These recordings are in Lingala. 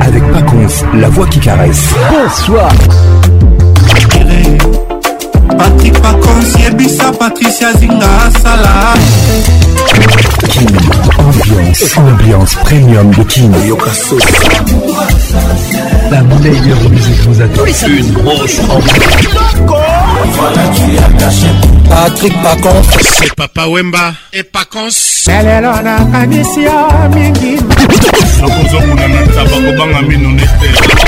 avec Paconce, la voix qui caresse. Bonsoir. patrik pacons yebisa patricia zinga asala King, ambiance, ambiance premium de King. La meilleure musique vous attend. Une grosse ambiance. Patrick Pacons. C'est Papa Wemba et Pacons. lelo nakanisi yo mingi nakozokuna na tabakobanga mino nete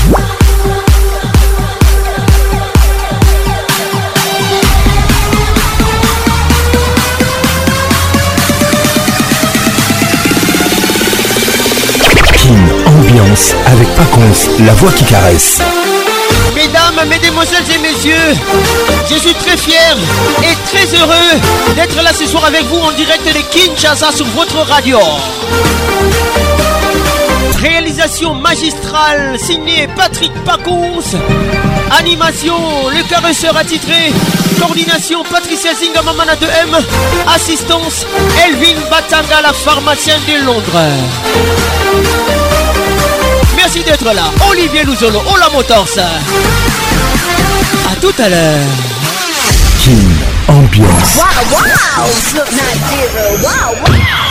avec Pacons, la voix qui caresse. Mesdames, mesdemoiselles et messieurs, je suis très fier et très heureux d'être là ce soir avec vous en direct de Kinshasa sur votre radio. Réalisation magistrale signée Patrick Pacons. Animation, le caresseur attitré. Coordination Patricia Zingamamana de M. Assistance Elvin Batanga, la pharmacienne de Londres. Merci d'être là. Olivier Louzolo, Ola Motors. A tout à l'heure. King Ambiance. Wow, wow. Wow, wow.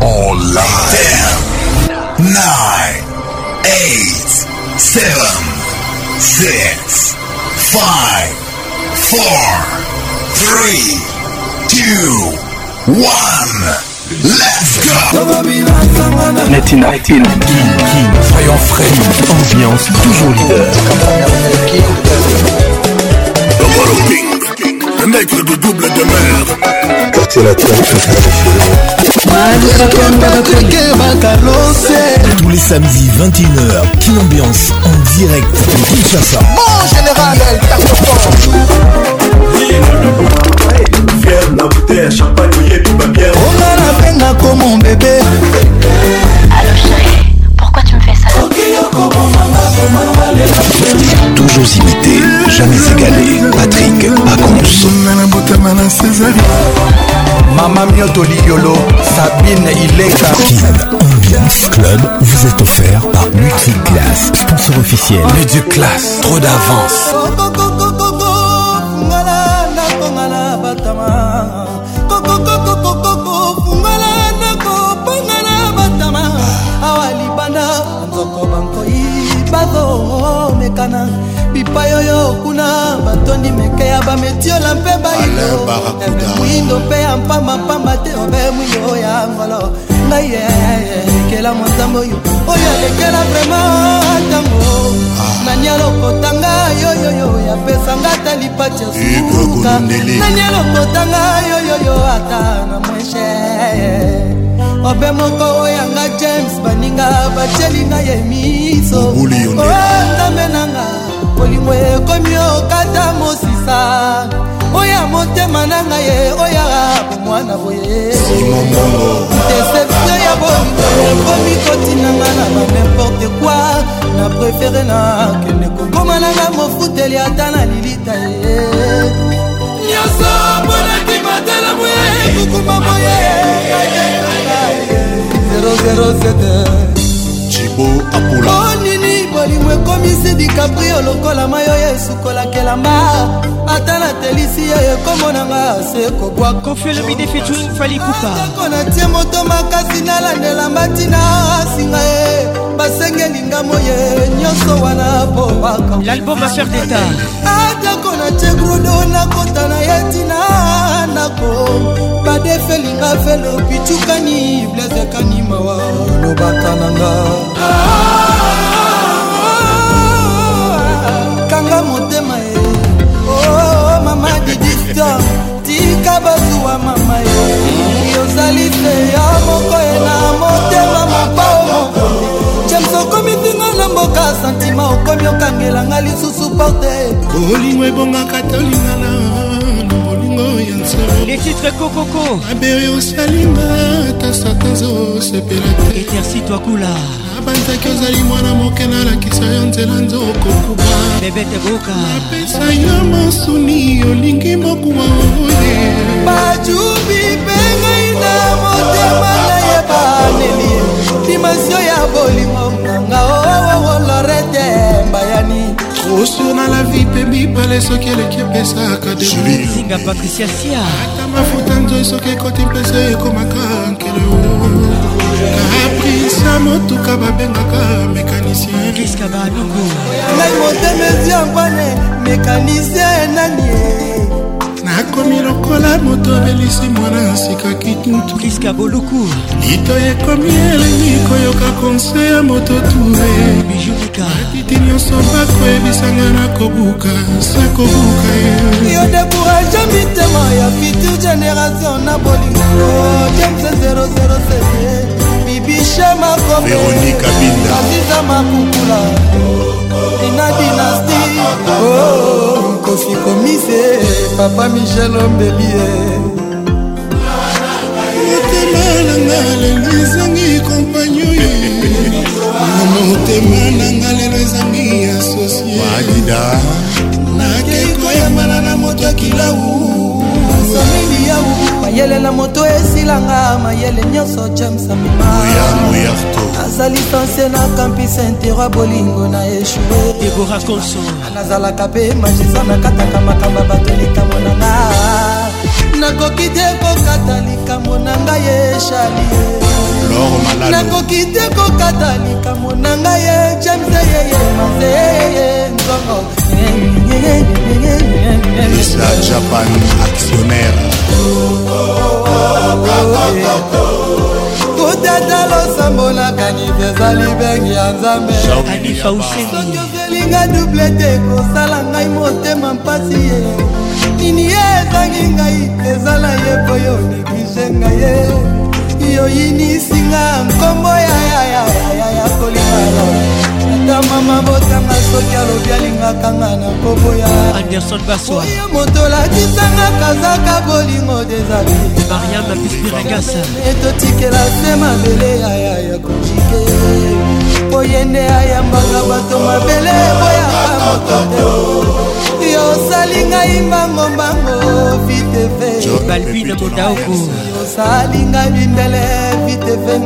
All live. 10, 9, 8, 7, 6, 5, 4, 3, 2, 1. Let's go Latin Latin King frais Ambiance toujours leader nègre de double de mer. Quartier latin, tous les samedis 21h, Kin Ambiance en direct de Kinshasa. Mon général, elle tape Fier la bouteille, champagne, et du papier On a la peine à comme bébé. Allô chérie, pourquoi tu me fais ça? Toujours imité, jamais égalé. Patrick Pacons. Mama Mioto Liolo, Sabine Ileka. Kin Ambiance Club vous est offert par Multiclass, sponsor officiel. classe trop d'avance. bametiola mpe bayindo mpe ya mpamapamba te obe mwindo ya ngolo ngai ekela motambo oyo oyo alekela vraimen ntango ah. nani alokotanga yoyoyo yapesanga ata lipati ya eh, suka nani alokotanga yoyoyo ata na mweshe obe moko oyanga james baninga batyelinga ye miso ondambe oh, nanga bolingo ekomi okata mosi kopesa oya motema na ngai ye oya bomwana boye deception ya bolingo ekomi kotinanga na banimporte kua na prefere nakende kokoma nanga mofuteli ata na lilita ye nyonso mpona kimatela moye kokuma moye 007 cibo apula bolingo ekomisi dikaprio lokola mai oyo esukolakelanga ata natelisi ye ekomonanga se kobwakako natie moto makasi nalandela matina asinga ye basengelinga moye nyonso wana po bakatako natie grudo nakota na ye tina nako badefelinga felo pitukani blazekani mawa lobaka nanga ah! malite yo moko ye na motema mopao james okomitinga na mboka santima okomi okangelanga lisusu porte olingo ebongaka tolingana na bolingo ya nsololetitre kokoko abere osalinga ta satanzo osepela te etersi twakula nabanzaki ah, ozali mwana moke nalakisa yo nzela nzokokuba bebete boka napesa yo mosuni olingi mokuwa malavi mpe mibale soki eleki epesaka dezinga patricia sia ata mafuta nzoi soki ekoti mpesa ekomaka nkelo kaprisa motuka babengaka mécanisienriska banongo ngai motemezi angwane mécanisien nanie ekomi lokola moto abelisi mwana sika kitutupriska boluku lito ekomi elengi koyoka konse ya moto ture matiti nyonso bakoyebisanga na kobuka sa kobuka ye yo dekourage mitema ya future génération na bolingo james 007 bibishe makoveronika binda aziza makukula ina dinasti oh, oh, oh. bokosi komise papa michel ombelie motema nanga lelo ezangi kompanyo motema nanga lelo ezangi asosie nakeko yambana na moto ya kilau mayele na moto esilanga mayele nyonso james amimaaza lisansie na kampi sentero bolingo na eshunazalaka mpe magisa nakataka makambo bato likambo na nga nakoki te kokata likambo na ngai eshalie nakoki te kokata likambo na ngai ye james eyeye mazeyeye nzongo Lisa Japan actionnaire kutata losambolaka nipe ezali bengi ya nzambesoki ozelinga dublete kosala ngai motema mpasi ye nini ye ezangi ngai ezala ye po yo neglige ngai ye yoyinisinga nkombo ya yaya yaya ya kolimala ata mama botanga soki alobi alingakanga na koboya anderson basoye moto olakisanga kazaka bolingo dezabi mariama pispiregasa etotikela se mabele yaya ya kojike oye nde ayambaka bato mabele boyaka moto te yosali ngai mbangombango vitevebalbina modaoko osali ngai bindele viteven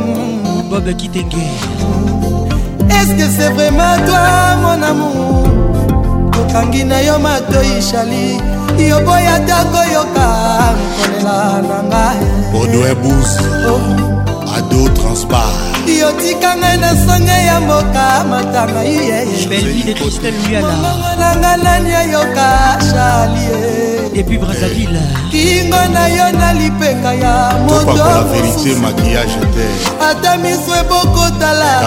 bob kitenge est-ce que c'est vraiment toi mon amour tokangi na yo matoi shali yoboya ta koyoka nkolela na ngai bodoe oh. bus ado transpar yotika ngai na songe ya moka matanga yeyebelvi de cristel miala mongongo na ngai nani ayoka shalie depuis brazzaville kingo na yo na lipeka ya motovérité maquillage te ata miso ebokotala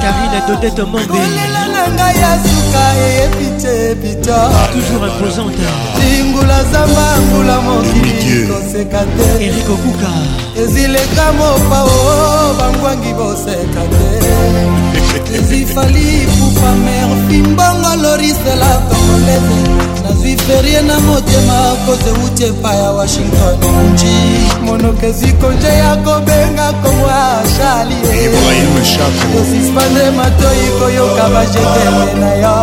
karine dodete mombelela na ngai ya suka eyebi te bita toujours imposante singula zamba ngula mokili koseka te erik okuka ezileka mopao oh, oh, oh, bangwangi boseka te ezwi fali pupamer fimbongo lorisela kongolese nazwi ferie na motema kozeuti epai ya washington nji monokezwi konje ya kobenga kongo ya charliekosuspande matoi koyoka bajetele na yo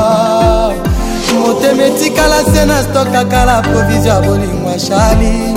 motema etikala se na stokakala provizio ya bolingwa charlie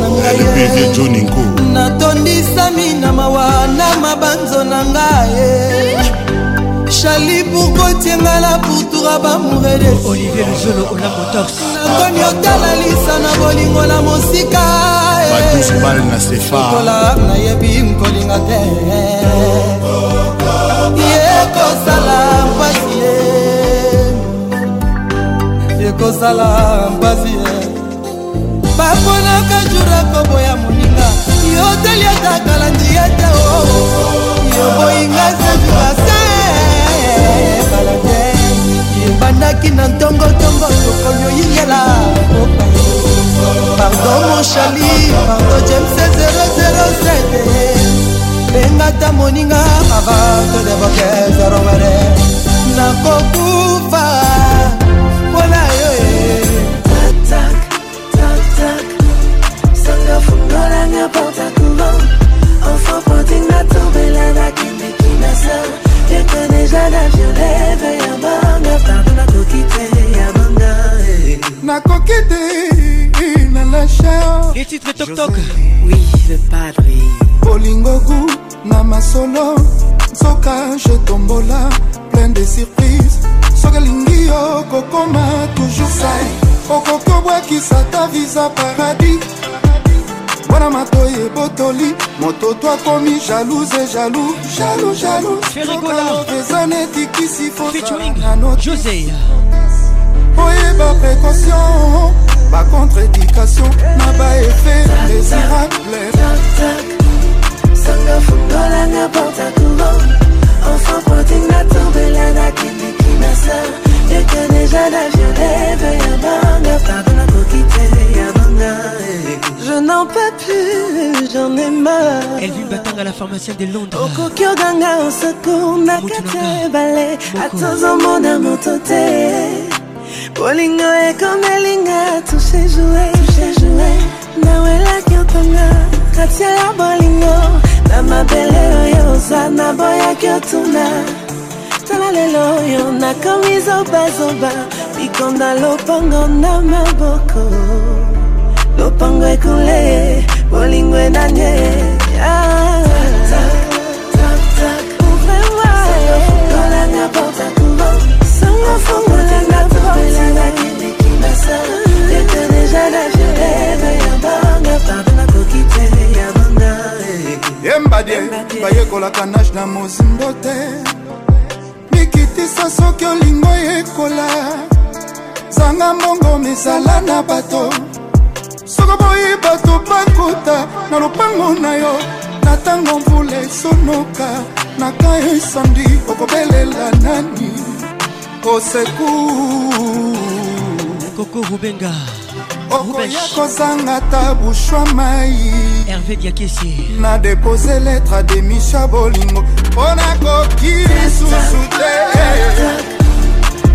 na ngai natondisami na mawa na mabanzo na ngai chali pourkotienga la pourtoura bamournakomi otala lisa na bolingo na mosika eh. okola nayebi nkolinga te yekosala mpasi ye yekosala mpasi ye baponaka jura koboya moninga yo tali atakala ndiata o yo boyinga sajuase ebala te ebandaki na ntongotongo tokoli oyingela pardon mon chali pardon james 007 bengata moninga avanto de boke zoromere nakokufa Banya pota kouman An fon poting la tombe la na kime ki mesa Ye kone la viole Veya manga Pardon na kokite ya manga coquette kokite la lâche Les titres toc toc Oui le padre Bolingogu Na solo Soka je tombe là Plein de surprises soki yo oh, kokoma toujours ça Okoko oh, okoki qui ta visa paradis mpona matoi ebotoli moto to akomi jalouse jalou jalou jalouseza neti kisi foananojoseya oyeba précaution bacontreédication na baefe désirable sanga fungolanga porta courant enfant pointing na tombela na kindiki na sar yeke neja na viole veya banga pardon nakoki te ya nana Je n'en peux plus, j'en ai marre Elle vit batanga la pharmacienne de Londres okoki oganga osekonaka te ebale ata ozomona moto te bolingo ekomelinga touche joue nawelaki otonga katia ya bolingo na mabele oyo oza naboyaki otuna tala lelo oyo nakomi zobazoba bikonda lopango na maboko lopango ekule bolingo enanye ouvre-moi sango fungolanga popelanga kindekimasa ete deja na violere ya banga pardon nakoki te ya banga yembadie bayekolaka nage na mozindo te mikitisa soki olingo yekola zanga mbongo mizala na bato soko boyi bato bakota na lopango na yo na ntango mvula esonoka na kayo esandi okobelela nani koseku koko rubenga okoya kozanga ta bushwa mai herve diakesi na depose letre demisha bolingo mpo na koki lisusu te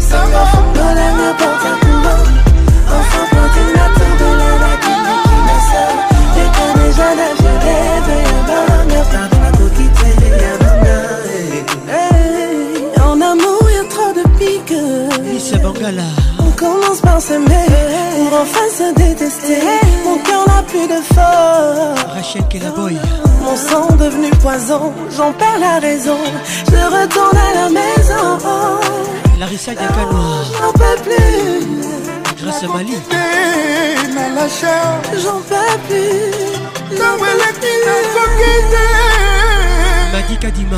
sango mbolanga potakumo On commence par s'aimer pour enfin se détester. Mon cœur n'a plus de force. Rachel Kelaboy. Mon sang devenu poison, j'en perds la raison. Je retourne à la maison. Larissa Diakano. J'en peux plus. Grâce à Mali. J'en peux plus. ne peux plus. Madi Kadima.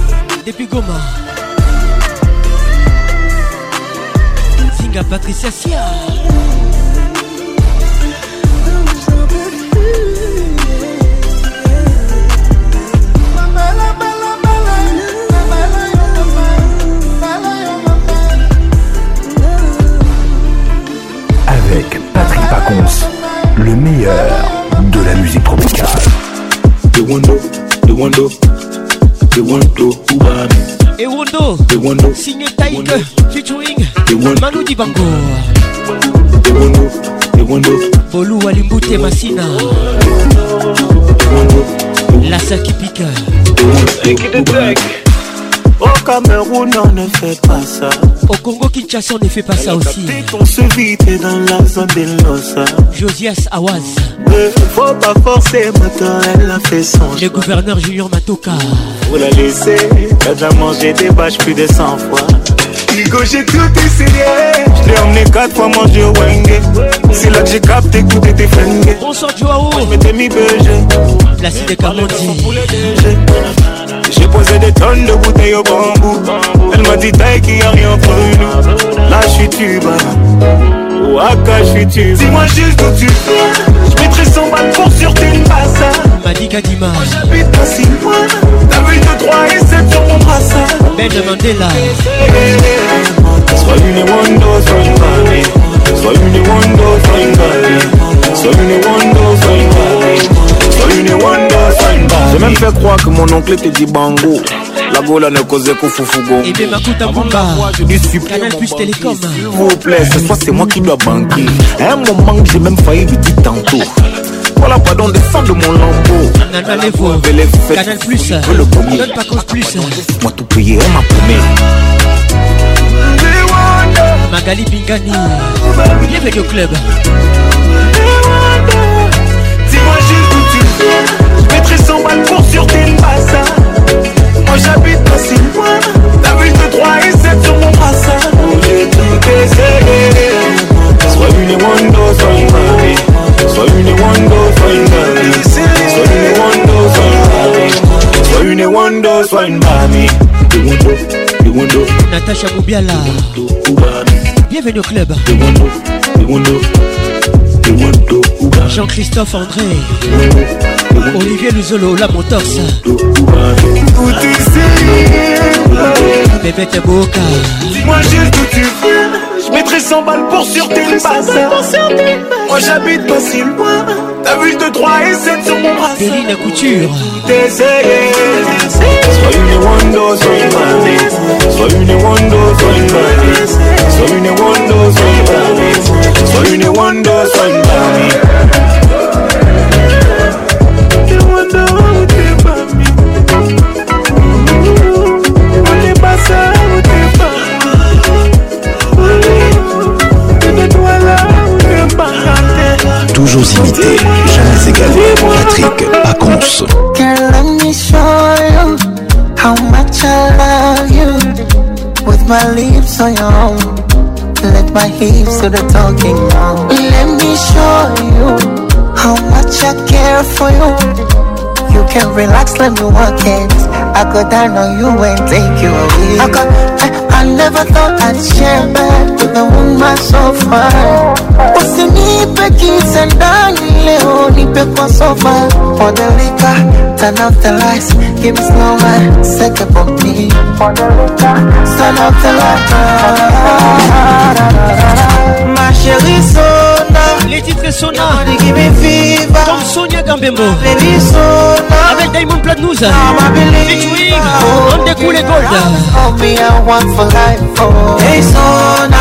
depuis Goma. Singa Patricia Sia. Avec Patrick Pacons, le meilleur de la musique tropicale. De window, De Wando they want to Uba me. Ewondo, they want to Signé Taïke, featuring Manu Dibango. They want to, they want to Bolu Walimbute Masina. Lassa Kipika. They want to, they want to Au Cameroun, on ne fait pas ça. Au Congo Kinshasa, on ne fait pas ça aussi. On se vite dans la zone de Losa. Josias Awaz. Ne faut pas forcer, maintenant elle a fait son Le gouverneur Julien Matoka. Vous la laissez, t'as déjà mangé des bâches plus de 100 fois. Ligo, j'ai tout essayé. Je l'ai emmené quatre fois manger au Wenge. C'est là que j'ai capté que tout du Bonsoir, Joao. Je mi mis BG. Placide Camondi. J'ai posé des tonnes de bouteilles au bambou. Elle m'a dit taille qu'il n'y a rien entre nous. Là, je suis tuba. Waka, je suis tuba. Dis-moi juste d'où tu viens. Je mettrai 100 balles pour sur une passe. Malika Dima. Moi, j'habite à 6 mois T'as vu 2, 3 et 7 sur mon brassard. Belle Mandela. Sois une wando, sois une mamie. Sois une wando, sois une mamie. Sois une wando, sois une mamie. Sois une wando. J'ai même fait croire que mon oncle était dit bango. La Gola ne causait qu'au foufougou. Et eh bien, Makuta Bumba, Canal Plus Télécom. S'il vous plaît, ce soir, c'est moi qui dois banquer. À un moment, j'ai même failli lui dire tantôt. Voilà, pardon, descends de mon lambeau. Nana Levo, Canal Plus, le premier. Donne pas cause plus. Moi, tout payé, on m'a promis. Magali Bingani, bienvenue au club. sur hein. Moi j'habite pas si loin. La ville de 3 et 7 sur mon brassard. Où j'ai tout essayé. Sois une Wando, sois une mamie Sois une Wando, sois une mamie Sois une Wando, sois une mamie Sois une Wando, sois une Marie. Natacha Boubiala Bienvenue au club Jean-Christophe André Olivier Luzolo, la motorse Bébé Kaboka Dis-moi juste où tu veux Je mettrai 100 balles pour sur tes passes Moi j'habite pas si loin T'as vu de 3 et 7 sur mon bras la Couture T'essayes Sois une Wando, sois une Marlise Sois une Wando, sois une Marlise Sois une Wando, sois une Marlise Sois une Wando, sois une Marlise Toujours imité, jamais égalé. Patrick how much I love you. With my lips let my the talking now. Let me show you how much I care for you. You can relax, let me work it. I go down on you and take you away. I, got, I, eh, I never thought I'd share bed with a woman so far. Usinipe kisa ndani leo, nipe kwa sofa. For the liquor, turn off the lights, give me snowman, set up on me. For the liquor, turn off the lights. Ma chérie, sonne. Les titres Sona Comme Sonia Gambembo Avec Diamond Platnouza Featuring On découle les gold Hey Sona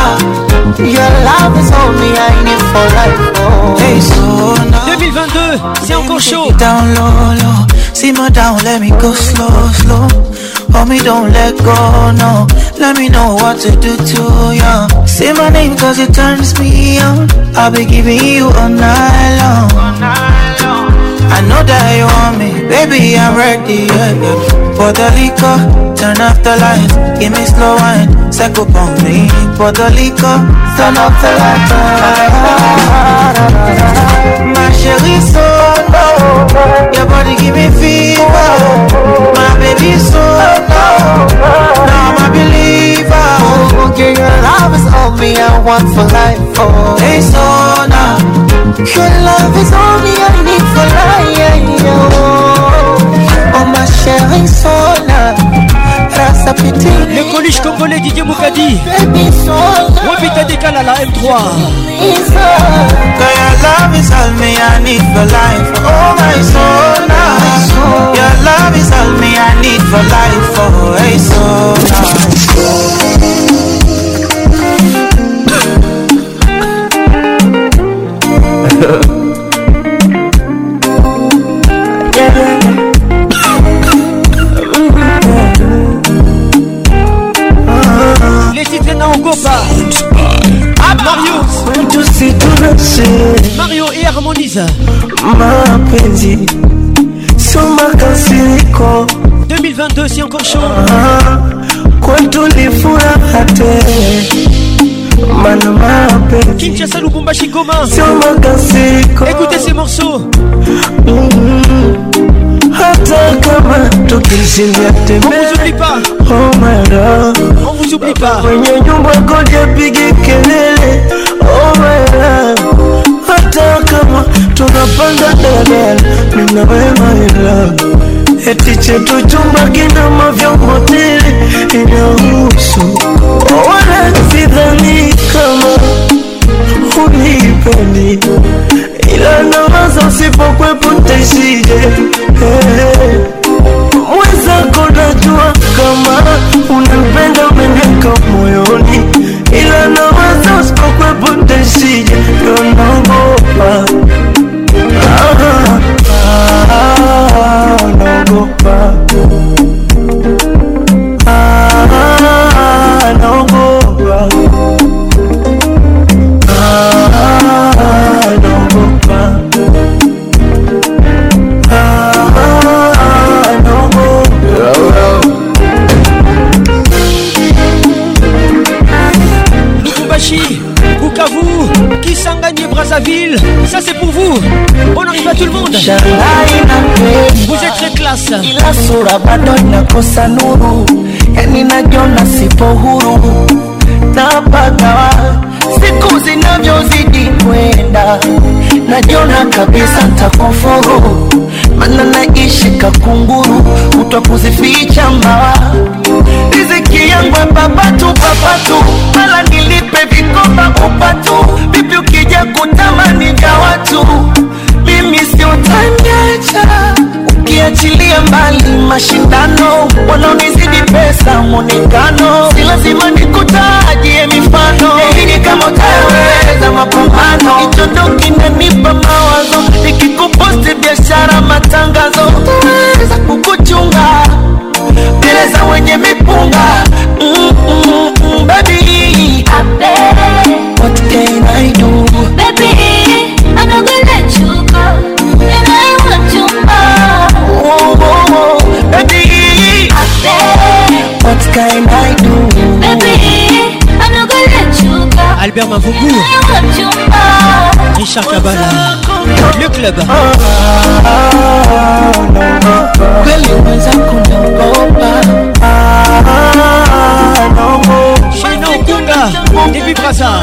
Your love is all me I need for life. Oh. Hey, so 2022, c'est encore chaud. Down low, low. See me down, let me go slow, slow. Homie me, don't let go, no. Let me know what to do to you. Say my name cause it turns me on. I'll be giving you all night long. I know that you want me, baby. I'm ready. Yeah, yeah the liquor, turn off the lights, give me slow wine, psycho on me. the liquor, turn off the lights. My chérie so low, your body give me fever. My baby so low, now I'm a believer. Oh, okay, your love is all me, I want for life. Oh, hey, so now, your love is all me, I need for life. Yeah, yeah, oh. Oh ma chérie Sona Rasa petit Le collège congolais Didier Moukadi Wapita décala la M3 Girl your love is all me I need for life Oh my Sona Your love is all me I need for life Oh hey Sona Mario et Ma Harmonise mapenzi sio makasiriko 2022 c'est encore chaud ah, Quand les kwetu ni furaha m'a Mano pédie Kinshasa, Lubumbashi, Goma sio makasiriko Écoutez ces morceaux mm -hmm. Hata kama tukishindia tembea On vous oublie pas Oh my love On vous oublie pas Kwenye nyumba koja pige kelele Oh my love tunapanga dadala mina wewe my love eti chetu chumba kina mavyomotili inahusu wala sidhani kama unipendi ila nawaza usipokwepo ntaishije hey. kabisa, ila sura bado inakosa nuru, yani najona sipo huru na siku zinavyozidi kwenda, najona kabisa takofuru mana naishi kakunguru, utakuzificha mbawa riziki yangu papatu papatu, mala nilipe vikomba upatu, vipi ukija kutamani ja watu, mimi sio tanyacha Achilia mbali mashindano, wanaonizidi pesa, mwonekano, si lazima nikutaje mifano, lakini kama utaweza Richard Kabala Le club Chez Nankunda Début Brassard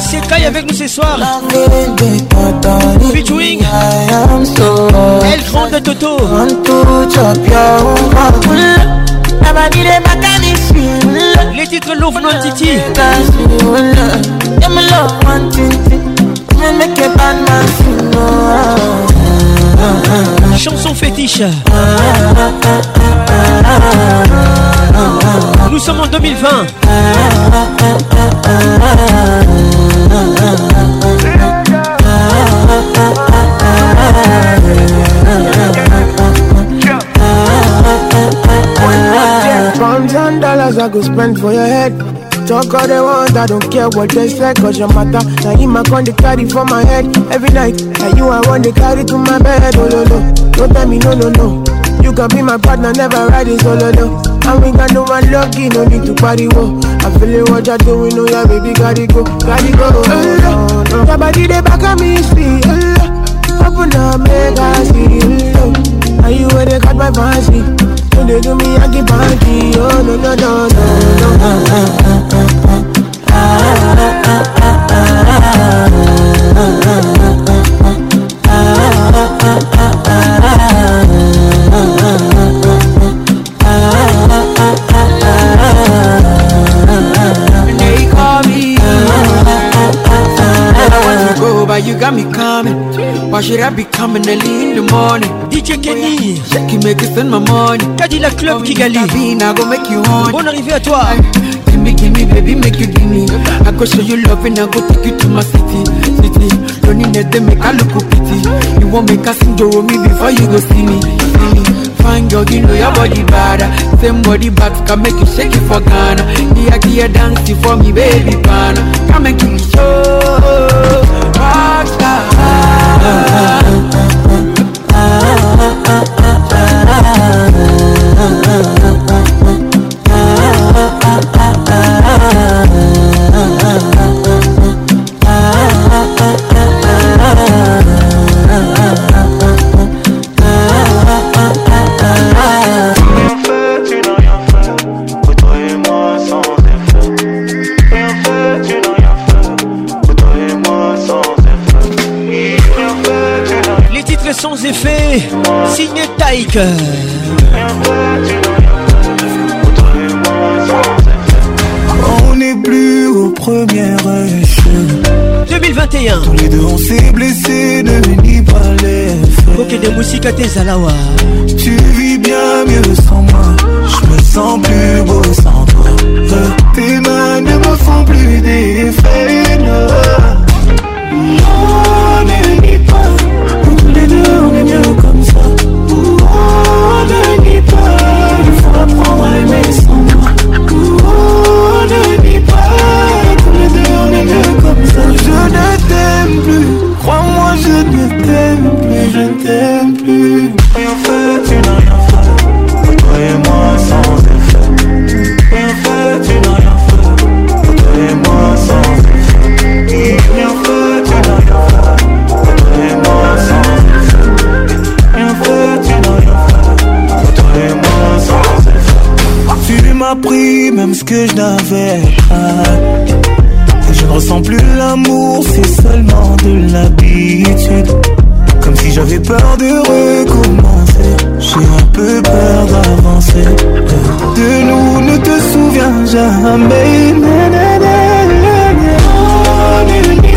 C'est Kai avec nous ce soir. Featuring El Grand de Toto. Les titres lourds non titi. Chanson fétiche. Ah, ah, ah, Nous sommes en 2020. I go spend for your head. Talk all they want, I don't care what they say, cause your matter. Now you my con they carry for my head every night. Now you I want they carry to my bed, oh no no. Don't tell me no no no. You can be my partner, never riding solo no. And we got no one lucky, no need to party wo. I feel it what you're doing, oh yeah, baby, gotta go, gotta go. Oh, no, no. Your body they back at me, see. Oh, no, up, make I see. Oh, no. Are you where they caught my fancy? When they do me, I get funky. Oh no no no no no. no. ah, ah, ah, ah, ah, ah, ah. should I be coming early in the morning? DJ Kenny, yeah, qui make you spend my money. Kadila Club Kigali, I go make you on. Bonne arrivée à toi. Gimme, gimme, baby, make you gimme. I go show you love and I go take you to my city, city. Don't need that they make I look pity. You won't make a sing to me before you go see me, see me. Fine girl, you know your body bad. Same body back can make you shake it for Ghana. Here, here, dancing for me, baby, pana. Come and give me show. Rock. love. On n'est plus aux premières échelles. 2021. Tous les deux on s'est blessés, ne unis pas les Ok, des musiques à tes alawas. Tu vis bien mieux sans moi. Je me sens plus beau sans toi. Tes mains ne me font plus des faits. pris même ce que je n'avais pas. je ne ressens plus l'amour, c'est seulement de l'habitude. Comme si j'avais peur de recommencer. J'ai un peu peur d'avancer. De nous ne te souviens jamais.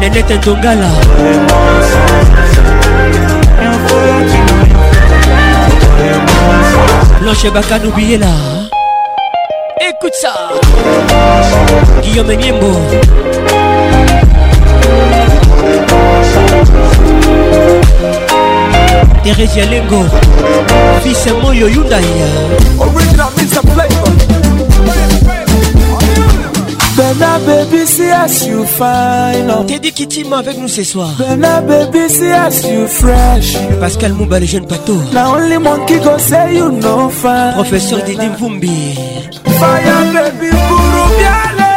nenete ndongala blanche bakanoubiela écoute ça guillaume nyembo Thérèse Yalengo, fils Moyo Yundaya. Bena baby, see as you fine. Oh. Teddy Kittima avec nous ce soir. Bena baby, see as you fresh. Pascal Mouba, le jeune pato. La only monkey go say you know fine. Professeur Didi Mvumbi. Fire baby, buru biale.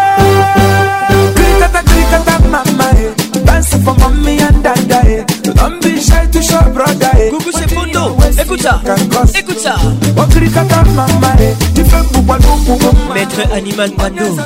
Krikata, krikata, mama, eh. Dance for mommy and dada, eh. Don't be shy to show brother, eh. Coucou, c'est photo. Écoute ça. Écoute ça. Maître Animal Mando.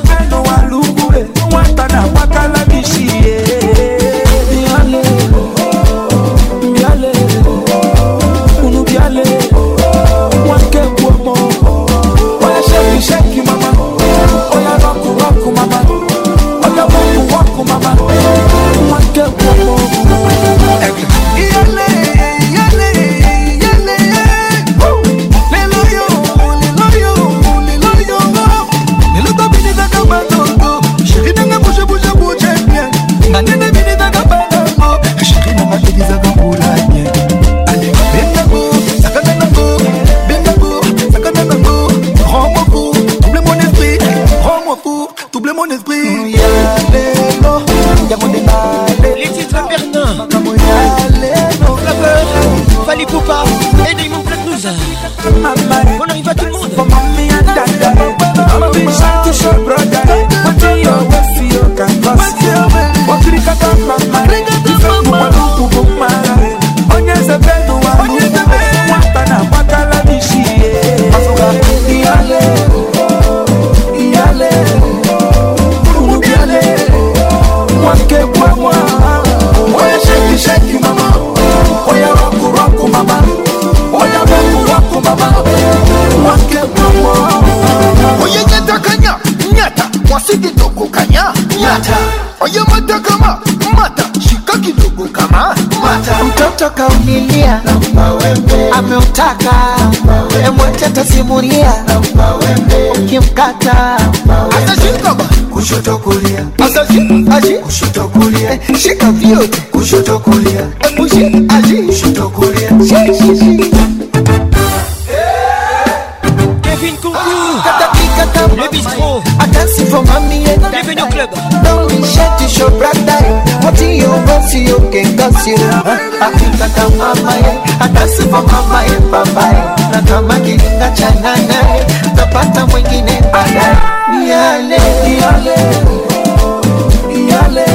Toka ulilia ameutaka emwete tasimulia ukimkata kushoto kulia kushoto kulia eh, shika vyote kushoto kulia kushoto kulia kasio akikata mama ye atasivo mama ye babaye na kama kilinga cha nanaye tapata mwingine baadaye yale yale yale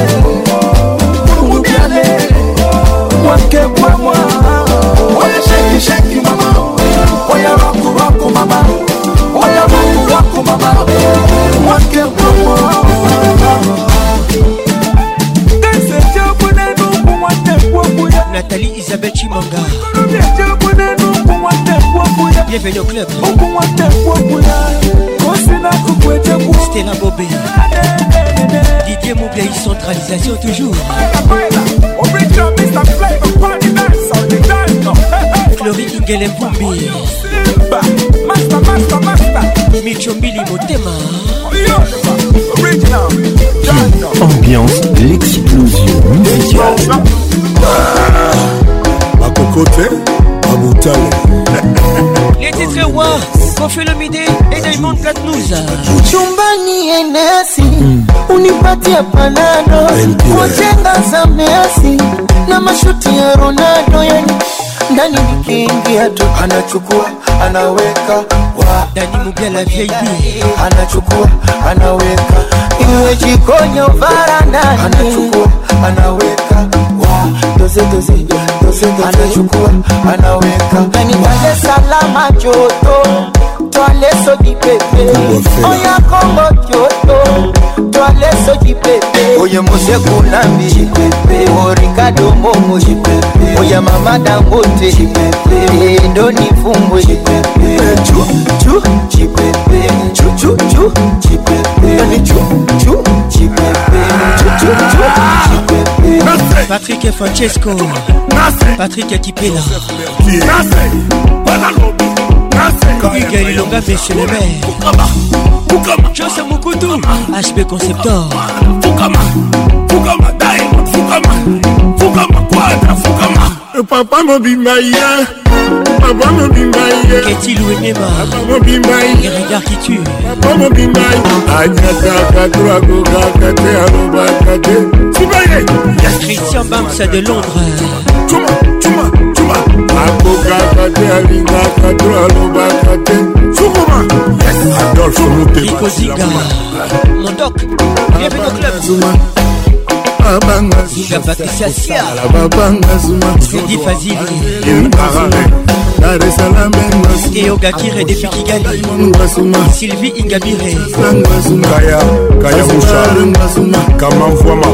mungu yale mwake kwa mwa oya sheki sheki mama oya Nathalie Isabelle Chimanga Bienvenue au club Stella Bobé Didier Moublaï centralisation toujours Chloé Ingelem Boumbi Michombili Motema Ambiance l'explosion musicale Bakokote Aboutale Les titres rois Kofi Lomide et Diamond Platnouza Chumbani enesi mm. Unipatia panado Kujenga za Messi Na mashuti ya Ronaldo yani ndani nikiingia tu anachukua anaweka Dani Mugala VIP anachukua anaweka, iwe jikoni au varandani, anachukua anaweka doze doze doze, anachukua anaweka, kanipale salama joto twale soki pepe oya kongo kyoto twale soki pepe oye moseku nambi orikado oh, mbongo oya mama dangote edoni fumbwe eh, Patrick Francesco Patrick Akipela Kokiga Lilonga Béchelébert Jose Mokutu HB Conceptor Fukama Fukama Dai Fukama Fukama Quadra Fukama eh, Papa mobimba ye eh. Papa mobimba ye eh. Keti Louenema Papa mobimba ye Les regards qui tuent Papa mobimba ye Agnata Katoa Koga Kate Aroba Kate Sibaye Christian Bams de Londres Comment abokaka te alingaka to alobaka te sukuma adolfe mutemaikoziga modok bienvenu club babanga zumaala babanga zumaparale dar esalamengasumaaasumsylvie ingabirekaya musa kamamvwama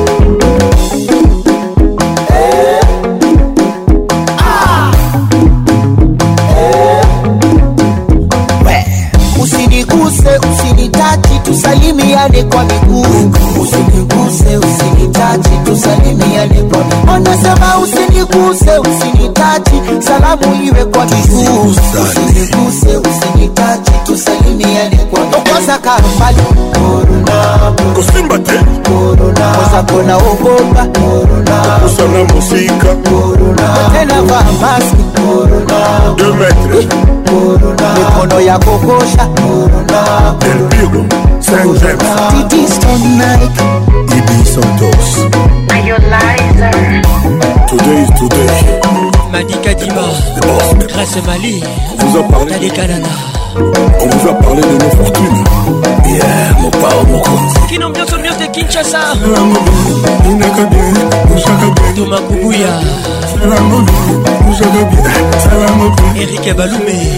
tusaidiane kwa miguu, usiniguse, usinitachi, tusalimiane kwa miguu. Wanasema usiniguse, usinitachi, salamu iwe kwa miguu, usiniguse, usinitachi, tusalimiane kwa miguu. Tokoza karumbali korona kusimba tena kapona obomba kosana mosika kotena va maski de metre mikono ya kokosha elbiro saint james Ibi Santos. Today is today. Manika Diba, Grâce Mali, Tadi Kanana. On vous a parlé de nos fortunes. Yeah, mon pao, mon compte. Qui n'ambiance au mur de Kinshasa. Thomas Koubouya. Eric Baloumé.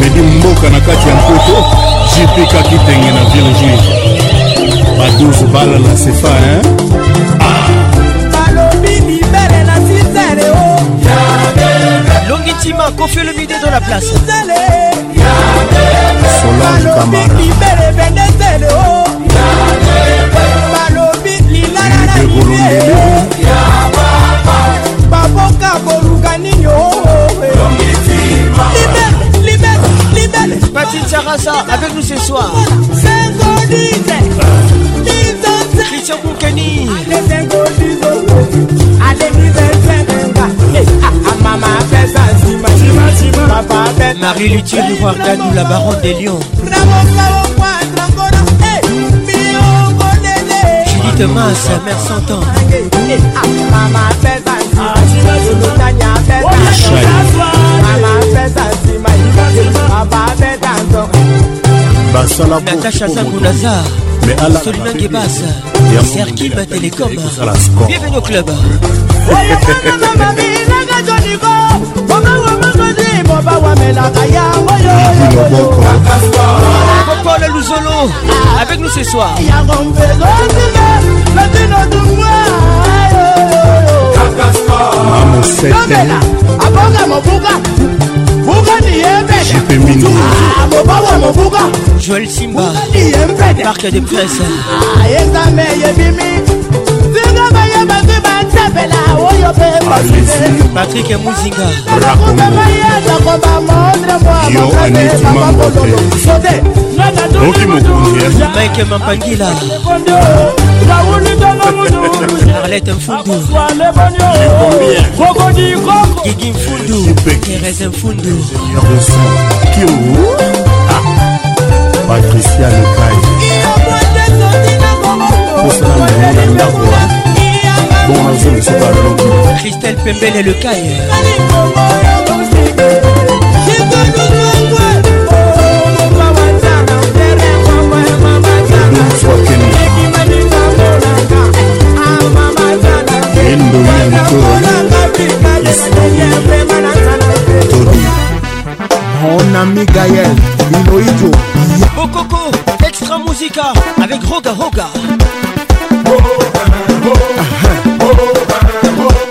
medi mboka na kati ya mpoto jipika kitenge na ville juive ba 12 bala na sefa hein balobi mibele na sizele o oh. longi ntima kofi olomide dans la place solange camara mibele bendezele o oh. balobi lilala na mibele eh. baboka boluka nini o Patine Sarasa avec nous ce soir. Voilà. Christian Boukeni. Ah, ah, ah, Marie Luthier de la baronne des lions. mère Maman basala bonaza solina ngebasa serkiba telecom bienvenu au club Papa le Luzolo avec nous ce soir. Maman, mvuka niyempede mobawa ah, movuka joel simba niyempede marque de presse yenzambe yebimi zinga bayebanzi batsepela oyo mpe patrik muzinga rakomamaye takoba mondre mwa makae mamabololo sote oki mokonzi mike mampangila arlete mfundu gigi mfundu terese mfundu ah, patricia lekai christelle pembele lekai endoi yango mon ami gaël inoijo bokoko extra musica avec roga roga oh, oh, oh, oh, oh, oh, oh, oh.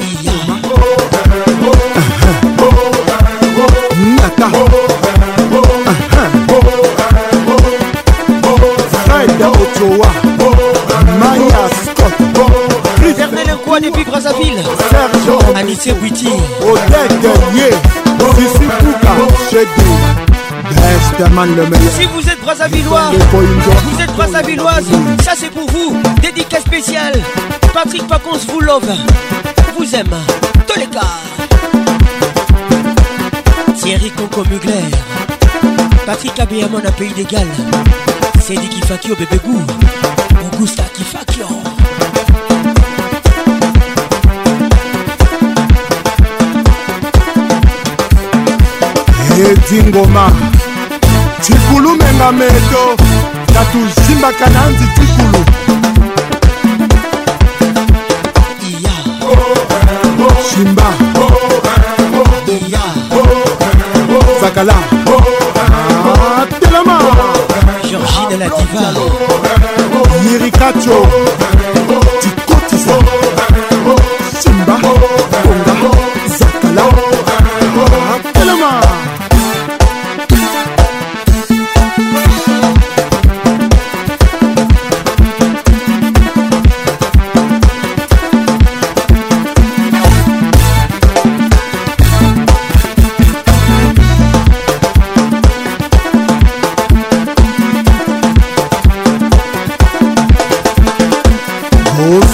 depuis Brazzaville Anissé Si vous êtes Brazzavillois, vous êtes Brazzavilloise, ça c'est pour vous. Dédicace spéciale. Patrick Pacons vous love. Vous aime. Tous les gars Thierry Conco Mugler. Patrick Abéamon à Pays des Galles. Cédric au Bébé goût Gou. qui Kifakio. edi ngoma tikulu menga meto na tuzimbaka na nzi tikulu simba zakala ah, telema georgine la diva yirikacho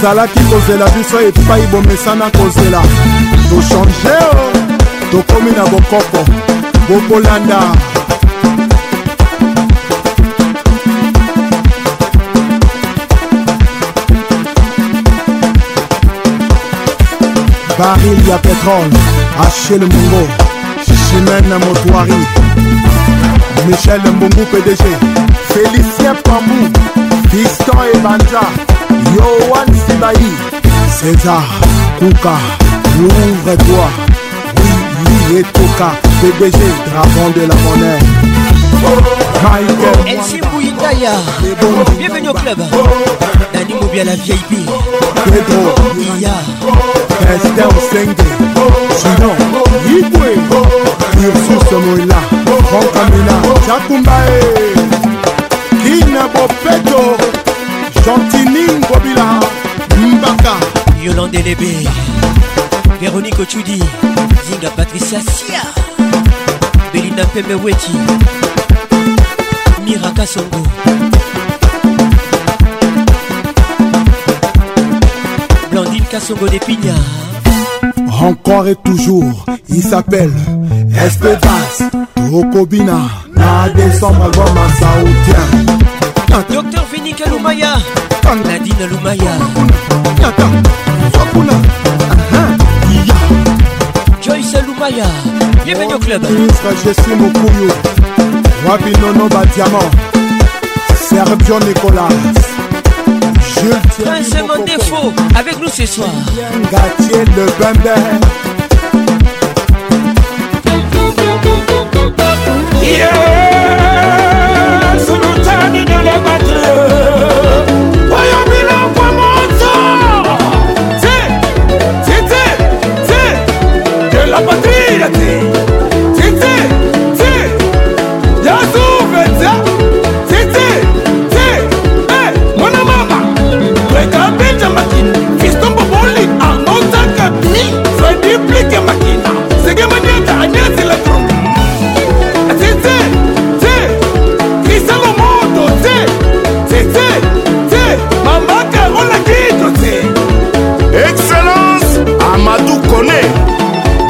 ozalaki kozela biso epai bomesana kozela tochange o oh, tokomi na bokoko bokolanda baril ya petrole achel mongo chimene motoari michel mbungu pdg félicien pamou fiston ebanja Yohan Sibahi, César, Kouka, ouvre-toi. Oui, oui, et Kouka, BBG, dragon de la monnaie. Michael Elsimou Itaya, bienvenue au club. Dani Moubia la VIP. Pedro, Iya. Esther Senge, Sinon, Yipwe. Ursus Moïla, Franck Amina, Jakumbae. Kina Bopeto. tontini ngobila mbaka yolande Lébé véronique ochudi zinga patricia sia belinda Pemeweti Mira miraka songo blandine kasongo depigna encore et toujours il s'appelle espevas Okobina na décembre album asaoutien Africa Lumaya Nadine Lumaya Tata Fakula Joyce Lumaya Bienvenue au club Ministre Jessie Moukouyo Wabi Nono Badiamant Sergio Nicolas Jules Prince Mandefo Avec nous ce soir Gatier Le Bembe Yeah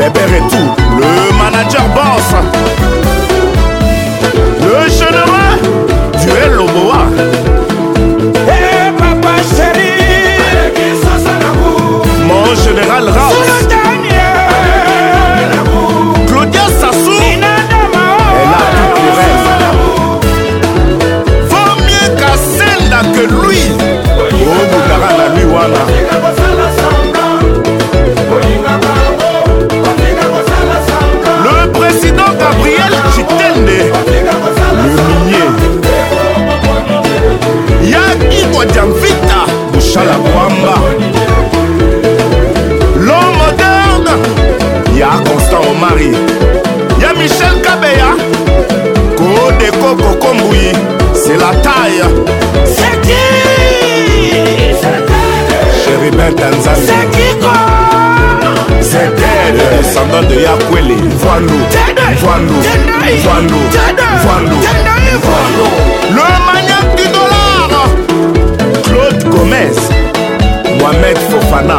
les pères gori ya michel kabeya kodeko kokombui c'est la taille c'est qui chéribin tanzani c'est qui quoi c'est Ted, descendant de Yakwele. Voilou, voilou, voilou, voilou, voilou. Le maniaque du dollar, Claude Gomez, Mohamed Fofana.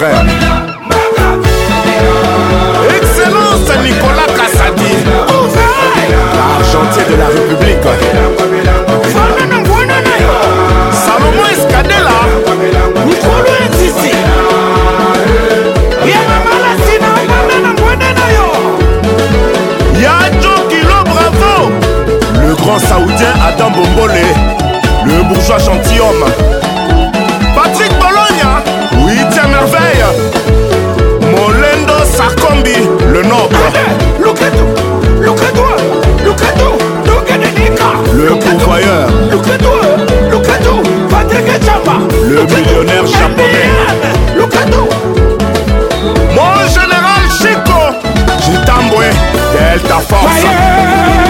frère. Excellence Nicolas Kassadi, l'argentier de la République. Salomon Escadela, Nicolo Etisi. Le grand saoudien Adam Bombole, le bourgeois gentilhomme Molendo Sarkombi, le noble. Le pourvoyeur. Le millionnaire japonais. Mon général Chico, Jitambwe, Delta Force.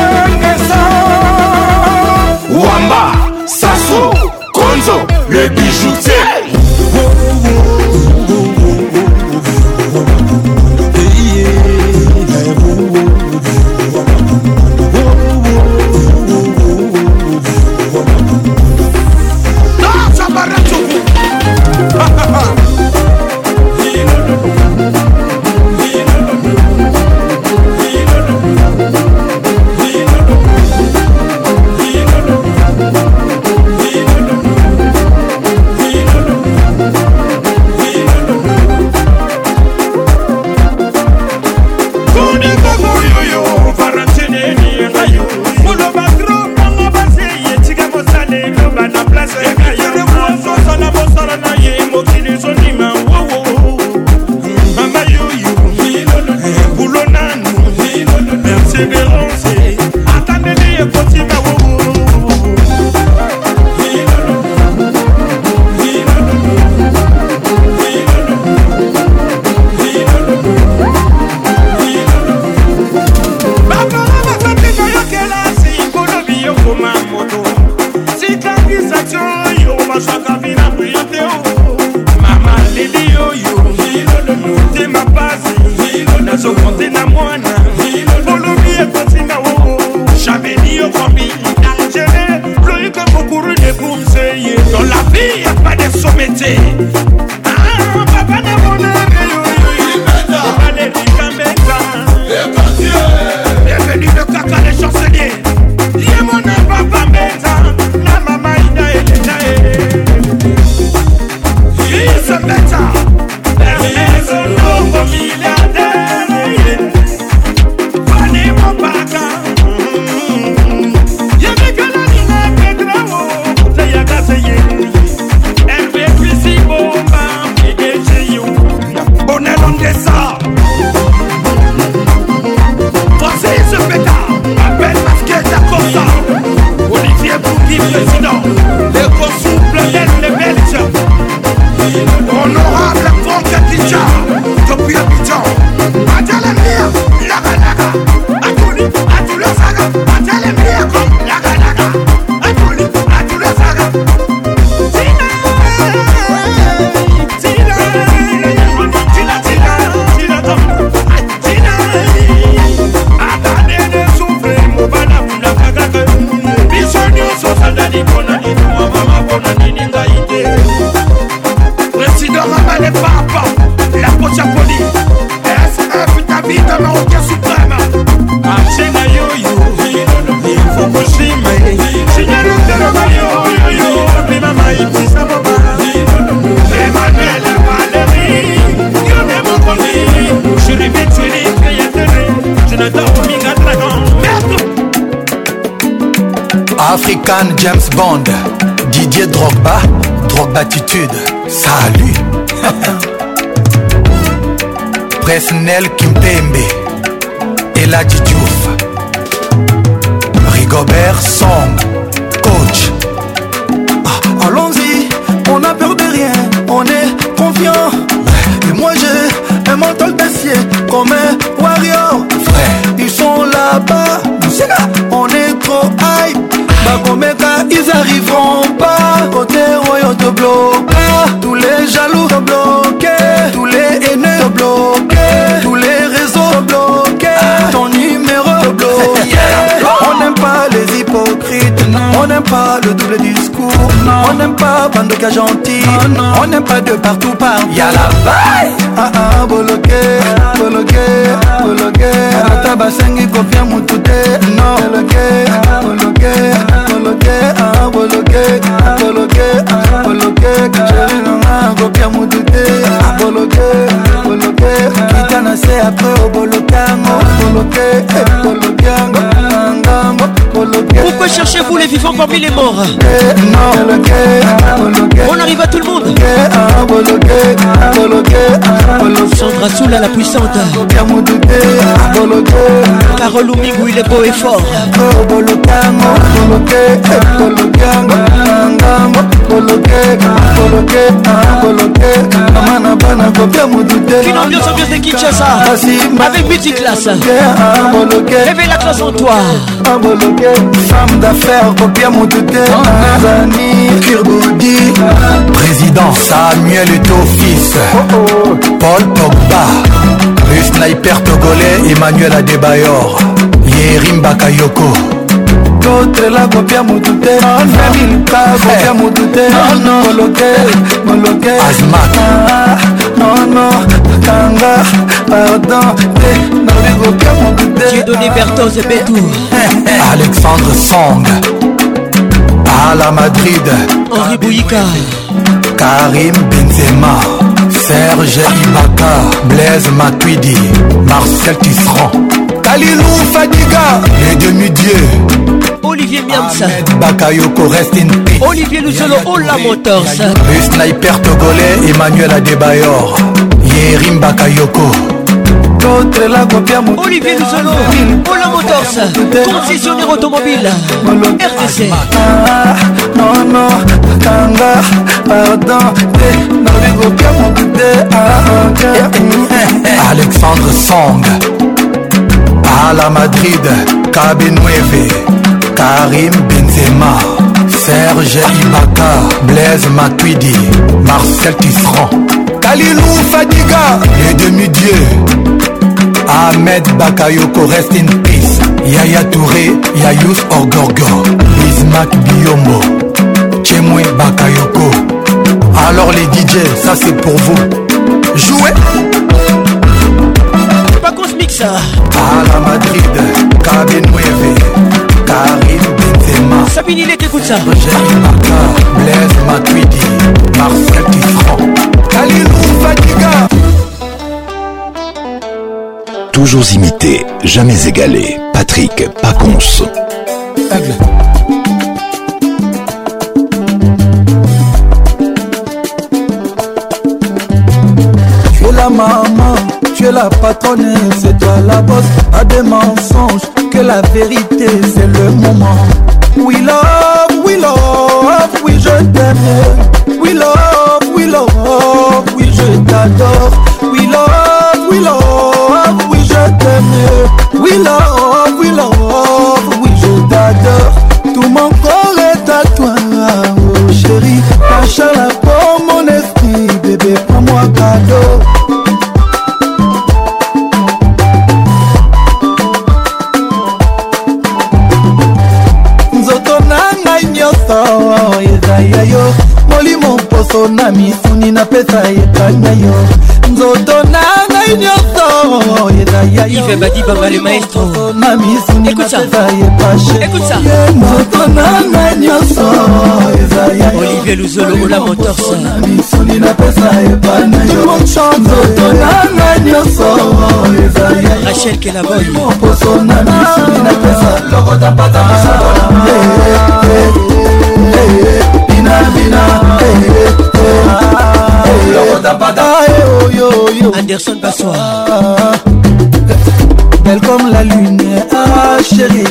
Khan James Bond Didier Drogba Drogba attitude Salut Presnel Kimpembe Eladji Diouf Rigobert Song arriveront pas Côté royaume de bloca Tous les jaloux de bloca hypocrite, non. on n'aime pas le double discours, non. on n'aime pas bande cas gentil, oh, non, on n'aime pas de partout par. Y'a la vaille, ah ah, boloké, boloké, boloké, ataba sengi kofia mutute, non, boloké, boloké, boloké, ah boloké, boloké, ah, boloké, chérie nanga kofia mutute, ah, boloké, boloké, ah. kita na se après obolokango, boloké, eh, bolokango, ngango. Pourquoi cherchez-vous les vivants parmi les morts On arrive à tout le monde Sandra Soula la puissante Carole Oumigou il est beau et fort Une ambiance ambiance de Kinshasa Avec classe. Réveille la classe en toi Femme d'affaires, paupières mon Zani, oh, ah. Kirboudi Président Samuel Eto, fils oh oh. Paul Pogba Le sniper togolais Emmanuel Adebayor Yerim Bakayoko kotrela kopiamo tute femiluka kopiamo tute oh, moloke moloke ah, nono kanga pardon te nabi kopiamo tute alexandre song à la madrid henri bouyika karim benzema serge ibaka blaise matuidi marcel tisserand kalilou fadiga les demi-dieux Olivier Miams Bakayoko reste in peace Olivier Lucelo Ola Motors Le sniper togolais Emmanuel Adebayor Yerim Bakayoko Olivier Lucelo Ola Motors Concessionnaire automobile RDC Non non Kanga Pardon eh, ah, Alexandre Song ala madrid kabe 9 karim benzema serge ibaka blaise matuidi marcel tisserand kalilou fadiga le demi-dieu ahmed bakayoko rest in peace yaya touré yayus orgorgor bismak biombo chemwe bakayoko alors les dj ça c'est pour vous jouez Issa la Madrid, Cabin Karim Benzema Sabine il est écoute ça Jerry Maka Blaise Matuidi Marcel Tisserand Kalilou Fatiga Toujours imité, jamais égalé. Patrick Paconce. Aigle. la patronne, c'est toi la bosse. A des mensonges, que la vérité, c'est le moment. We love, we love, oui je t'aime. We love, we love, oui je t'adore. yebana yo nzoto na ngai nyonso yedayayona misuni napeza yepashenzoto na ngai nyonso ezayayona misuni napeza yebana yo nzoto na ngai nyonso ezayayposo na misuni napeza lokota mpata masolola Anderson Passoir ah, Belle comme la lune, ah chérie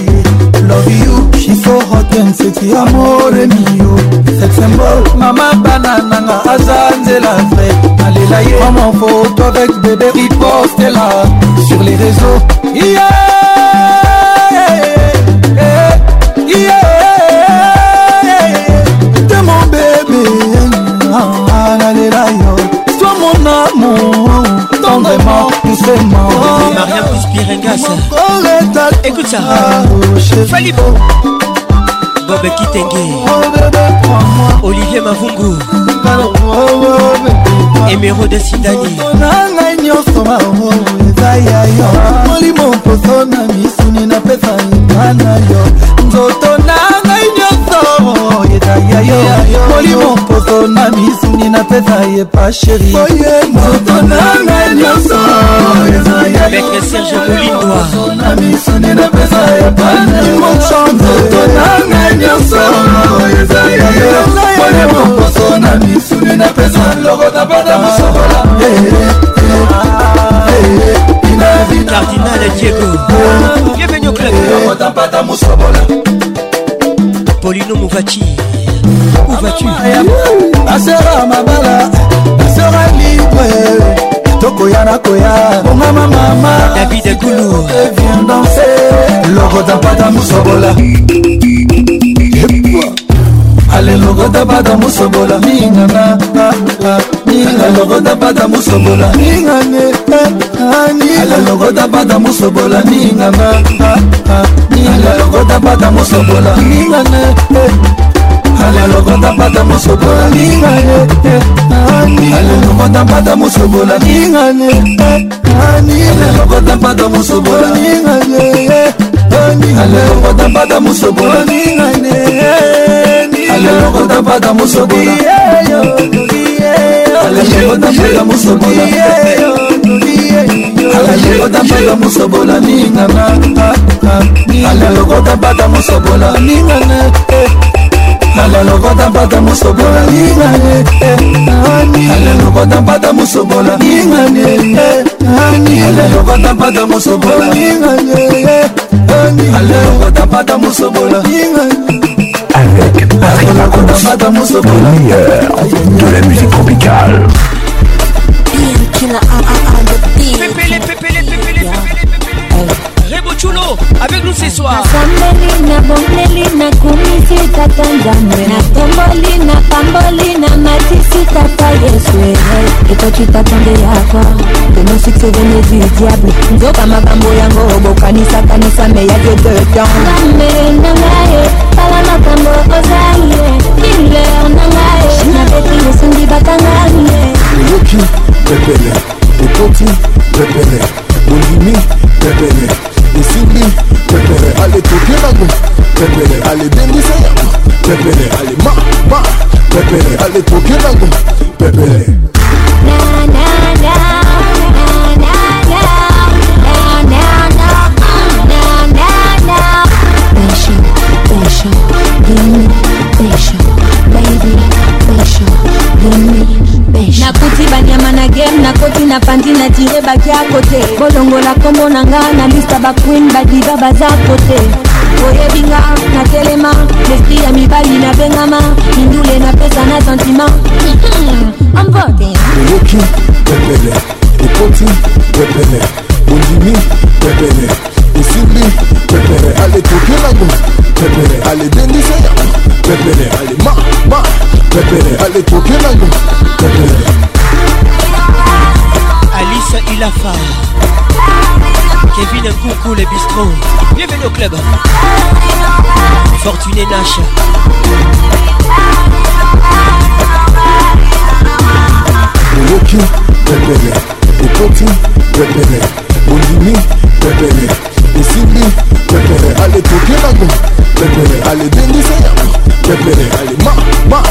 Love you, she's so hot and sexy, amore mio Sex symbol, mama banana, azanze la vraie Allez là, prends mon photo avec bébé, riposte là Sur les réseaux, yeah Madame Conspire Ngassa Écoute ça Falibo Bob Kitenge Olivier Mavungu Emero de Sidani nanga nyonso mao eza ya yo molimo mposo na misuni napesa nga na yo nzoto na na yo molimo poto na misuni na pesa ye pa sheri nzoto nanga nyonso na misuni na pesa ye panzoto nanga nyonso molimo poto na misuni na pesa loko na bada mosokola eh, eh, eh, Cardinal Diego Bienvenue au club Polino Mouvachi Où vas-tu Ma sœur à ma bala, ma sœur à libre Tokoya na koya, bonga ma mama David Koulou Viens danser, logo d'un pata moussobola ale lokota bata mosobola mingana ninga ah, ah. lokota bata mosobola ningane ah, ale lokota bata mosobola ningana ninga lokota bata mosobola ningane eh, alelokotampata mosobola ningane eh, alelokotampata mosobola ningane eh, alelokotampata mosobola ningane eh, alelokotampata mosobola ningane alelokotampata mosobola alelokotampata mosobola alelokotampata mosobola ningana alelokotampata mosobola ningane nalalokota mpata mosobola lingane eh, eh, nalalokota mpata mosobola lingane eh, nalalokota mpata mosobola lingane nalalokota mpata mosobola lingane avec Patrick Pacons, le meilleur de la musique tropicale. Pépélé, pépélé, Chulo avec nous ce soir. Nasambolina, bombolina, kumisi tata nzambe natombolina, pambolina, matisi tata yesu ekoki tatonde yakwa demo succès vene du diable nzoka makambo yango bokanisakanisa meyaki de temps nzambe na ngai tala makambo ozali iler na ngai nabeti esungi bakangani oyoki pepele ekoti pepele olimi pepele esimbi pepere aletobie nango pepere alebendisa yango pepere alema ma pepere aletobie nango pepere bakia kote bolongola kombo na nga na lista baquin badiba baza kote oyebinga natelema lespri ya mibali nabengama mindule napesa na sentima amvote hmm, oyoki pepele ekoti pepele bondimi pepele osimbi pepele aletokelako pepele alebendisa yango pepele alema ma pepele aletokelako pepele la femme Kevin Coucou le bistrot Bienvenue au club Fortuné Nash Woki, bebele Ekoti, bebele Olimi, bebele Esimbi, bebele Ale tokelago, bebele Ale denise yango, bebele Ale ma, ma,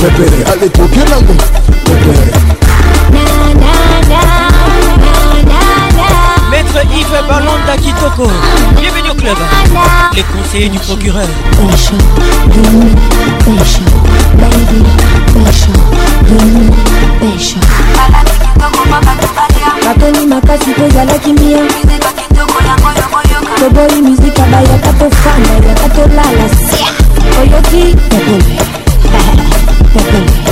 bebele Ale tokelago, bebele club Alanda Kitoko. Bienvenue au club. Les conseillers du procureur. batoli makasi mpo ezalaki mbia toboyi mizika bayaka tofanda yaka tolala sia oyoki topole topole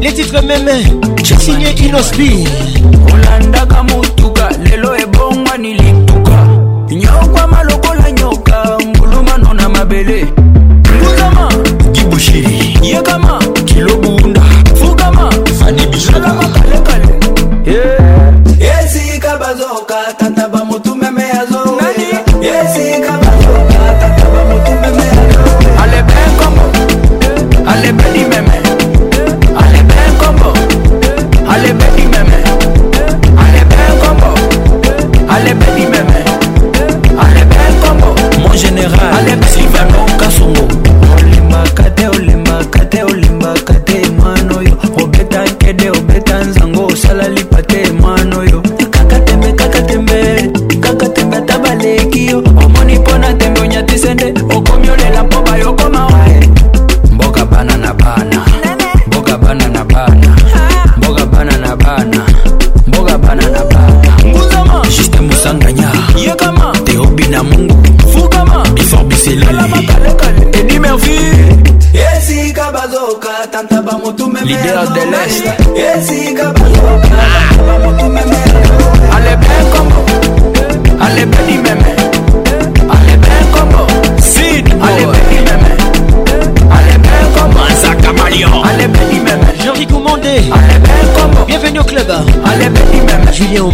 les titres même signé Inospire.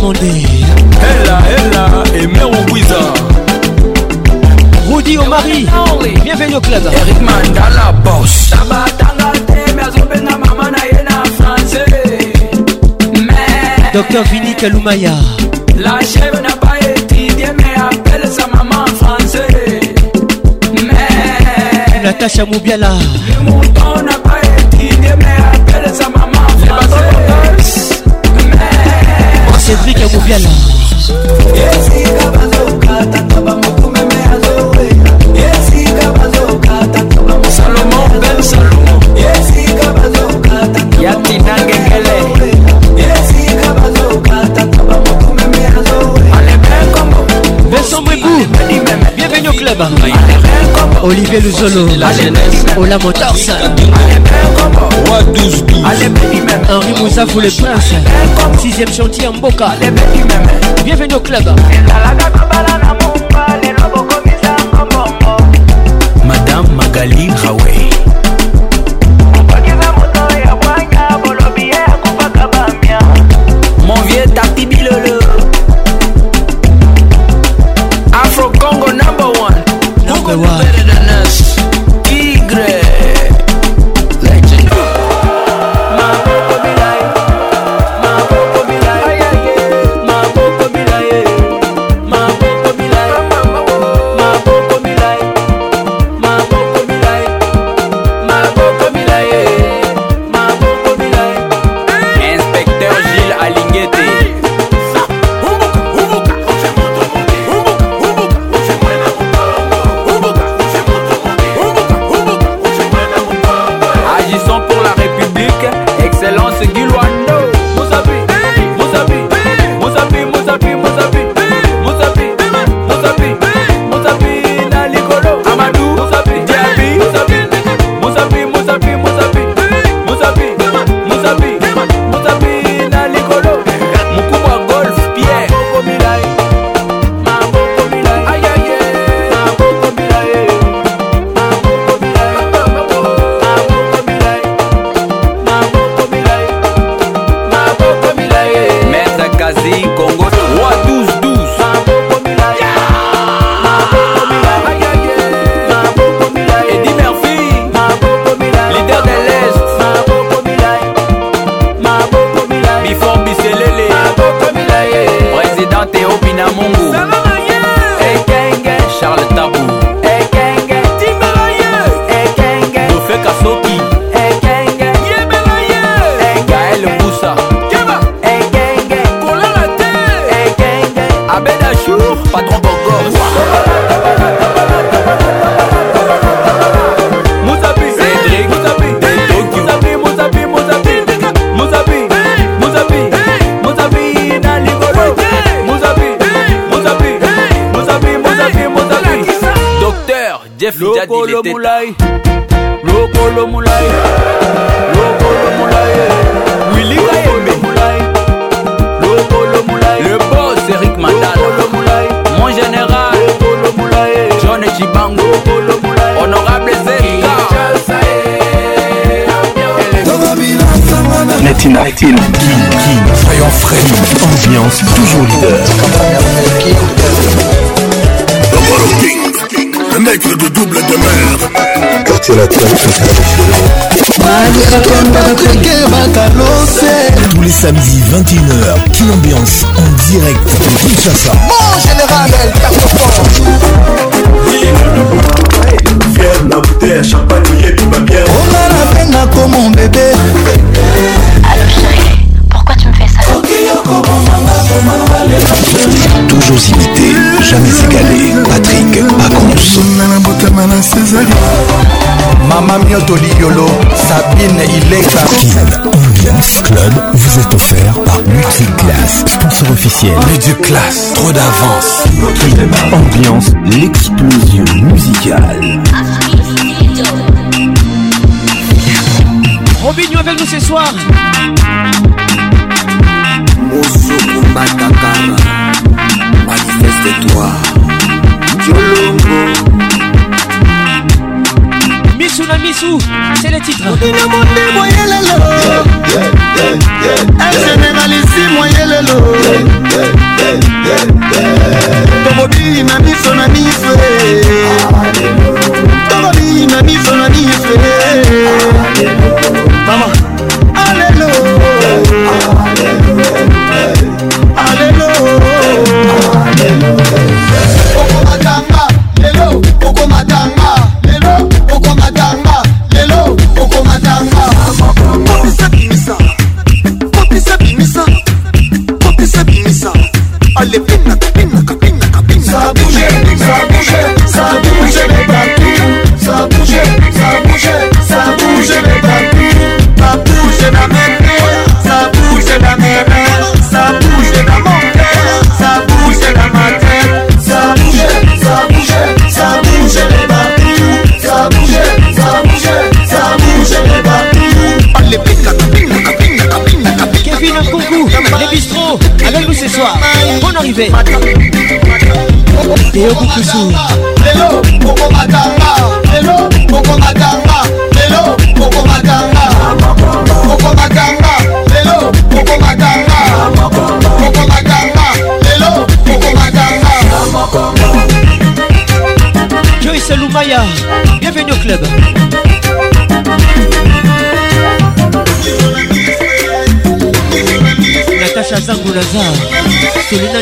monde Ella, Ella et guiza Rudy Omari, bienvenue au club Eric Mandala, boss Tabatanga, t'es bien maman français Docteur Vini Kaloumaya La chèvre n'a pas étudié mais appelle sa maman français Mais Natacha Moubiala Olivier Luzolo Ola Motors Henri Moussa pour le prince 6ème chantier en Boca Bienvenue au club samedi 21h, Kin Ambiance en direct de Kinshasa. Mon général, elle carte Fier na bouteille, champagne, et bière. On a la peine comme mon bébé. Allô chérie, pourquoi tu me fais ça Toujours imité, jamais égalé. Patrick Pacons. Mama Mioto Liolo, Sabine Ileka. Ambiance Club vous est offert par Multiclass, sponsor officiel. Multiclass, trop d'avance. Ambiance, l'explosion musicale. Robinho avec nous ce soir. Oso, Matakara, manifeste-toi. Tiolongo. misu na misu c'est le titre mobina motemo yelelo esenenalisi mwa yelelo tokobii na miso na miso tokobii na miso na miso mama alelo alelo okomaka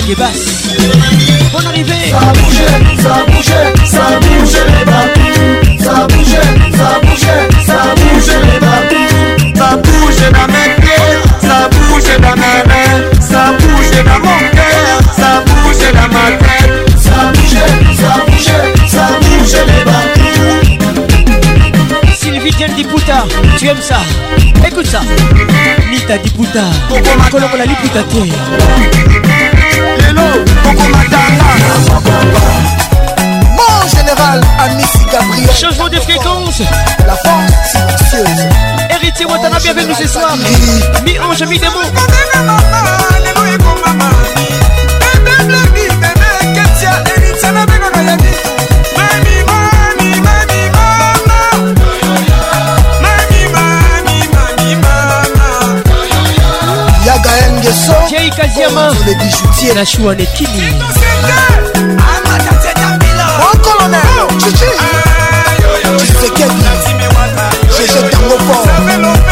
Michel Guébas. Bonne arrivée. Ça bougeait, ça bougeait, ça bougeait les babous. Ça bougeait, ça bougeait, ça bougeait les babous. Ça bougeait dans mes pieds, ça bougeait dans mes mains, ça bougeait dans mon cœur, ça bougeait dans ma tête. Ça bougeait, ça bougeait, ça bougeait les babous. Sylvie Jeanne Diputa, tu aimes ça? Écoute ça. Nita Diputa, Colombo la Liputa terre. Mathieu Montana, bienvenue ce soir. Mi ange, mi démon. Jay Kaziama, le bijoutier, la chouane et Kimi. Mon oh, colonel, Chichi, Chisekedi. yango fort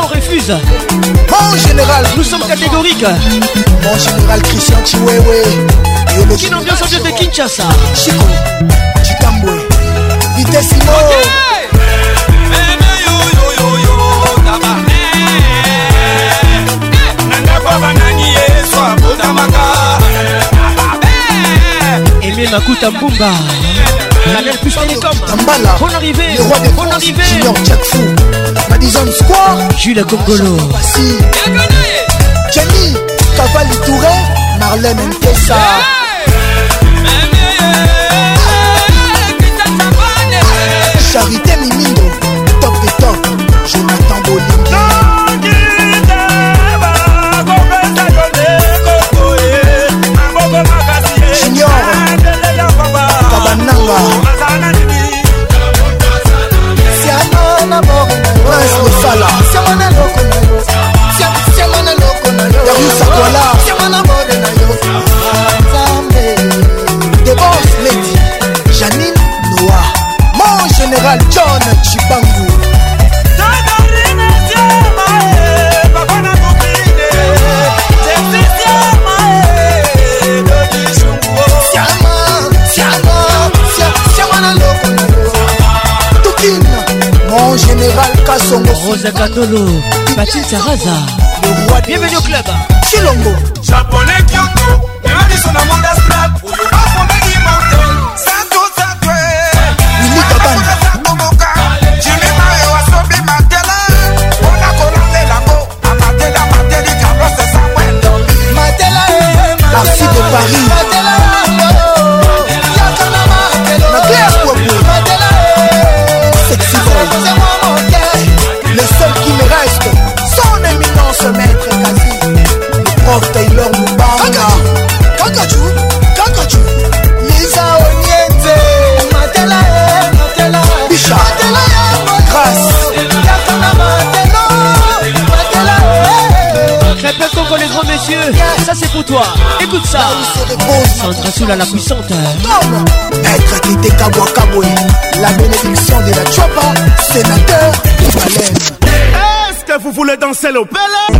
refuse. Mon général. Nous sommes catégoriques. Mon général Christian Chiwewe. Une ambiance ambiante de Kinshasa. Chico, Chitambwe, Vitessimo. Emile Makuta Mbumba. Daniel Pustelicom Bon arrivé Le roi des bon France, arrivé Junior Jack Fou Madison Square Jules Congolo Jenny Cavalli Touré Marlène Mpessa Charité Mimindo Top des top Jonathan Bolingo Baba Siamo na bogo Prince Moussala Siamo na loko na yo Siamo na loko na yo Darius Akwala Siamo na bogo na yo Nzambe The Boss Lady Janine Noah Mon Général John kasongoose katolo patin saraza bienvenu au club kilongo japonais kyoto emadiso na mondastrat oyo bafondaki motel satotatwe ilikabana toboka jimima yo asobi matela mpona kolondelango amatela mateli kabose samuel matela asi de paris Marco les grands messieurs, ça c'est pour toi. Écoute ça. Centre sous la puissante. Être acquitté Kawakaboui, la bénédiction de la Chopa, sénateur Est-ce que vous voulez danser le pele?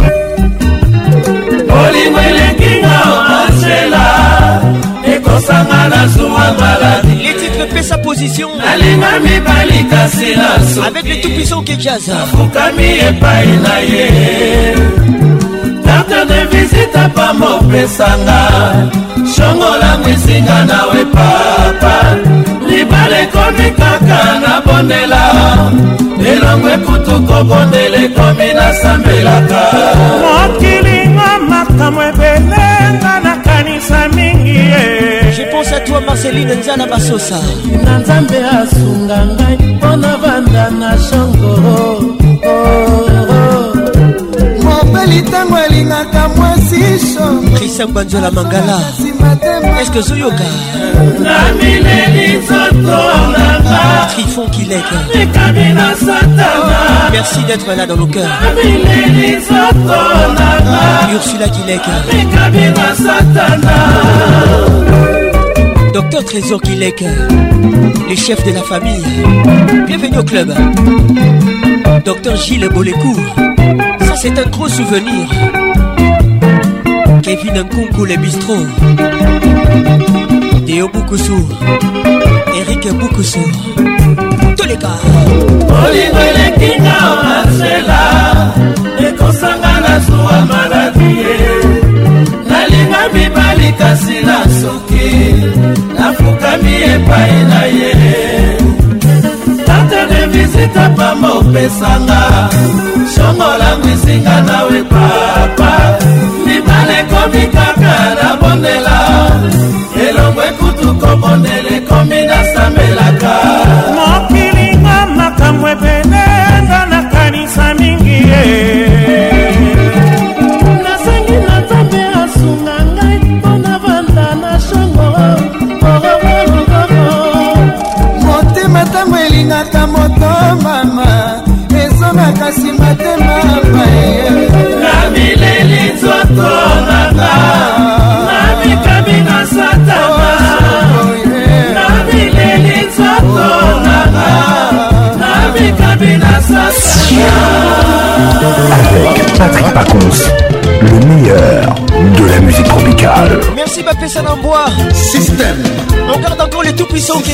Olingo elekinga angela ekosanga na zuwa maladi les titres pe sa position nalinga mibali kasi avec le tout puissant ke jazz afukami epai na ye karte de visite pamba opesanga shongolango esinga nawe papa libala ekomi kaka na bondela elongo ekutu kobondela ekomi nasambelaka mokilinga makambo ebelenga nakanisa mingi ye Je pense à toi Marceline Nzana Basosa na nzambe asunga ngai mpo na banda na shongoro oh. oh. asepeli ntango alingaka mwasi christian banzola mangala eske ozoyoka na mileli nzoto nanga trifon kilekekami na satana merci d'être là dans le cœur na mileli nzoto nanga ursula kilekekami na satana Docteur Trésor Guilec, le chef de la famille. Bienvenue au club. Docteur Gilles Bolécourt. C'est un gros souvenir. Kevin Nkunku, les bistrots. Théo Boukoussou. Eric Boukoussou. Tous les gars. olingo elekinga omasela ekosanga na zuwa maladi ye nalinga mibali kasi na soki nafukami epai na ye lizita pamba opesanga shongolangu esinga nawe papa libala ekomi kaka na bondela elongo ekutu kobondela natonaka namikami na satana na mileli nzotonaka namikami na satana Avec Patrick Pacons, le meilleur de la musique tropicale. Merci Bapé Sanambois. Système. On garde encore les tout-puissants qui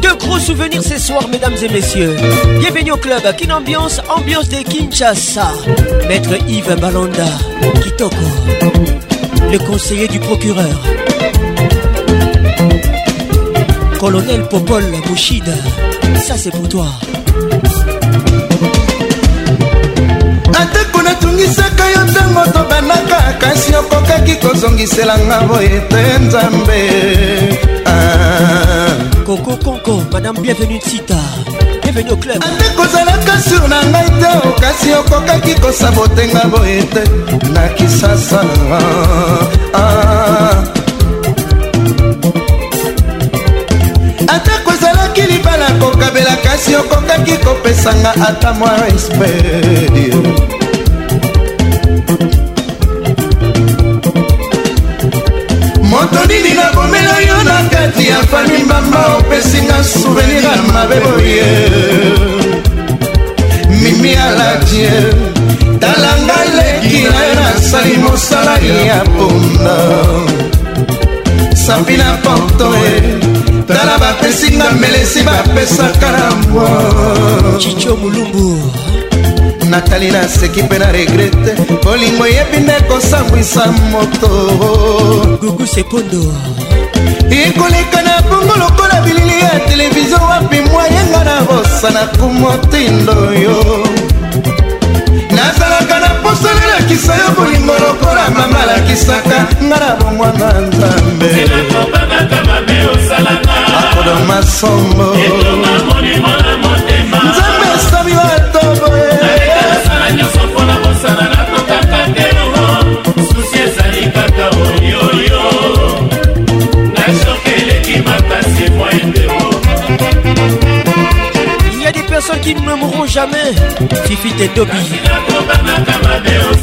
Deux gros souvenirs ce soir, mesdames et messieurs. Bienvenue au club. Quelle ambiance, ambiance de Kinshasa. Maître Yves Balanda, Kitoko, le conseiller du procureur. Colonel Popol Bouchida, ça c'est pour toi. atako natungisaka yo ntango tobandaka kasi okokaki kozongiselanga boye te nzambe kokokonko ah. madame bienvenu tita bienvenu au club ate kozalaka sur na ngai te oh, kasi okokaki kosabotenga boye te na kisasa ate ah. ah. libala kokabela kasi okokaki kopesanga ata mwa respedi moto nini nakomela yo na kati ya fami mbamba opesinga souvenir ya mabe boye mimi alatie talanga leki na yo nasali mosala ya mpunda sapi na porto e tala bapesinga melesi bapesaka na mbwa cicio molumbu natali naseki mpe na regrete bolingo eyebi nde kosambwisa moto gugu sepondo ekoleka na bongo lokola bilili ya televizio wapi mwayenga na bosana kumotindo yo nazalaka na posalala lakisa yo bolingo lokola mama lakisaka nga na bomwana nzambe akodo masombo nzambe esomi batoboye chansons qui ne mourront jamais Fifi et Toby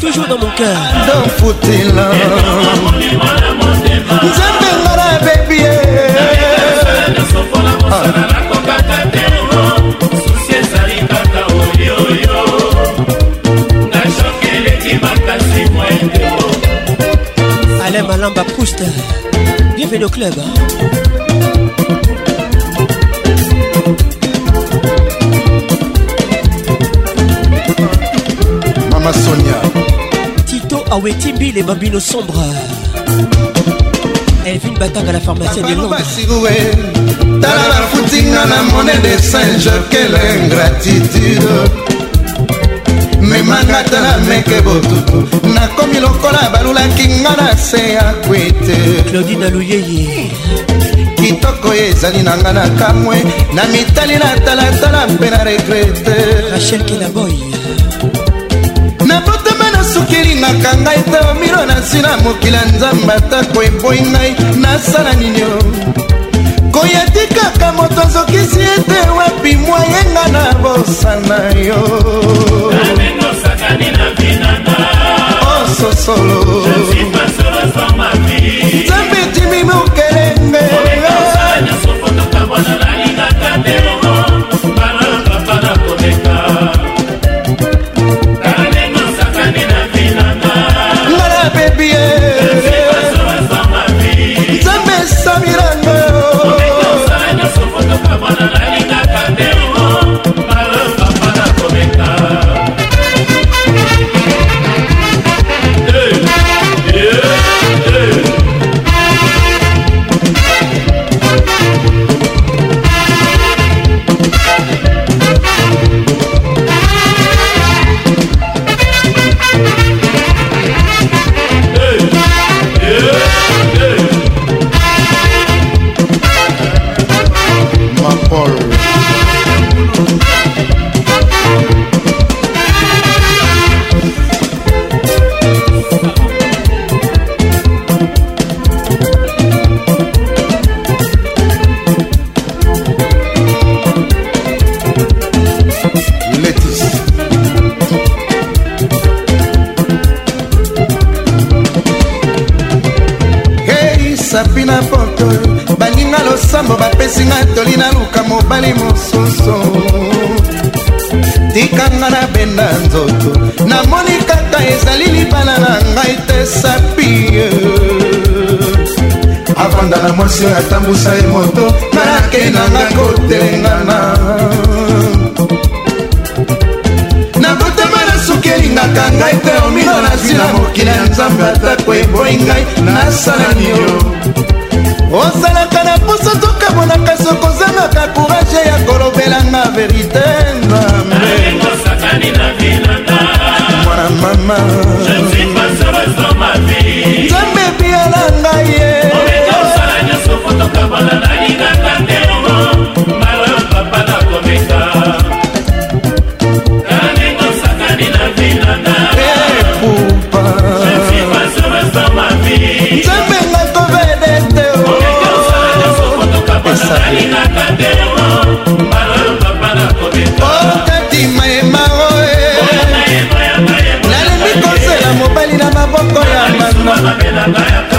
Toujours dans mon cœur Dans Foutila Zembelala baby Alain Malamba Proust Bienvenue au club hein. mama sonia tito awetimbi les babino sombre elvin batanga la pharmacie de londresbasiwe tala bafutinga na mone de saint jokele ingratitude memanga tala meke botutu nakomi lokola balulaki nga na se ya kwete claudine aluyeye kitoko oyo ezali na nga na kamwe na mitali na talatala mpe na regrete rachel kelaboy elingaka ngai te omilo na nsina mokila nzambe atako epoi ngai nasala nini o koyeti kaka moto azokisi ete wapi mwayenga na bosana yo ososolo oh, nzambe timi mokelenge mwasi oyo atambusa ye moto nakendanga kotengana nakotama na suki elingaka ngai te omino nazwi na mokili ya nzambe atako eboyi ngai nasala nio osalaka na puso tokamonaka soki ozangaka kourage ya kolobelanga verite nzambe mwana mama nzambe ebialanga ye kotoka mpona nalingaka ndemo mbala papa nakomeka nanengosakani na vinanga eh, nzembe nga kovede te nalingaka ndemo mbala papa nakomeka nalembi kozela mobali na maboko ya mama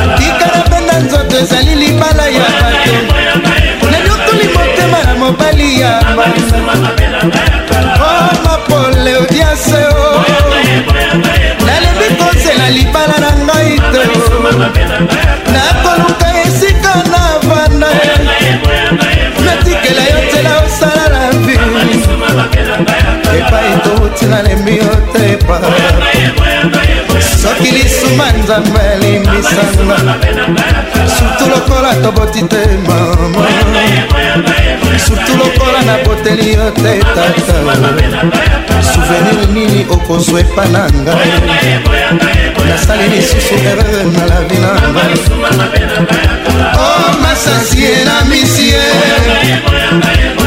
nakoluka esika na vanda natikela yo nzela osala na vi epai tokotila lemi otepa soki lisuma nzambe alimbisanga sutu lokola toboti te mama sutu lokola naboteli yo te tata souvenir nini okozwa epa na ngai nasali lisusu erreur na la vi na ngai o oh, masasie na misie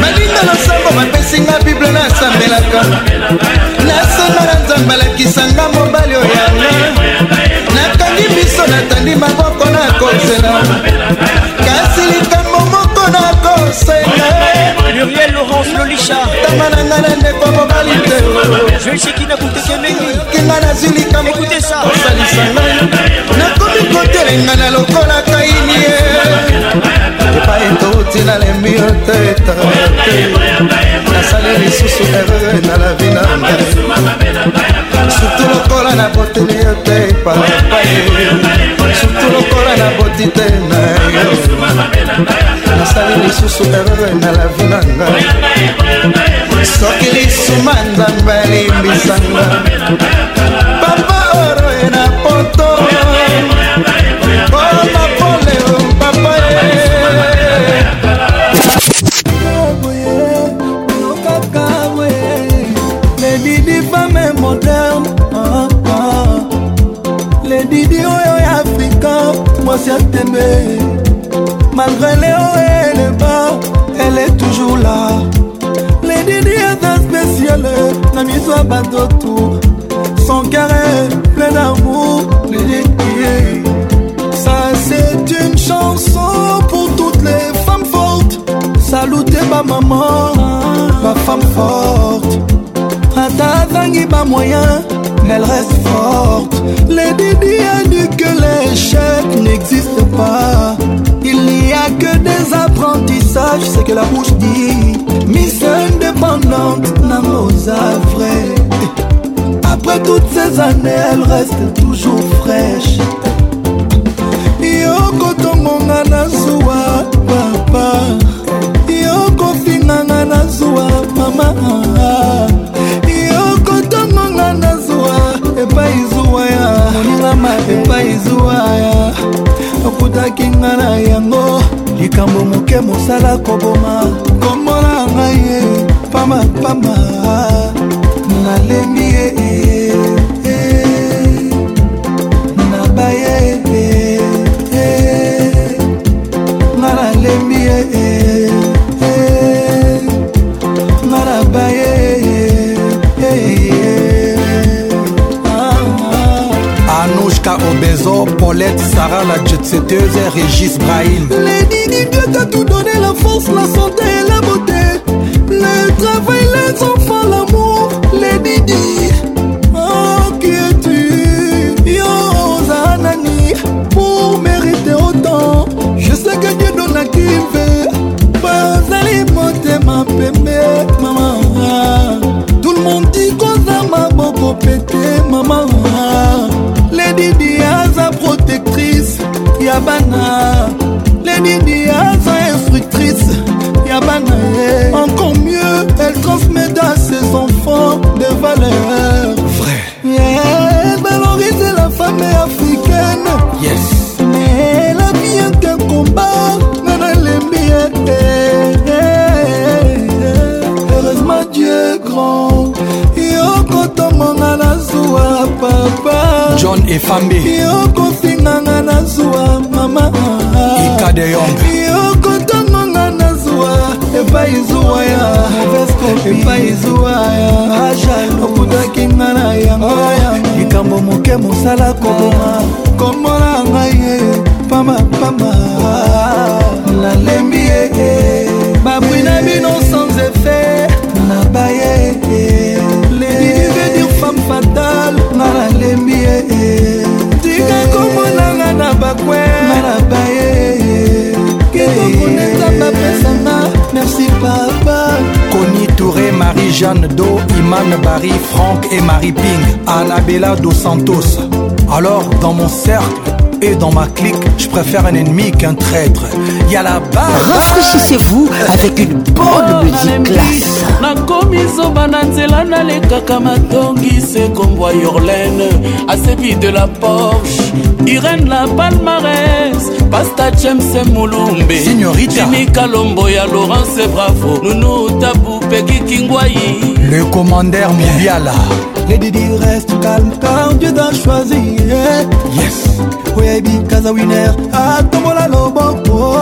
baninga losambo bapesinga bible nasambelaka nasomba na nzambe alakisanga mobali oyanga nakangi biso natandi maboko na kozela kasi likambo senge muriel laurence lolisha tanga na ngai na ndeko mobali te joiseki na kutekemeni kinga nazwi likambo ekute sa osalisa ngai nakomi kotelenga na lokolaka ye epai totina lembi yo te tate nasali lisusu erreur na la vi na ngai surtu lokola na botini yo te papae surtu lokola na boti te na yo nasali lisusu erreur na la vi na ngai soki lisuma nzambe alimbisanga papa oroye na poto po mwasi ah, ah. oh, atembe malgré les hauts et les bas elle est toujours là ledidi aza spéciale na miso ya bato tour son carré Ma maman, ma femme forte ata moyen Mais elle reste forte les didi a dit que l'échec n'existe pas il n'y a que des apprentissages c'est que la bouche dit miss indépendante namosa vrai après toutes ces années elle reste toujours fraîche yokotongonga mon anasoua papa mama yokotongonga na zuwa epai zuwa ya moningama epai zuwa ya okutaki nga na yango likambo moke mosala koboma kombola ngai ye pamapama nalembi Mara Obezo, Paulette, Sarah la jetsetteuse, Régis Brahim. Lady Di Dieu t'a tout donné, la force, la santé et la beauté. Le travail, les enfants, l'amour, Lady Di. Oh, qui es-tu Yo, Zanani, pour mériter autant. Je sais que Dieu donne à qui il veut. Bazali, motema, pembe, maman. Tout le monde dit qu'on a ma beaucoup pété. ya bana ledidi aza instructrice ya bana ye encore mieux elle transmet à ses enfants des valeurs elle valorise la femme africaine yes. elle a bien qu'un combat nana lembi heureusement dieu grand yokotomanga na zuwa papa john efambe yokofinganga na zuwa motema yokotongonga na zuwa epai zuwa ya epai zuwa ya okutaki nga na yango likambo moke mosala koboma kombola ngai ye pamapama Jeanne Do, Iman Barry, Franck et Marie Ping, Anabella Dos Santos. Alors, dans mon cercle, et dans ma clique, je préfère un ennemi qu'un traître. Y a la barre. Rafraîchissez-vous avec une bonne musique classe. nakomi zoba na nzela nalekaka matongi se kombwa yorlene asebi de la porche irene la palmarin pasta james mulumbe jimi kalombo ya laurence bravo nunu tabu peki kingwai le commandeur mondial les didi reste calme car dieu t'a choisi yes oyebi kaza winer atombola loboko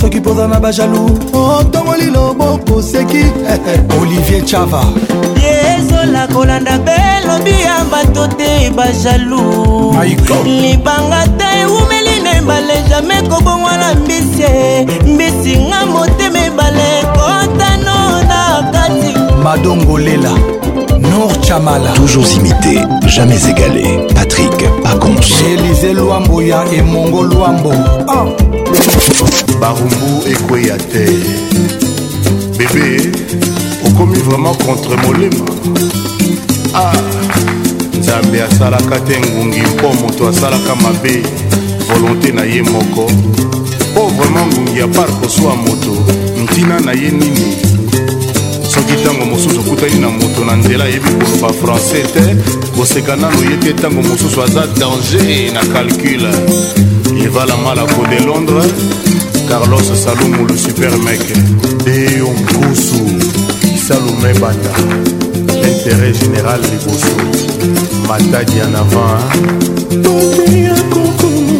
soki mpoza na bajalou otongoli loboko seki olivier chava ezola kolanda belobi ya bato te bajalou libanga te eumi ebale jamai kobongwana mbisi mbisi nga motema ebale kotano na kati madongolela Nour Chamala. Toujours imité, jamais égalé. Patrick Pacons. Élisée Luamboya et Mongo Luambo. Ah. Barumbu Ekweyate. Bébé, okomi vraiment contre molema. Ah, nzambe asalaka te ngungi mpo moto asalaka mabe volonté na ye moko mpo oh, vraimen ngungi ya par koswa moto ntina na ye nini soki ntango mosusu okutani na moto na nzela ayebi koloba francais te koseka nano ye te ntango mosusu aza danger na calcule evala malako de londres carlos salumu le supermek deyo mkusu isalume banda intérêt général liboso matadi en avant toteya kokoma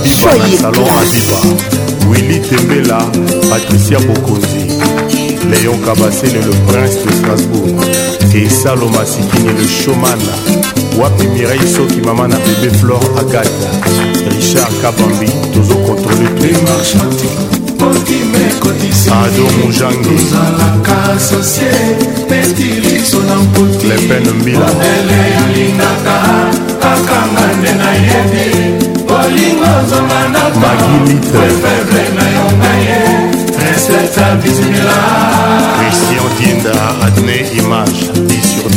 abiba na salon abiba willi tembela patricia bokonzi léon kabasele le prince de strasbourg et saloma sikini le shomana wapi mireille soki mama na bebe flore agata richard kabambi tozokontrole climat ado mojangelepen mbila akanga nde nayebi olingo zonga ndakoefebre na yonga ye princesa bisimila christian dinda adne image 10 sur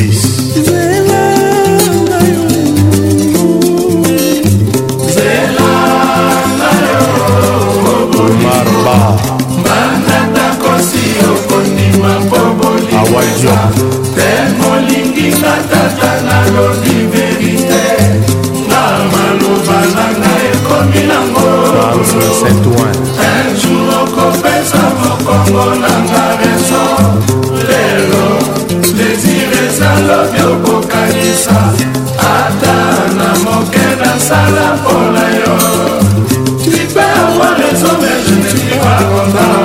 10 bandakosi okondima mpo bolingisa te molingi ngatata nalobi verite saint-ouen ejour okopesa mokongo nanga reso lelo desir ezalobi okokanisa ata na moke nasala mpona yo lipe awa reso me je ne suis pas content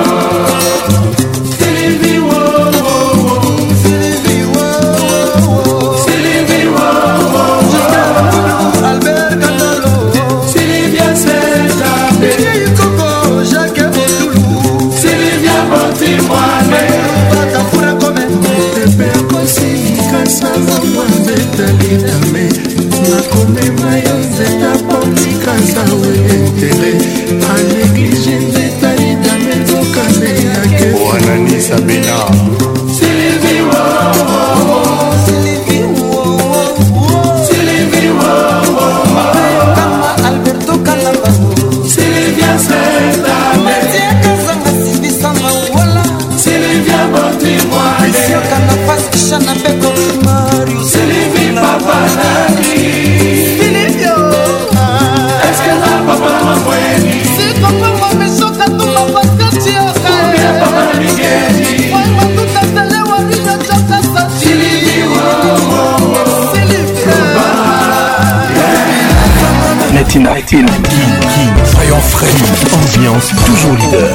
me style. Soyons frais, ambiance toujours leader.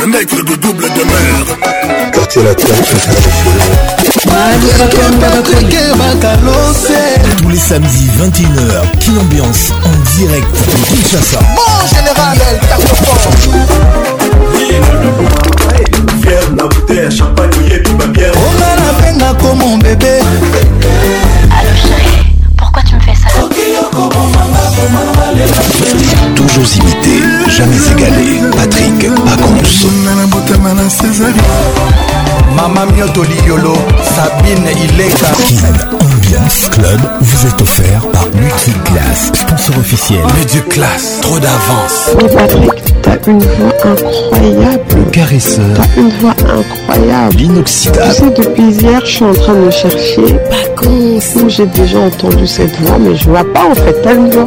Le mec de double de mer. Quartier latin, tous les samedis 21h, King Ambiance en direct de Kinshasa. Mon général, elle tape fort. Fier la bouteille, champagne, yébi, ma On a la là, venga comme mon bébé. Toujours imité, jamais égalé. Patrick Pacons. Mama Mioto Liolo, Sabine Ileka. Kin Ambiance Club vous est offert par Multiclass, sponsor officiel. classe, trop d'avance. Oh Patrick, t'as une voix incroyable. caresseur. T'as une voix incroyable. L'inoxydable. Tu sais, depuis hier, je suis en train de chercher. Pacons. J'ai déjà entendu cette voix, mais je vois pas en fait. T'as une voix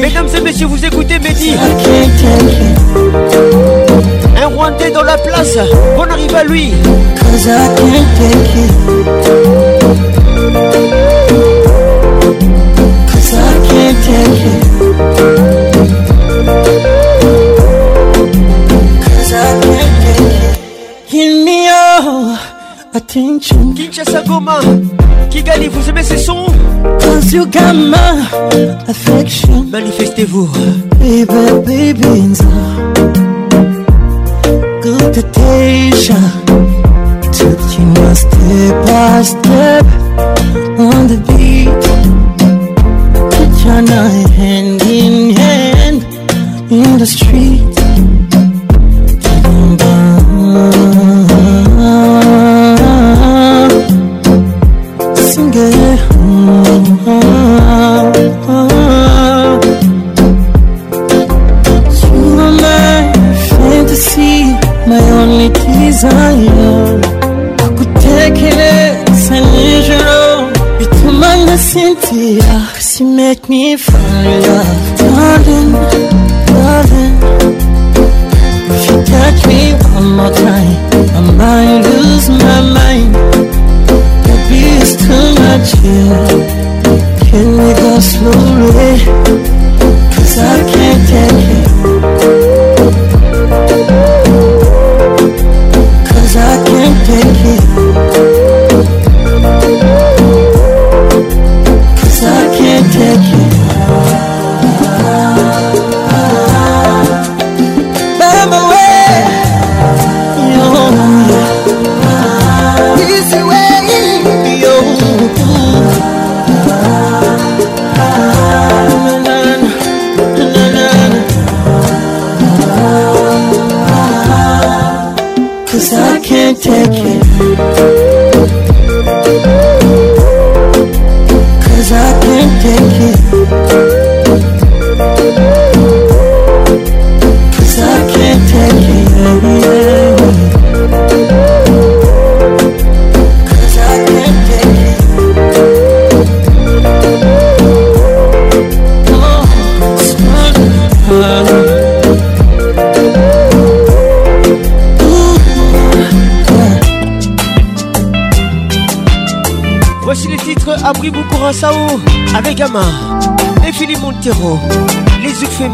Mesdames et messieurs, vous écoutez Mehdi. Un Rwandais dans la place. On arrive à lui. Kinshasa Goma, Kigali, vous aimez ces sons you got my affection. Manifestez-vous. Baby, baby, it's a good temptation. Taking my step by step on the beat. Put your night hand in hand in the street. plenty, yeah. She make me fall in love, darling, darling. If you touch me one more time, I might lose my mind. That beats too much, yeah. Can we go slowly?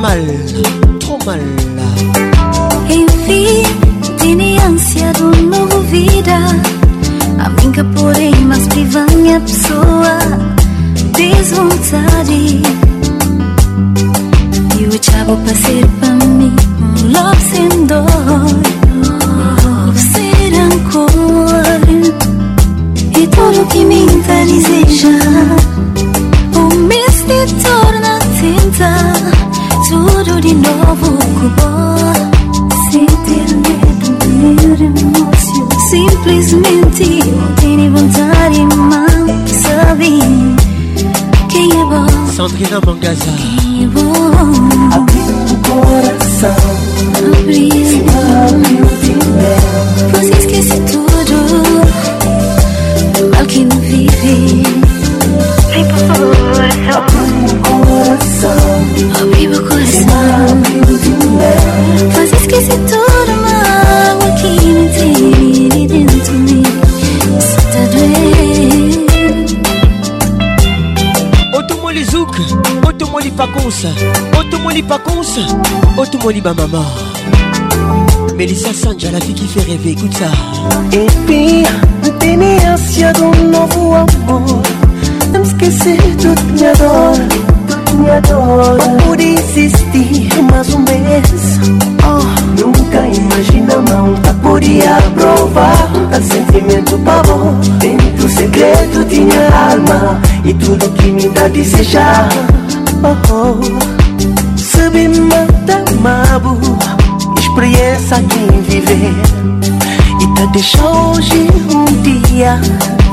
말토말 Koliba maman Melissa Sanja, la fille qui fait rêver, écoute ça Epi, ntini ansia de um novo amor Não esquecer tudo me adora, me adora Não pude insistir mais um mês oh. Nunca imagina não, podia provar o sentimento pavor Dentro segredo tinha alma E tudo que me dá desejar oh mabu experiência quem viver E te tá deixa hoje um dia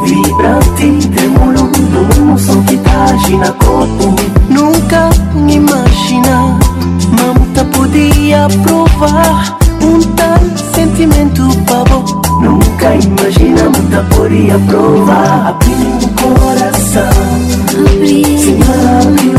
Vibrante, tremulando, Num som que tage tá na corpo Nunca imagina mamuta podia provar Um tal sentimento pavo Nunca imagina mamuta podia provar Abrir o coração Abrir, abrir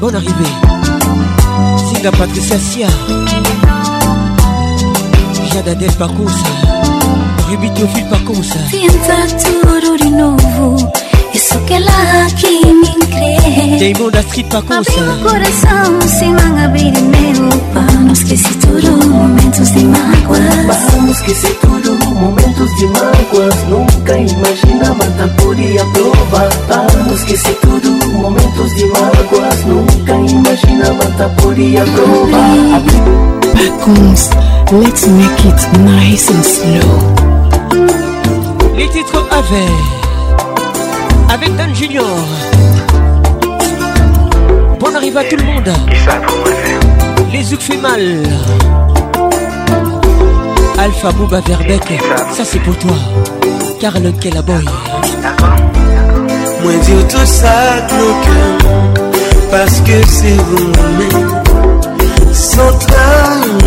bonne arrivée. Singa Patricia Sia. Jade Adèle Pacousa. Ruby Théophile Pacousa. Pinta tudo de novo. Isso que ela que me crê. Damon da Street Pacousa. Abri meu coração sem não abrir meu. Para não esquecer tudo. Momentos de mágoa. Para não esquecer momentos de mágoas Nunca imaginava à podia provar Vamos esquecer tudo, momentos de mágoas Nunca imaginava tá podia provar Pacons, let's make it nice and slow Les titres avec Avec Dan Junior Bon arrive à tout le monde Les Zouk fait mal Alpha Bouba Verbeck, ça c'est pour toi. Carlon Kellaboy. Moi dis tout ça cœurs, parce que c'est vous même sans trahir.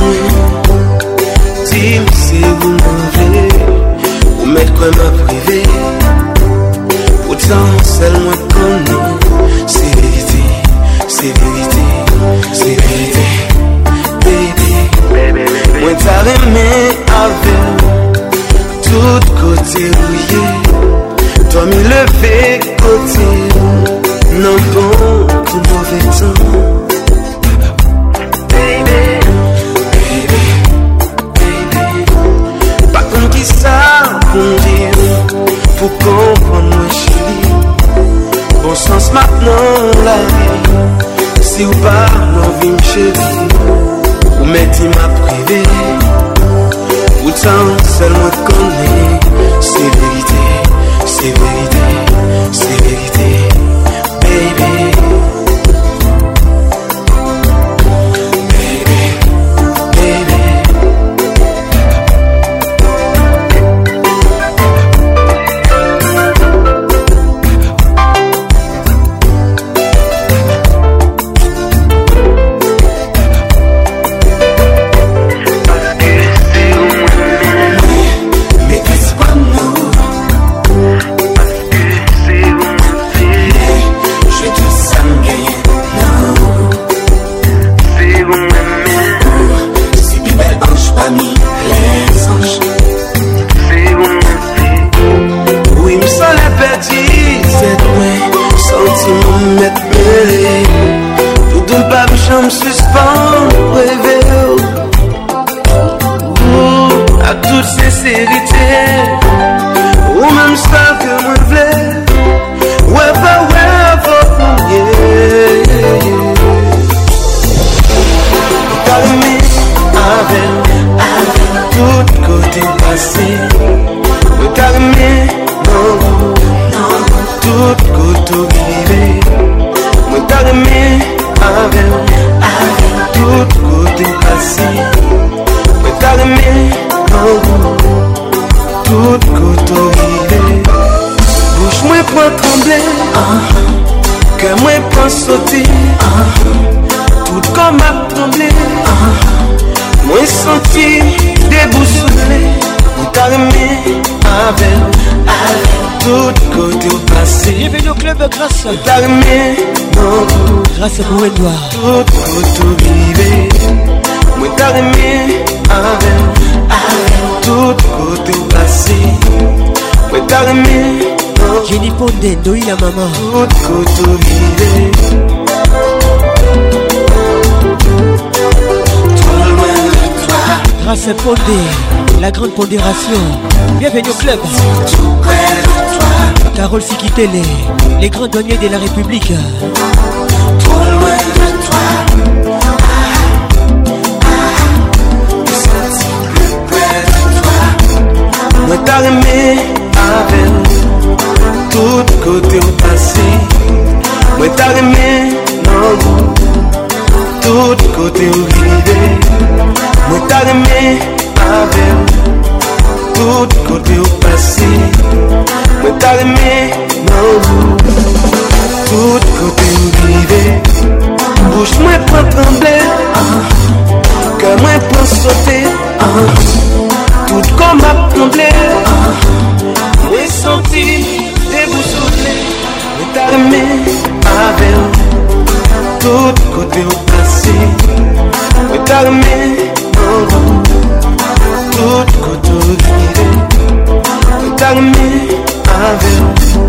Tim c'est vous mauvais, vous mettre comme ma privée Pourtant, seulement comme nous, c'est vérité, c'est vérité. Amen. Mwen ta reme ave Tout kote ouye To mi leve kote Nan bon kou mouve tan Baby, baby, baby Pa kon ki sa kon di Pou kon pou mwen chili Bon sens mat nan la vi Si ou pa nan vi mcheli Meti ma privé Pourtant seul moi connais C'est vérité, c'est vérité, c'est vérité grâce pour Edouard. Mwen ta reme avèm Avèm Tout kote ou pase Mwen ta reme Jenny Ponde, Doi la maman Tout kote ou Tout le loin de toi Grâce à Pondé, la grande pondération Bienvenue au club Tout près toi Carole Sikitele, les grands douaniers de la République Tout kote ou pase Mwen ta reme nan ou Tout kote mprive Bouch mwen pran tremble Ke mwen pran sote Tout kom ap tremble Mwen senti debousole Mwen tarme avel Tout kote ou pase Mwen tarme anvo Tout kote ou vire Mwen tarme avel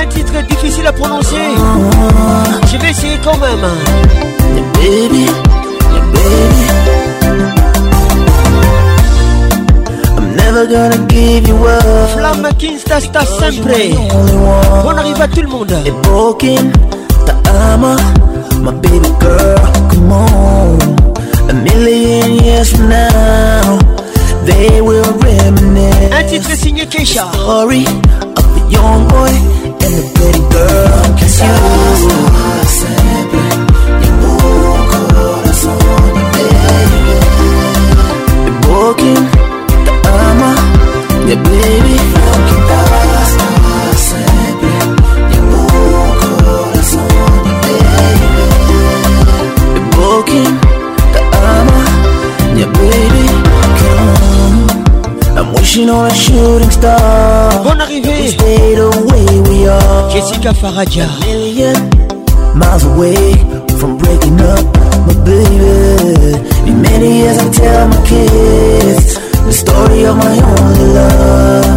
Un titre difficile à prononcer. Je vais essayer quand même. Baby. gonna give you Flamme sta sempre. On arrive à tout le monde. my baby girl, come on. A million years from now, they will reminisce. Un titre signé Keisha. young boy and girl. you. know a shooting star. Bon arrivée. We stay the way we are. Jessica Faraja. A million miles away from breaking up, but baby, in many years I tell my kids the story of my only love.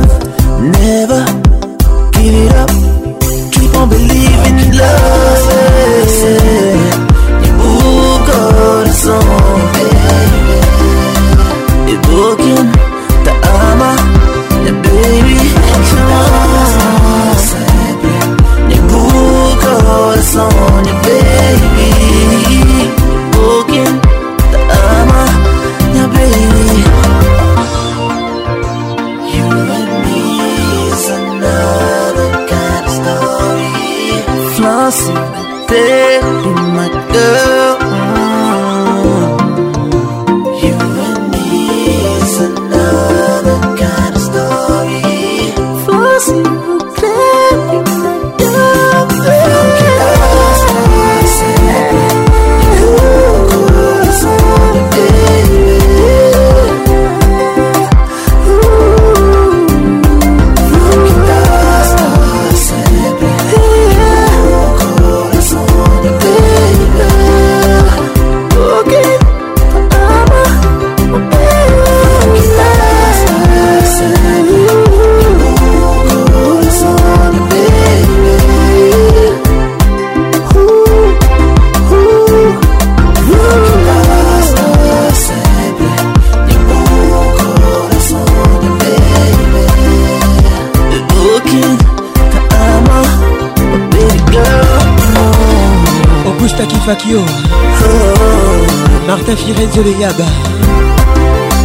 Kirenzo Leyaga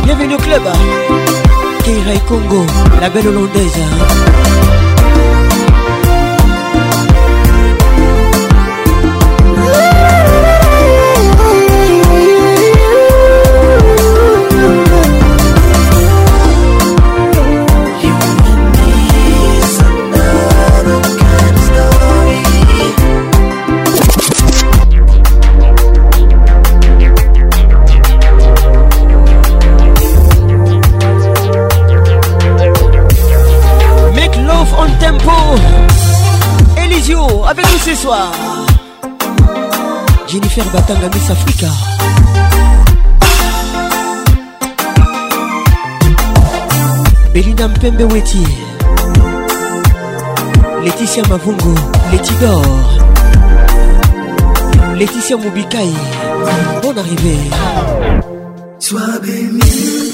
Bienvenue au club Keira Congo, la belle hollandaise batanga miss africa belinda mpembe weti leticia mavungu letidor leticia mobikai bon arrivé Sois béni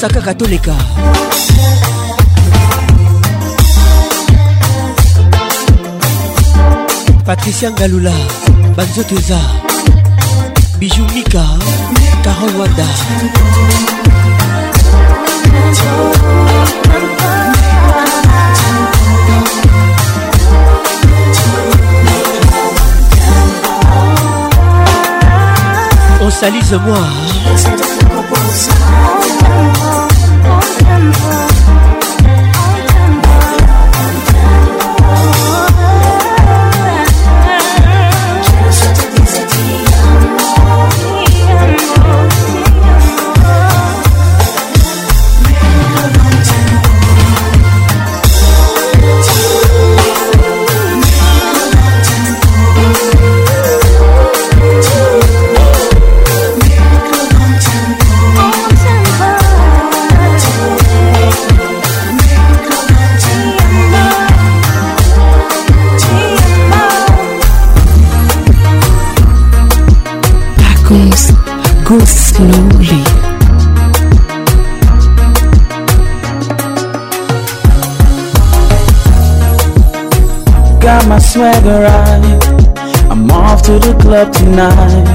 Saka kaka patricia ngalula banzoto eza bijou mika carol Wada on salise moi I'm my swagger right. I'm off to the club tonight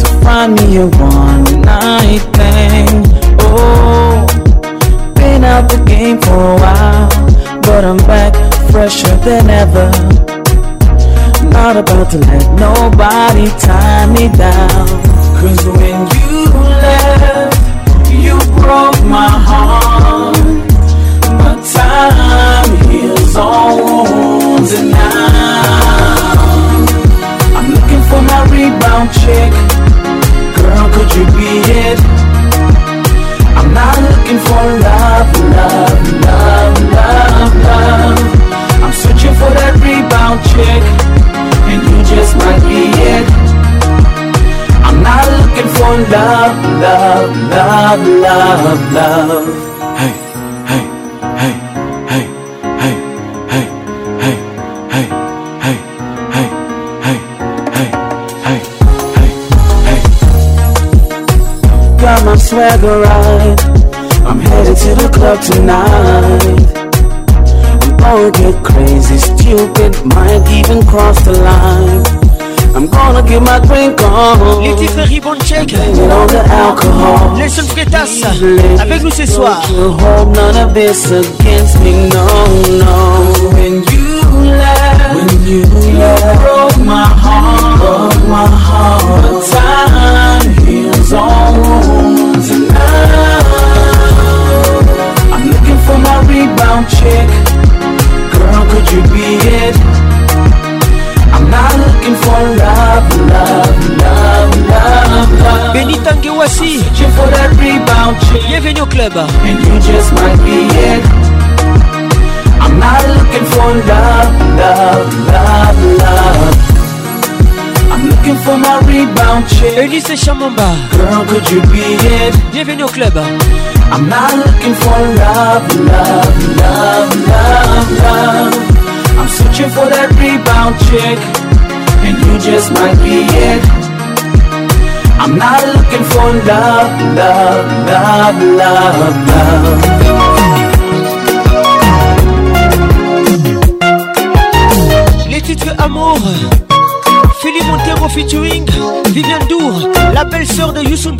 to find me a one night thing. Oh, been out the game for a while, but I'm back fresher than ever. Not about to let nobody tie me down. Cause when you left, you broke my heart. My time heals all wounds losing now. I'm looking for my rebound chick. Girl, could you be it? I'm not looking for love, love, love, love, love. I'm searching for that rebound chick, and you just might be it. I'm not looking for love, love, love, love, love. I'm headed to the club tonight. I'm gonna get crazy, stupid, might even cross the line. I'm gonna get my drink on. Les titres Ribbon Check. On the alcohol. Nelson Freitas avec nous ce soir. Hold none of this against me, no, no. When you laugh, when you laugh. you be it. I'm not looking for love, love, love, love, love. Benita Ngewasi. Searching for that rebound. Chip. Bienvenue au club. And you just might be it. I'm not looking for love, love, love, love. I'm looking for my rebound chick. Elise Chamamba. Girl, could you be it? Bienvenue au club. I'm not looking for love, love, love, love, love. I'm searching for that rebound chick, and you just might be it. I'm not looking for love, love, love, love, love. Les titres amour, Philippe Montero featuring Viviane Dour, la belle sœur de Youssou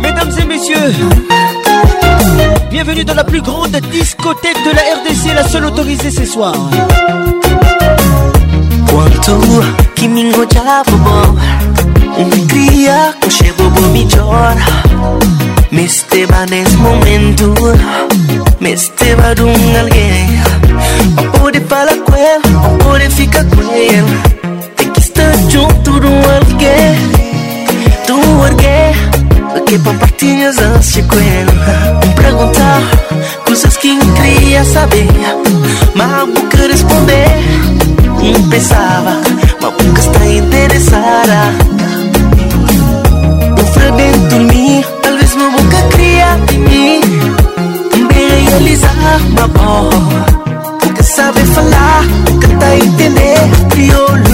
Mesdames et messieurs bienvenue dans la plus grande discothèque de la RDC, la seule autorisée ce soir. Watu kimingoja bobo nikilia kushe bobo michora Meste banes momentu Meste badungal gen Opode pala kwel Opode fika kwel que compartilhas antes de cuenta Perguntar coisas que não queria saber Mas boca responder Não pensava, mas nunca está interessada O dentro de talvez a boca cria em mim Também realizar uma boa Nunca sabe falar, nunca tá entender crioulo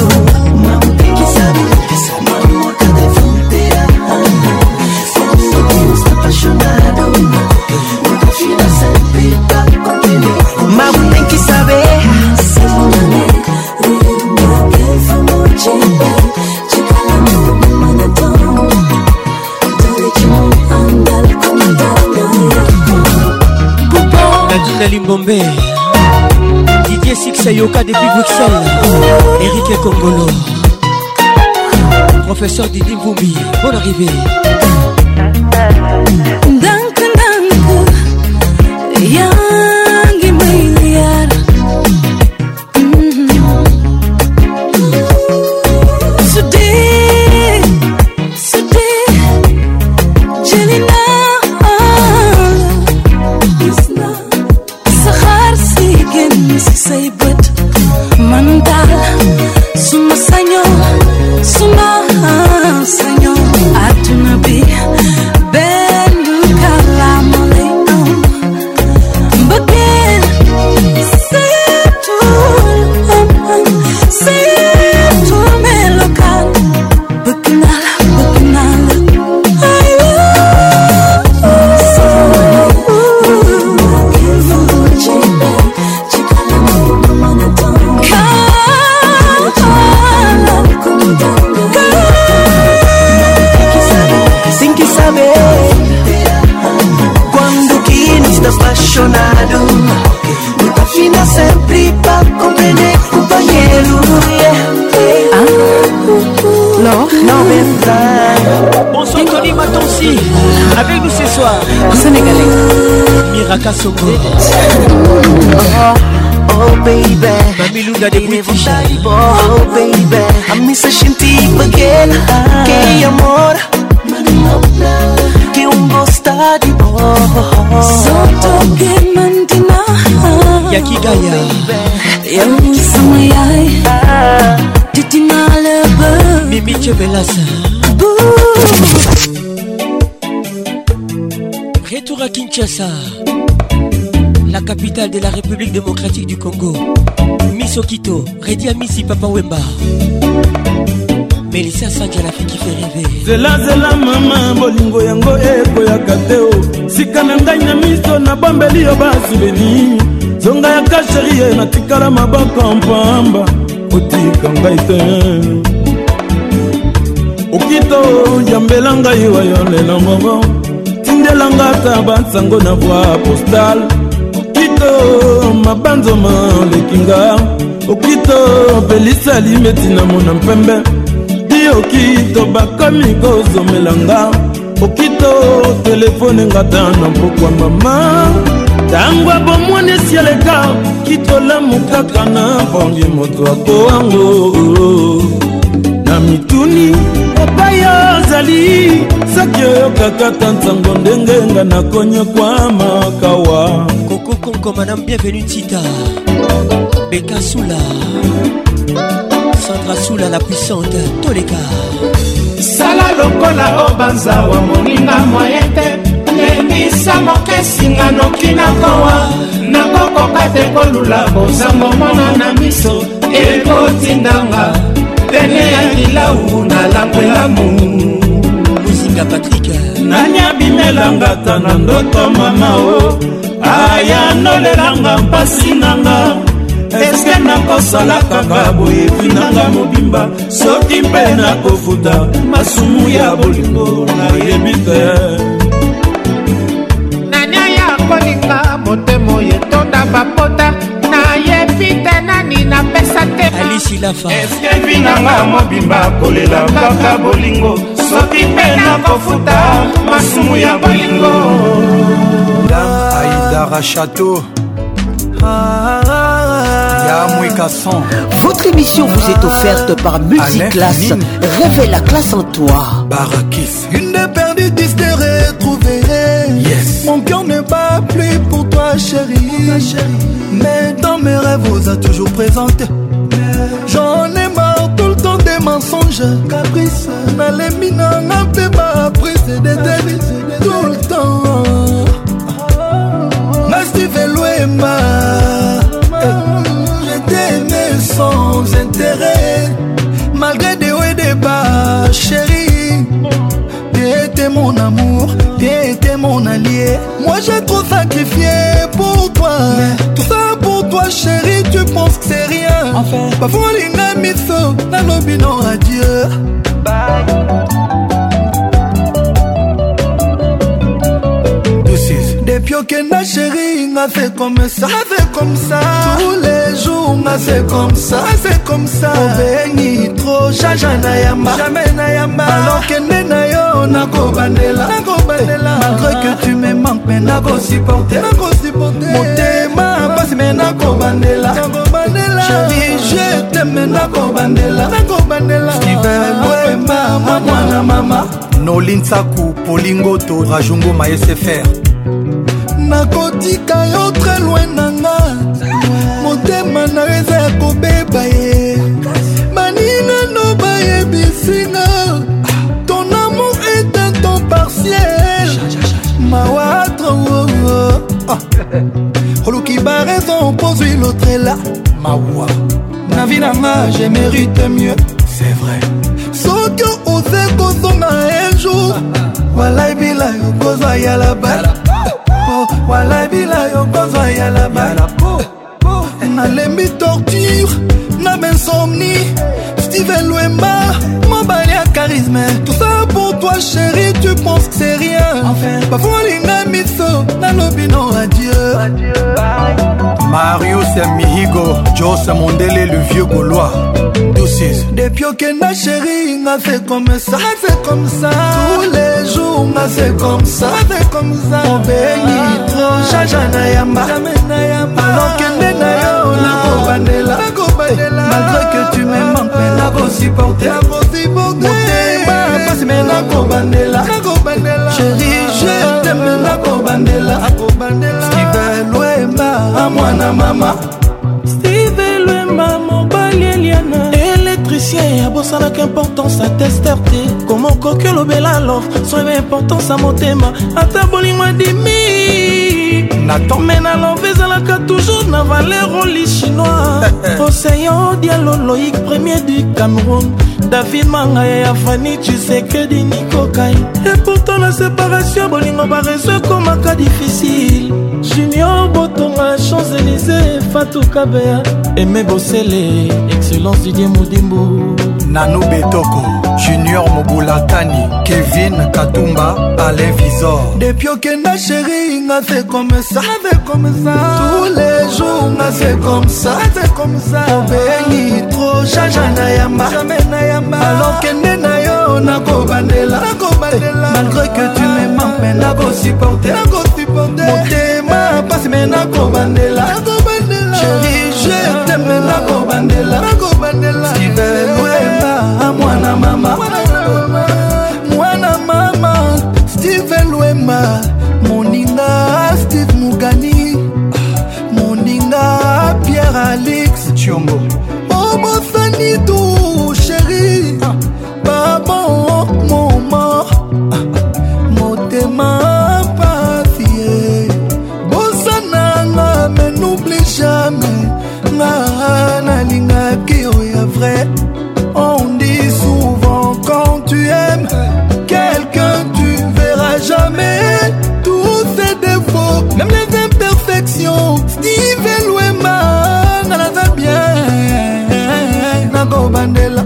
Gombe Didier Six Yoka depuis Bruxelles Eric Congolo Professeur Didi Mvumbi Bonne arrivée raka soko Oh baby, Bamilunga de Witisha Oh baby, I miss a shintig again Que amor, que un gostar de boy Soto que mantina Yakigaya Eu me sonhei Titina lebe Mimi Chebelasa Boo Retour à Kinshasa la capitale de la République démocratique du Congo. Miss Okito, Redia Missy Papa Wemba. Melissa Sandia, la fille qui fait rêver. Zela zela mama, bolingo yango ekoyaka te o. Sika na ngai na miso na bombeli yo basubeni. Zonga ya kasheri ye natikala maboko mpamba. Otika ngai te. okito yambela ngai wayo lelo moko tindelanga ata bansango na voi postale bolingo mabanzoma olekinga okito pelisa limeti na mona mpembe di okito bakomi kozomelanga okito telefone ngata na mpokwa mama ntango bomoni esi eleka kitolamu kaka na bangi moto akowango na mituni epai ozali soki oyokaka ta ntango ndenge nga nakonyokwama Comme madame bienvenue Tita Beka Soula Sandra Soula la puissante Toleka sala lokola o banza wa moninga moye te lebisa mokesinga noki na kowa nakokoka te kolula bozango mona na miso ekotindanga pene ya kilau nalangwelamu muzinga patrik nani abimelanga ta na ndoto mama o ayanolelanga mpasi nanga eske nakosala kaka boyebi nanga mobimba soki mpe nakofuta masumu ya bolingo nayebi te nani aya kolinga motema oyetonda bapota nayebi te nani napesa teeske binanga mobimba kolela kaka bolingo soki mpe nakofuta masumu ya bolingo Dara Château. Votre émission vous est offerte par Musiclass. Réveille la classe en toi. Barakis. Une des perdues disent Mon cœur n'est pas plus pour toi, chérie. Mais dans mes rêves, vous a toujours présenté. J'en ai marre tout le temps des mensonges. Caprice. Malémine, n'a pas appris, c'est des Tout le temps. motema je t'aimais sans intérêt malgré des hauts et des bas chérie t'étais mon amour t'étais mon allié moi j'ai trop sacrifié pour toi tout ça pour toi chérie tu penses que c'est rien bafolinga miso nalobino adieu Bye. tokenda sheri nga fait comme ça fait comme ça tous les jours nga fait comme ça fait comme ça obengi trop jaja na yamba jamais na yamba alokende na yo nakobandela nakobandela malgré que tu me manques mais nakosupporter nakosupporter motema pasi mais nakobandela nakobandela chéri je t'aime nakobandela nakobandela steven boema mwana mama nolinsaku polingoto rajungo maesfr nakotika yo tre loin na nga motema na yo eza ya kobeba ye baninano bayebisinga ton amour est un ton partiel mawatre oluki oh, oh. ah. baraison opozwi lotrela mawa na vi na nga je mérite mieux c'est vrai soki oze kozonga un jour walaibila yo kozwa yalabala po walabila yo kozwa yala po nalembi torture na bensomni steven lwemba mobali ya charisme tout ça pour toi chéri tu penses que c'est rien enfin. bafolinga miso nalobi no adieu, adieu. marius mihigo jose mondele le vieux gaulois saucisse Depuis aucun a chéri, on a fait comme ça, fait comme ça Tous les jours, on a fait comme ça, fait comme ça On bénit trop, jaja na yamba Alors que n'est na yo, la kobanela ah, Malgré que tu me manques, mais la supporter Motema, passe mais la kobanela Chéri, je t'aime, la kobanela Steve Louema, à moi na maman osalaka importance atester te koma okoki olobela alor soyeba importance ya motema ata bolingo adimi natome na love ezalaka toujours na valer oli chinois oseyo dialo loïk premier du cameroun david mangaya ya fani cisekedi nikokai epourtant na séparation bolingo bareso ekomaka difficile junior botonga champs élysée fatou kabea aime bosele excellence didie modimbu nanu betoko junior mobulatani kevin katumba ale visor depuis okenda sheri nga se comme ça se comme ça tous les jours nga se comme ça se comme ça obengi tro jaja na yamba jamais na yamba alors kende na yo nakobandela nakobandela eh, malgré que tu me ah. manques mais nakosupporter nakosupporter motema pasi mais nakobandela nakobandela chéri je t'aime nakobandela nakobandela mwana mama mwana mama steven lwema moninga steve mugani moninga pierre alix chiongo obosani oh, tu à jamais tous ses défauts, même les imperfections. Steve Elouema, nanaza bien, nago bandela.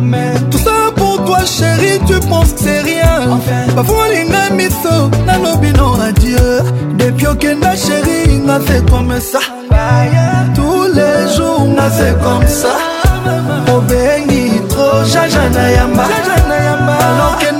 Mais tout ça pour toi, chérie, tu penses que c'est rien. Enfin, parfois linga miso, nanobino adieu. Depuis okenda chérie, n'a fait comme ça. Tous les jours, n'a fait comme ça. obengi tro jaja na yamba aloke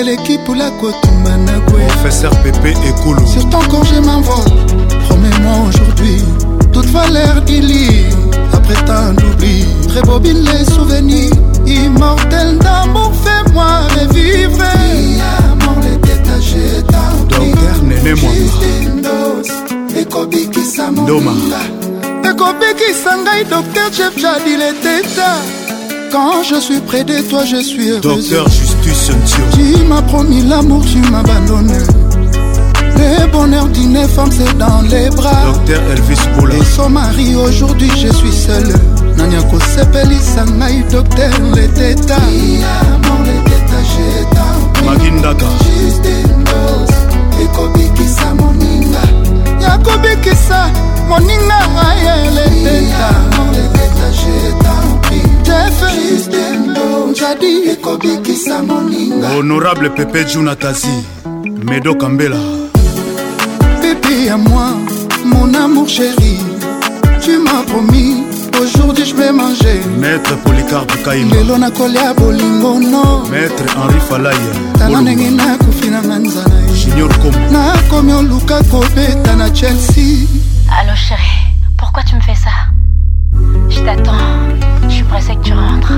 l'équipe pula kotumba Professeur Pépé et ekulu sur ton je m'envole promets-moi aujourd'hui toute valeur lit après tant d'oubli bobine les souvenirs immortel d'amour fais-moi revivre Ne qui ekobikisa ngai docteur jef les teta quand je suis près de toi, je suis heureux. Docteur justice, Tu m'as promis l'amour, tu m'as abandonné. Le bonheur d'une femme, c'est dans les bras. Docteur Elvis Poula. Et son mari, aujourd'hui, je suis seul. Nanyako sepelisa eu, docteur leteta magindaka ekobikisa moninga ya sa moninga aye leteta jadi ekobikisa moninga honorable pepe junatazi medo kambela pepe ya moi mon amour chéri tu m'as promis aujourd'hui je vais manger maître polycarpe kaima lelo nakolia bolingo no maître henri falaya tala ndenge nakufi nanga nzala junior com nakomi oluka kobeta na chelsea allo chéri pourquoi tu me fais ça je t'attends pressée que tu rentres.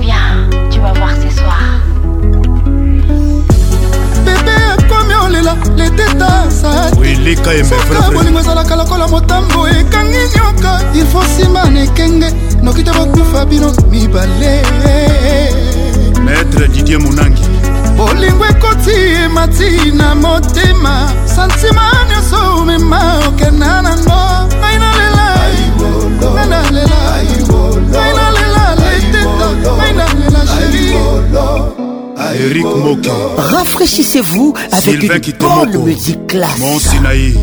Viens, tu vas voir ce soir. bebe akomi olela leteta sasoka bolingo ezalaka lokola motambo ekangi nyoka ilfo nsima na ekenge noki te bokufa bino mibale maître didie monangi bolingo ekoti emati na motema santima nyonso omema okenda nango ngai nalela ngai nalela Eric Moko Rafraîchissez-vous avec une bonne oh. musique classe. Mon Sinaï.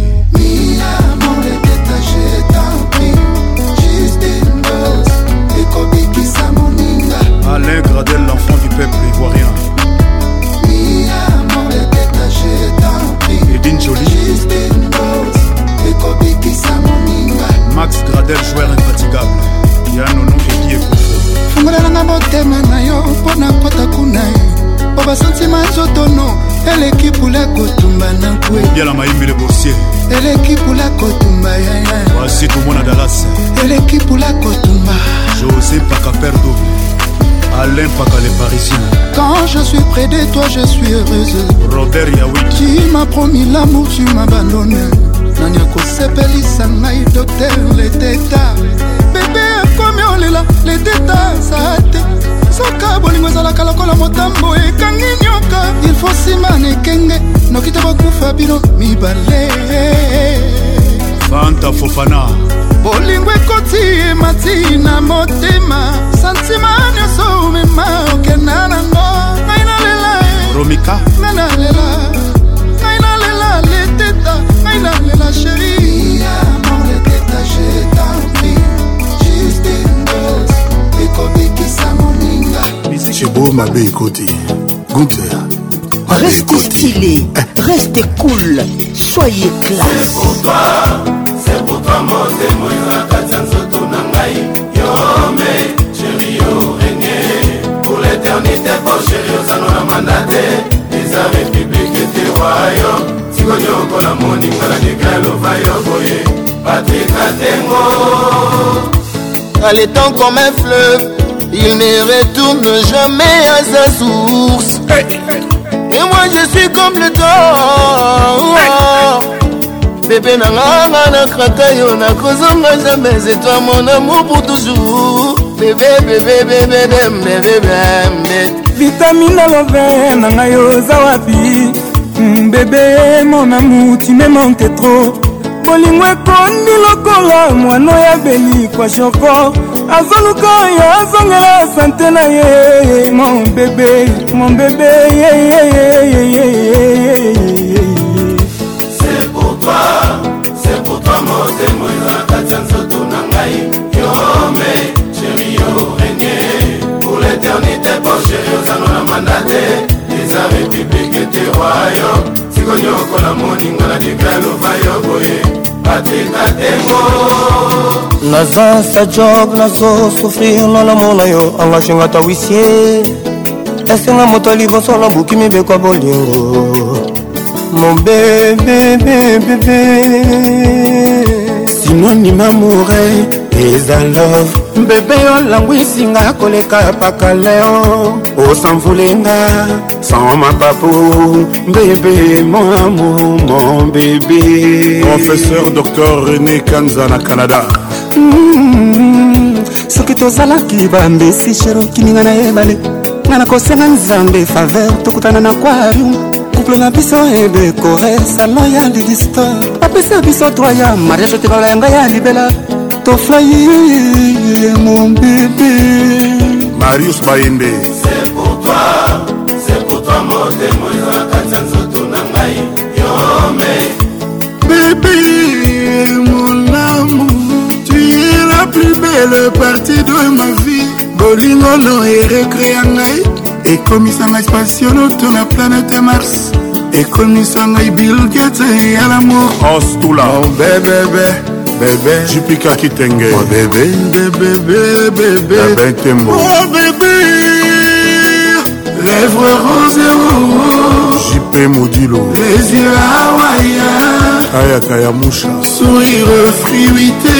Alain Gradel, l'enfant du peuple ivoirien. Edine Jolie. Max Gradel, joueur infatigable. Yann Ono qui fungolelanga motema na yo mpo na nkota kuna mpo basantima zotono eleki pula kotumba na kwe yala mayimbile boursier eleki pula kotumba yaya wasi tomona dalas eleki pula kotumba josé paka perdo Alain Paka les Parisiens. Quand je suis près de toi, je suis heureuse. Robert Yaoui. Tu m'as promis l'amour, tu m'abandonnes. nani akosepelisa ngai docteur leteta bebe okomi olela ledeta za te soka bolingo ezalaka lokola motambo ekangi nyoka ilfo nsima na ekenge noki te bakufa bino mibale fanta fofana bolingo ekoti emati na motema santima nyonso omema okenda nango ngai nalela romika ngai nalela ngai nalela leteta ngai nalela sheri yeah, chebo mabe ekoti gunter reste stylé eh. reste cool soyez classe pour toi, pour toi, éternité po sheri ozango na manda te eza républike tiwa yo sikonyokola moninga oh, na dekla lova yo boye patrik atengo aletan comme un fleuve Il ne retourne jamais à sa source. Et moi je suis comme le temps. Bébé nanga na krata yo na kozonga jamais c'est toi mon amour pour toujours. Bébé bébé bébé dem bébé Vitamine à l'envers nanga yo zawapi. Mm, bébé mon amour tu me manques trop. bolingo ekondi lokola mwana ya beli kwa shoko azoluka oyo azongela sante na ye mobebe mobebe C'est pour toi, c'est pour toi mon témoin na kati ya nzoto na ngai yome chéri yo regne pour l'éternité bon chéri ozanga na mandate eza république te royaume konyokola moninga na likaloba yo boye batenga tengo naza sa job nazosufrir na lamo na yo angashingata wisie esenga moto liboso nabuki mibekwa bolingo mobebebebebe sinonima morel eza love mbebe olangwisinga koleka paka leo osanvulenga sans mapapu bebe mamo mon bebe professeur dr rené kanza na canada mm-hmm. soki tozalaki bambesi sherokininga na ebale nga nakosenga nzambe faveur tokutana na kwarium couple na biso ebekore salon ya lidistor bapesa biso droit ya mariage te baloyanga ya libela toflai mon bébé marius bayembe c'est pour toi c'est pour toi mon témoin na kati ya nzoto na ngai yome bébé mon amour tu es la plus belle partie de ma vie bolingo no erekrea ngai ekomisanga e espationoto na planete mars ekomisa ngai e bilgete ya e lamour ostula obebebe oh, bébé jipika kitenge oh bébé bébé bébé bébé tembo oh bébé lèvres roses et rouges jipé modilo les yeux hawaïens ayaka ya moucha sourire fruité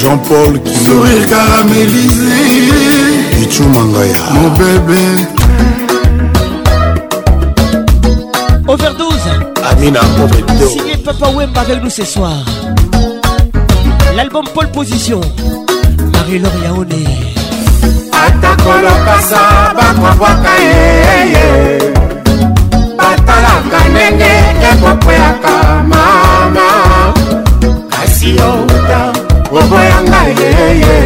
Jean-Paul qui sourire caramélisé Ichu Mangaya mon bébé overdose Amina mon bébé signé Papa Wemba avec nous ce soir l'album Paul Position Marie-Laure Yaone atakolokasa bakwabwaka yeye batalaka ndenge ekokweyaka mama kasi outa oboyanga yeye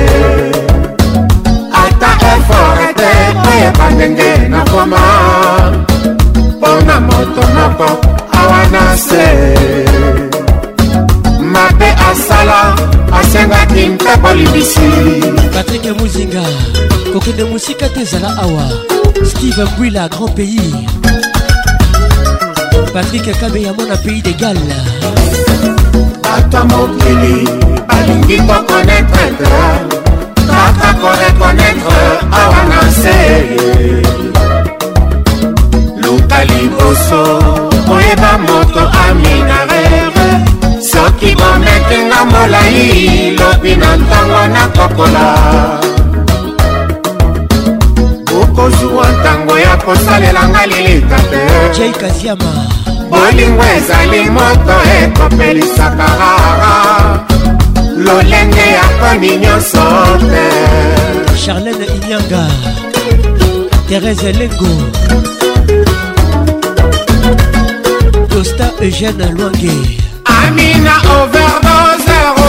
ata efore te koyeba ndenge nakoma mpo na moto moko awa na se asengaki mpepo libisi patrike muzinga kokende mosika te ezala awa steve mbwila grand pays patrik kabeyamo na pays de gale bato ya mokili balingi kokonetre te kaka korekonetre awa na se luka liboso koyeba moto aminare kibomekinga molai lobi na ntango nakokola okozwa ntango ya kosalela nga lilita te bolingo ezali moto ekopelisaka rara lolenge ya koni nyonso te charlene inyanga therese lengo tosta eugene lwange amina overdose ro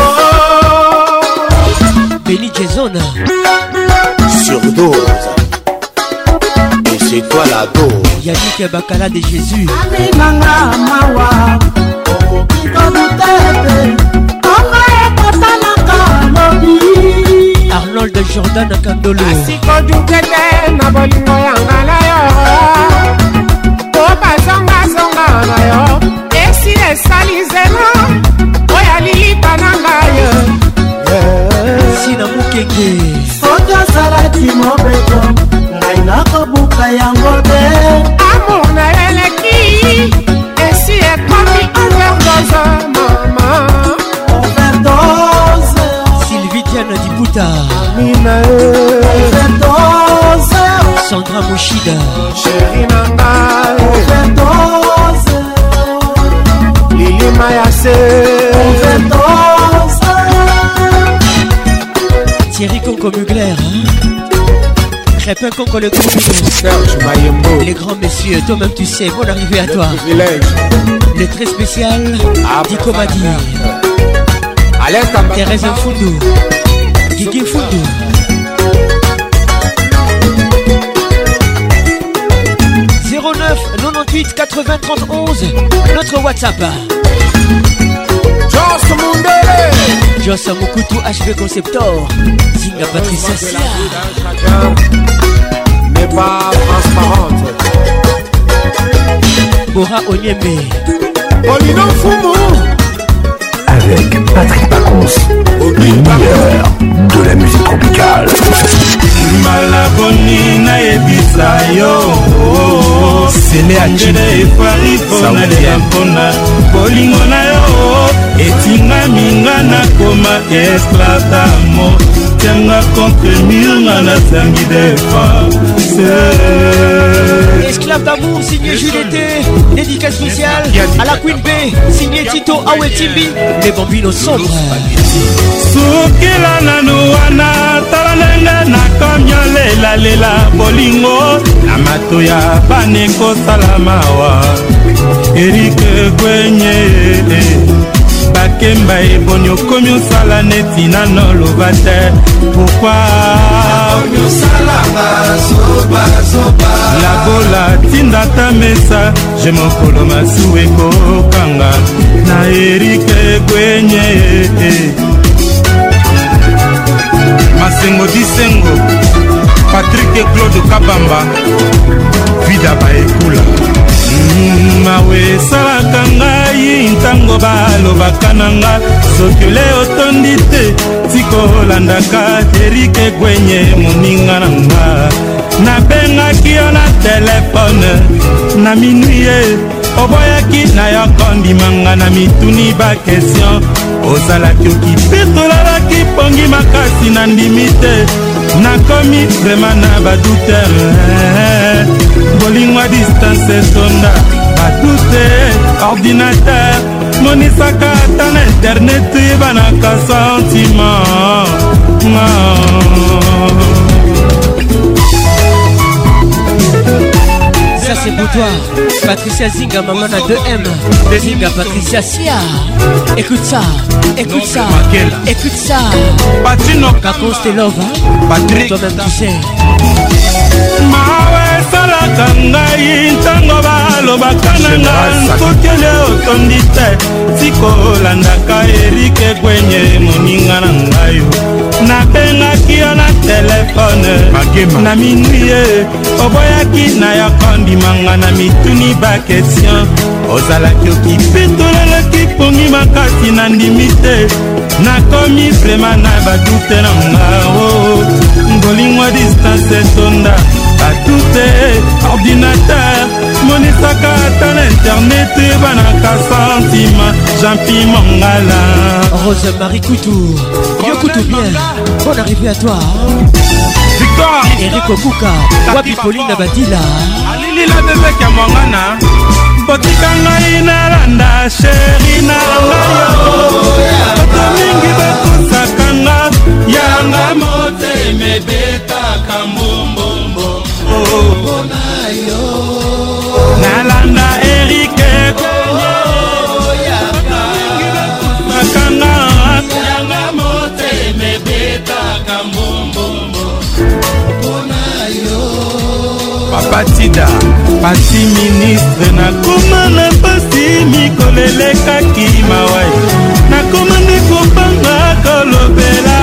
Benny Jason surdose et c'est toi la dose Yannick Bakala de Jésus amemanga mawa okoki kobuta ete ongo ekosalaka lobi arnold jordan kandolo asikodukete na bolingo ya ngala yo to basongasonga na yo esali nzela oya lilipa na ngai sina mokeke soki ozalaki mobeto ngai nakobuka yango te amour na eleki esi ekomi overdose mama overdose sylvie diana dibuta amina overdose sandra moshida sheri na ngai overdose chama é a ça Thierry Conco Mugler hein. Très peu Conco le groupe Serge Mayembo Les grands messieurs, toi-même tu sais, bonne arrivée à toi Le très spécial ah, Dico Madi bah, bah, bah, Thérèse Foundou Guigui Foundou 90, 80 31 notre WhatsApp. Joss Mundele Joss Mokutu HV Conceptor Zinga Patrice Sia N'est pas transparente Bora Onyeme Olino Fumo Avec Patrick Pacons Les meilleurs de la musique tropicale Malaboni na ebisa semeakine epari e konalela mpona bolingo na yo etingami nga nakoma esclave damour batianga contre mur nga nasangi defase esclave d'amour signé julete dédicace spéciale à la queen b signé tito awetimbi les bambino sombre sukila nanu wana tala ndenge nakomi olelalela bolingo na mato ya bana ekosalamawa erike kwenye eh, eh. bakemba eboni okomi osala neti nano loba te pourkuilabola tinda ta mesa je mokolo masu ekokanga na erike egwenye masengo disengo patrik e claude kabamba vida baekula mm, mawe esalaka ngai ntango balobaka na nga soki ole otondi te tikolandaka erik egwenye moninga na nga nabengaki yo na telefone na minui ye oboyaki na yo kondimanga na mituni bakestion ozalaki okipetolalaki pongi makasi na ndimi te nakomi vrema na badouteur eh. bolingwa distance etonda badute ordinateur monisaka ata na internet banaka sentiment ah. Patrice Boudoir, Patricia Zinga, maman à 2M, Zinga, Patricia Sia. Écoute ça, écoute ça, écoute ça. Patino, Kakos te love, Patrick, toi-même tu sais. mawa esalaka ngai ntango balobaka na nga sokele otondi te sikolandaka erike kwenye moninga na ngai nabengaki yo na telefone na minui ye oboyaki na yo kondimanga na mituni bakestion ozalaki okipetoleleki pongi makasi na ndimi te nakomi vrema na badute na ngao ngolingo distance etonda batute ordinateur bamonisaka ata na internete banaka santima jampi mongala rose marie kutu yo kutu bien bonne arrivée à toi victoire erik obuka wapi polina badila alilila bebeke ya mwangana botika ngai nalanda sheri na ngai bato mingi bakosaka nga yanga motema ebetaka mbombombo mpona yo patida pati ministre nakoma na mpasi mikolo elekaki mawai nakoma nde kopanga kolobela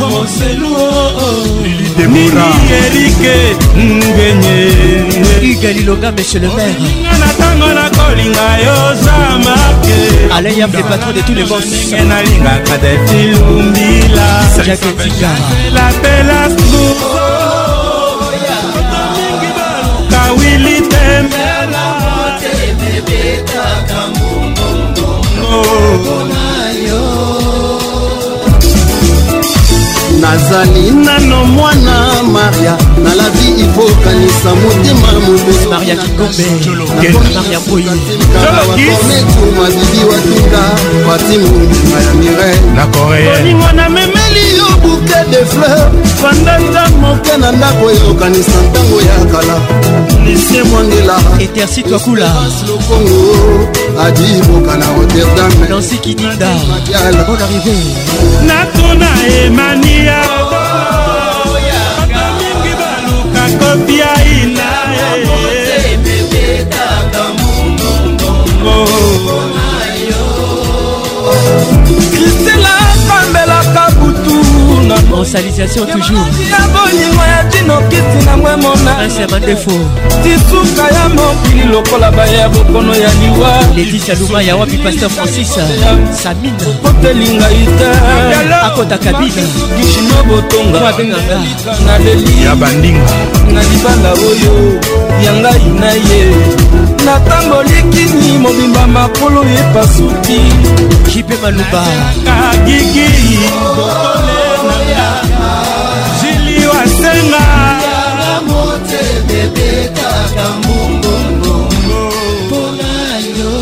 roselulilike oh, oh, oh. ngwenyegalilonga monsieur le maire na ntango nakolinga yo zamake aleyam le patron de tous les bosnge nalingaka defilumbila jaketikara lapela mawili tembebetaka mbongongompona yo nazali nano mwana maria nalavi ikokanisa motema mobeakometuma bibi watunga pati mongima ya mirel oningo namemeli yo bouquet de fleur fandanda moke na ndako eyokanisa ntango ya kala lisie mwangela etersi twakula lokongo adiboka na rotterdam nansi kidida bon arrivé natuna emania mingi baluka kopia ina kristela eh. pambela bolingo bon salisation toujourya bolingo ya tino kiti na mwe monasi ya badefo tisuka ya mokili lokola baya bokono ya liwa leticia luma ya wapi paster francis samina kotelinga ita akota kabina gishino botonga abenganga na leli ya bandinga na libala oyo yangai na ye natamboli kini mobimba makolo epasuki kipe maluba gigi bolinga motema ebetaka mbongongo mpona yo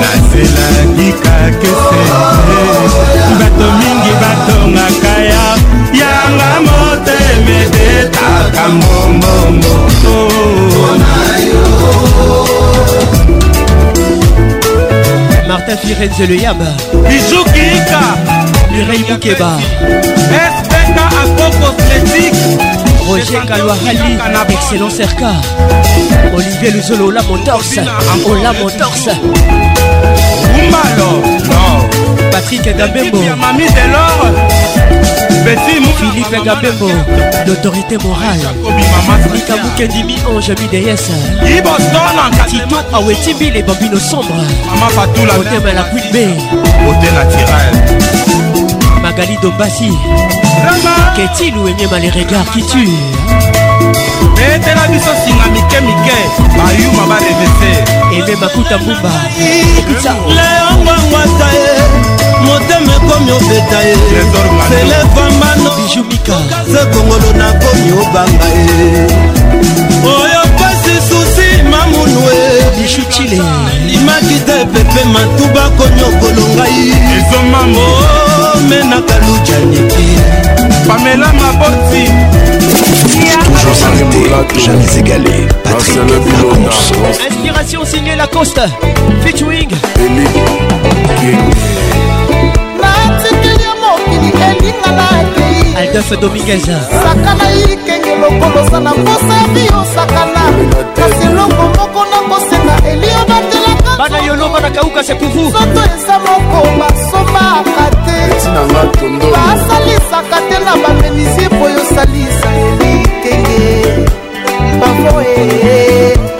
naselaki kakese bato mingi batongaka ya yanga motema ebetaka mbongongo mpona yo martin firenze le yaba izukika lurei mukeba Kaka Afro Cosmétique Roger Kalouahali, excellent cerca Olivier Luzolo, Ola Motors Ola oh, Motors Umbalo, no Patrick Gabembo Mamie Delors Betty Philippe Gabembo L'autorité morale Nika Moukendimi, Ange BDS Tito Awetibi, les bambino sombres Maman Fatou la Côté Malakoui B Côté naturel Magali Dombassi Qu'est-il ou aimé les regards qui tuent etela biso singa mike mike bayuma barevese eme makuta mbumba leongwangwata ye motema ekomi obeta ye selefambano bijumika sekongolo nakomi obanga ye oyo pasi susi monue bijutile limaki te pepe matuba konyokolo ngai ezoma momenaka lujaniki pamela maboti Toujours arrêté, jamais égalé. Patrick Lacoste. Inspiration signée Lacoste. Featuring. Altaf Dominguez. lokolosa na posa biyosakana kasi longo moko nakosenga eliodatelakamana yoloma nakauka sekuru soto eza moko basomaka te basalisaka te na bamenisie po yosalisa elikenge bavoe e, e.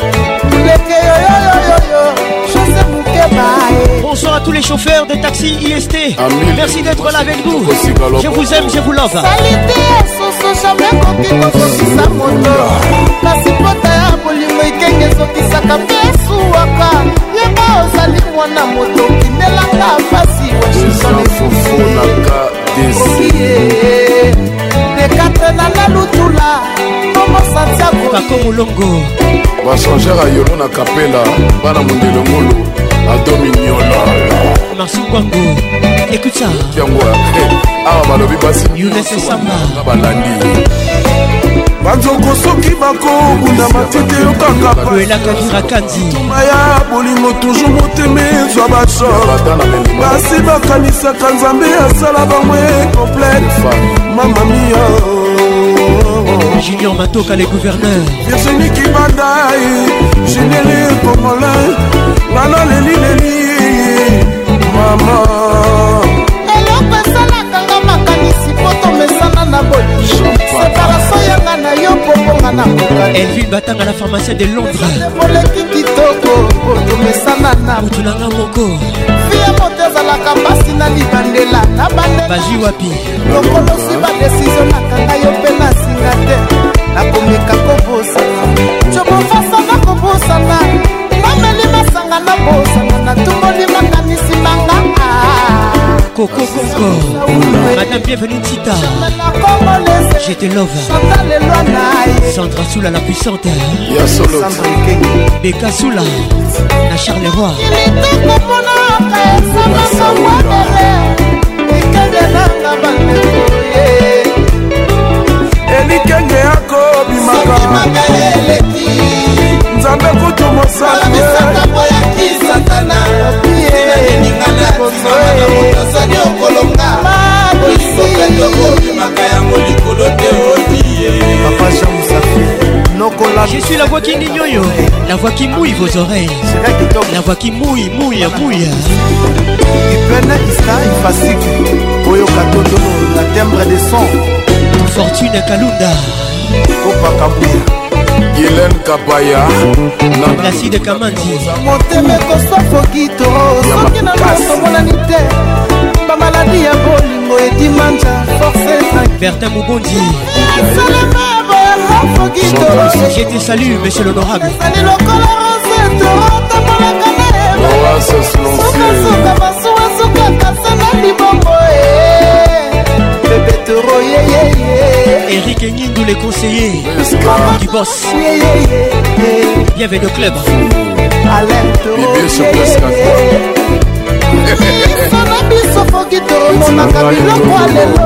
Bonsoir à tous les chauffeurs de taxi IST. Merci d'être là avec nous. Je vous aime, je vous love. kasipota ya bolingo ekenge ezokisaka mpe esuwaka yeba ozali mwana moto kindelaka pasi waokie dekatre na la lutula momo santiago pakomolongo bachanger ayolo na kapela bana mondelo ngolo adominiololo marsubango écoute ça yango awa balobi basi nyonsosanga balandi banzoko soki bakobunda matete yokanga paelakavirakanzituma ya bolingo toujour motema ezwa bashor basi bakanisaka nzambe asala bango complete mamamia Oh. Junior Matoka les gouverneurs Virginie Kibandai Généré Congolais Nana Leli Leli Maman eloko esalakanga makanisi po tomesana na bolingo separation yanga na yo kobonga na elvin batanga na pharmacie de londresoleki kitoko po tomesana na motu nanga moko fie moto ezalaka mpasi na libandela na bandela baji wapi lokolosi badesizio nakanga yo mpe nasi nalinga te nakomeka kobosana cobofasa na kobosana nameli masanga na bosana natungoli makanisi manga kokokoko madame bienvenue tita je te love sandra soula la puissante beka soula na charleroi suis la voix qui n'ignore, la voix qui mouille vos oreilles, la voix qui mouille, mouille, mouille. la timbre des sons. Fortune Kalunda. Hélène Kabaya Placide Kamandi motema ekosafoki to soki na mokomonani te bamaladi ya bolingo edimanja force bertin mobondi société salut monsieur l'honorable ezali lokola roseto otambolaka na emasukasuka masuwa sukaka sena libongo eh. bebetoro yeyeye erik ngindu le conseiller du boss bienvenue au club alain toro misana biso foki tomonaka biloko alelo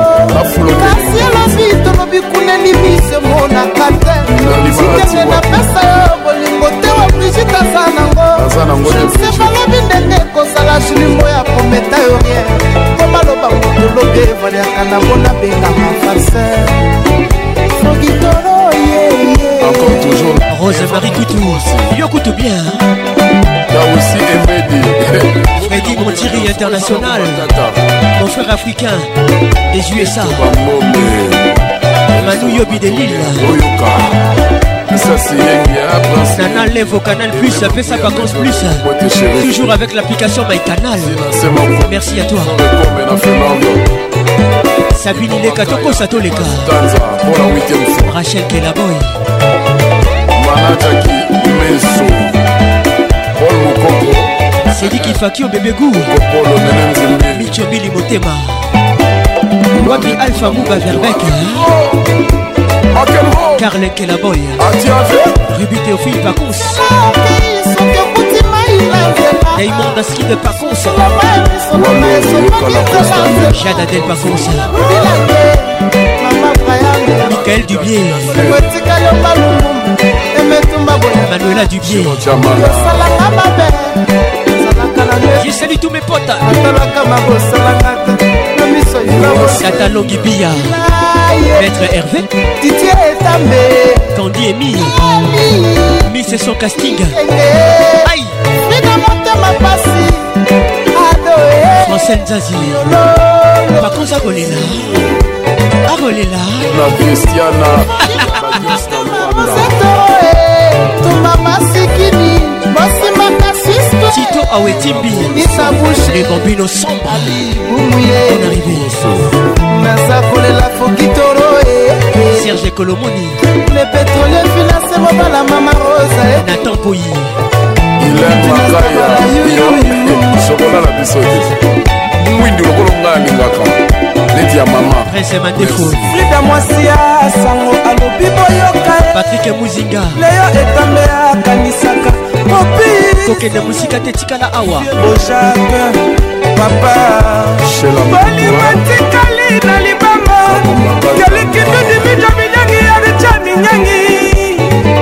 kasi elobi tolobi kuneli miso emonaka te sikenge napesa yo bolingo te wa brigite aza nango jose balobi ndenge ekozala julimo ya prometa yo rien po baloba motolobi evaliaka na mona bengaka farse soki tolo yeye Rose Marie Coutou, Yo Coutou bien. aussi Emedi Emedi mon tiri international Mon frère africain des USA Manu Yobi de Lille Nana Levo Canal Plus, fais sa vacances plus Toujours avec l'application My Canal Merci à toi Sabine Leka Toko Sato Leka Rachel Kelaboy Manataki Meso kongo sediki faki obebegu kopolo menenzimbe michobili motema waki alpha muba verbek oh, karlekelaboy rubi teofile pacons Raymond Aski de Pacons Jade Adel Pacons Michael Dubier manuela dubie osalaka mabe jesali tous mes potes atalaka mabosalangaka na miso yinasata longi biya maître hervé titie etambe kandi emi mise son casting ai mina motema pasi adoe eh. francais nzazi bakonza kolela akolela na cristiana sito awetibiekobino sombaonarrivé nasakolela fokitoro eh, eh. serge kolomoni le pétrole finance mobala mama rosa natan poyi ilemakaya sokola na biso eh. mwindi lokolo ngai alingaka neti ya mama prince mandefu frida mwasi ya sango alobi boyoka patrik muzinga leyo etambe akanisaka kopi kokende mosika te tikala awa bojake papa bolimo tikali na libanga yolikindu dimidominyangi ya richani nyangi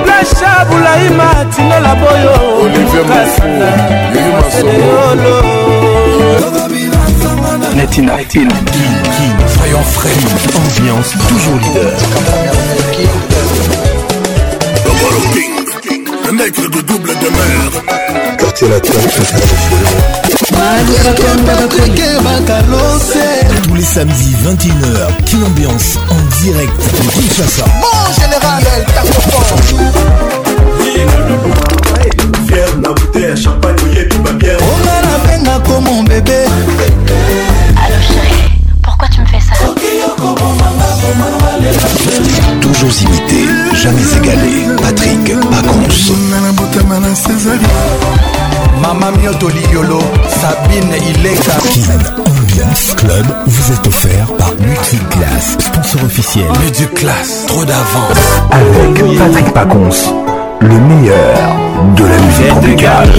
plasha bulaima tinola boyo olivier masolo netina Expérience Fred. Ambiance toujours leader. Le King, le nègre de double demeure. Quartier latin, tous les samedis 21h, quelle Ambiance en direct de Kinshasa. Mon général, elle tape Fier na bouteille, champagne, yebi, ma bien. On a la peine comme mon bébé. Toujours imité, jamais égalé. Patrick Pacons. Maman Mioto Liolo, Sabine il Ileka. Ambiance Club vous est offert par Multiclass, sponsor officiel. classe trop d'avance. Avec Patrick Pacons, le meilleur de la musique tropicale.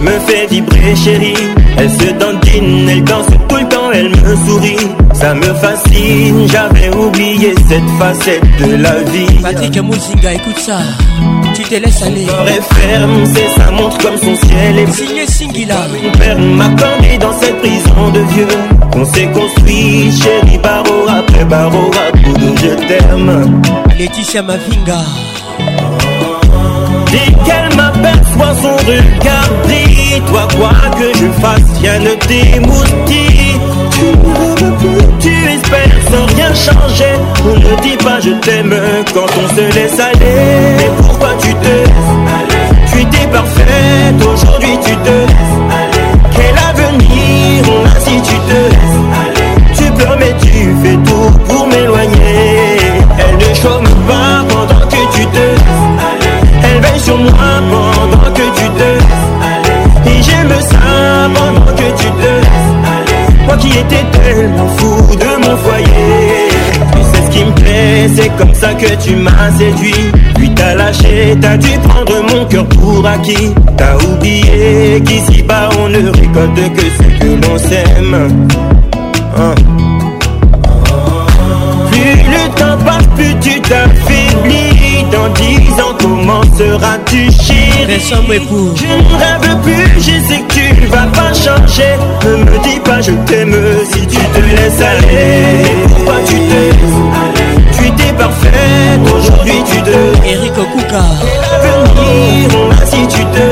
me fait vibrer, chérie. Elle se dandine, elle danse tout le temps, elle me sourit. Ça me fascine, j'avais oublié cette facette de la vie. Patrick Mouzinga, écoute ça. Tu te laisses aller. Son ferme, c'est ça montre comme son ciel est signé Singila. Mon père m'a connu dans cette prison de vieux. On s'est construit, chérie, barreau après barreau, à bout de je t'aime. Laetitia Mavinga. Dès qu'elle m'aperçoit son regard, dis-toi quoi que je fasse, rien ne t'émoustille tu espères sans rien changer. On ne dit pas je t'aime quand on se laisse aller. Mais pourquoi tu te laisses aller Tu étais parfaite. que tu m'as séduit. Puis t'as lâché, t'as dû prendre mon cœur pour acquis. T'as oublié qu'ici-bas on ne récolte que ce que l'on sème. Hein. Plus le temps passe, plus tu t'affaiblis. Dans dix ans, comment seras-tu pour Je ne rêve plus, je sais que tu vas pas changer. Ne me dis pas je t'aime si tu te laisses aller. Pourquoi tu te laisses aller aujourd'hui tu te Eric Okuka Venir, si tu te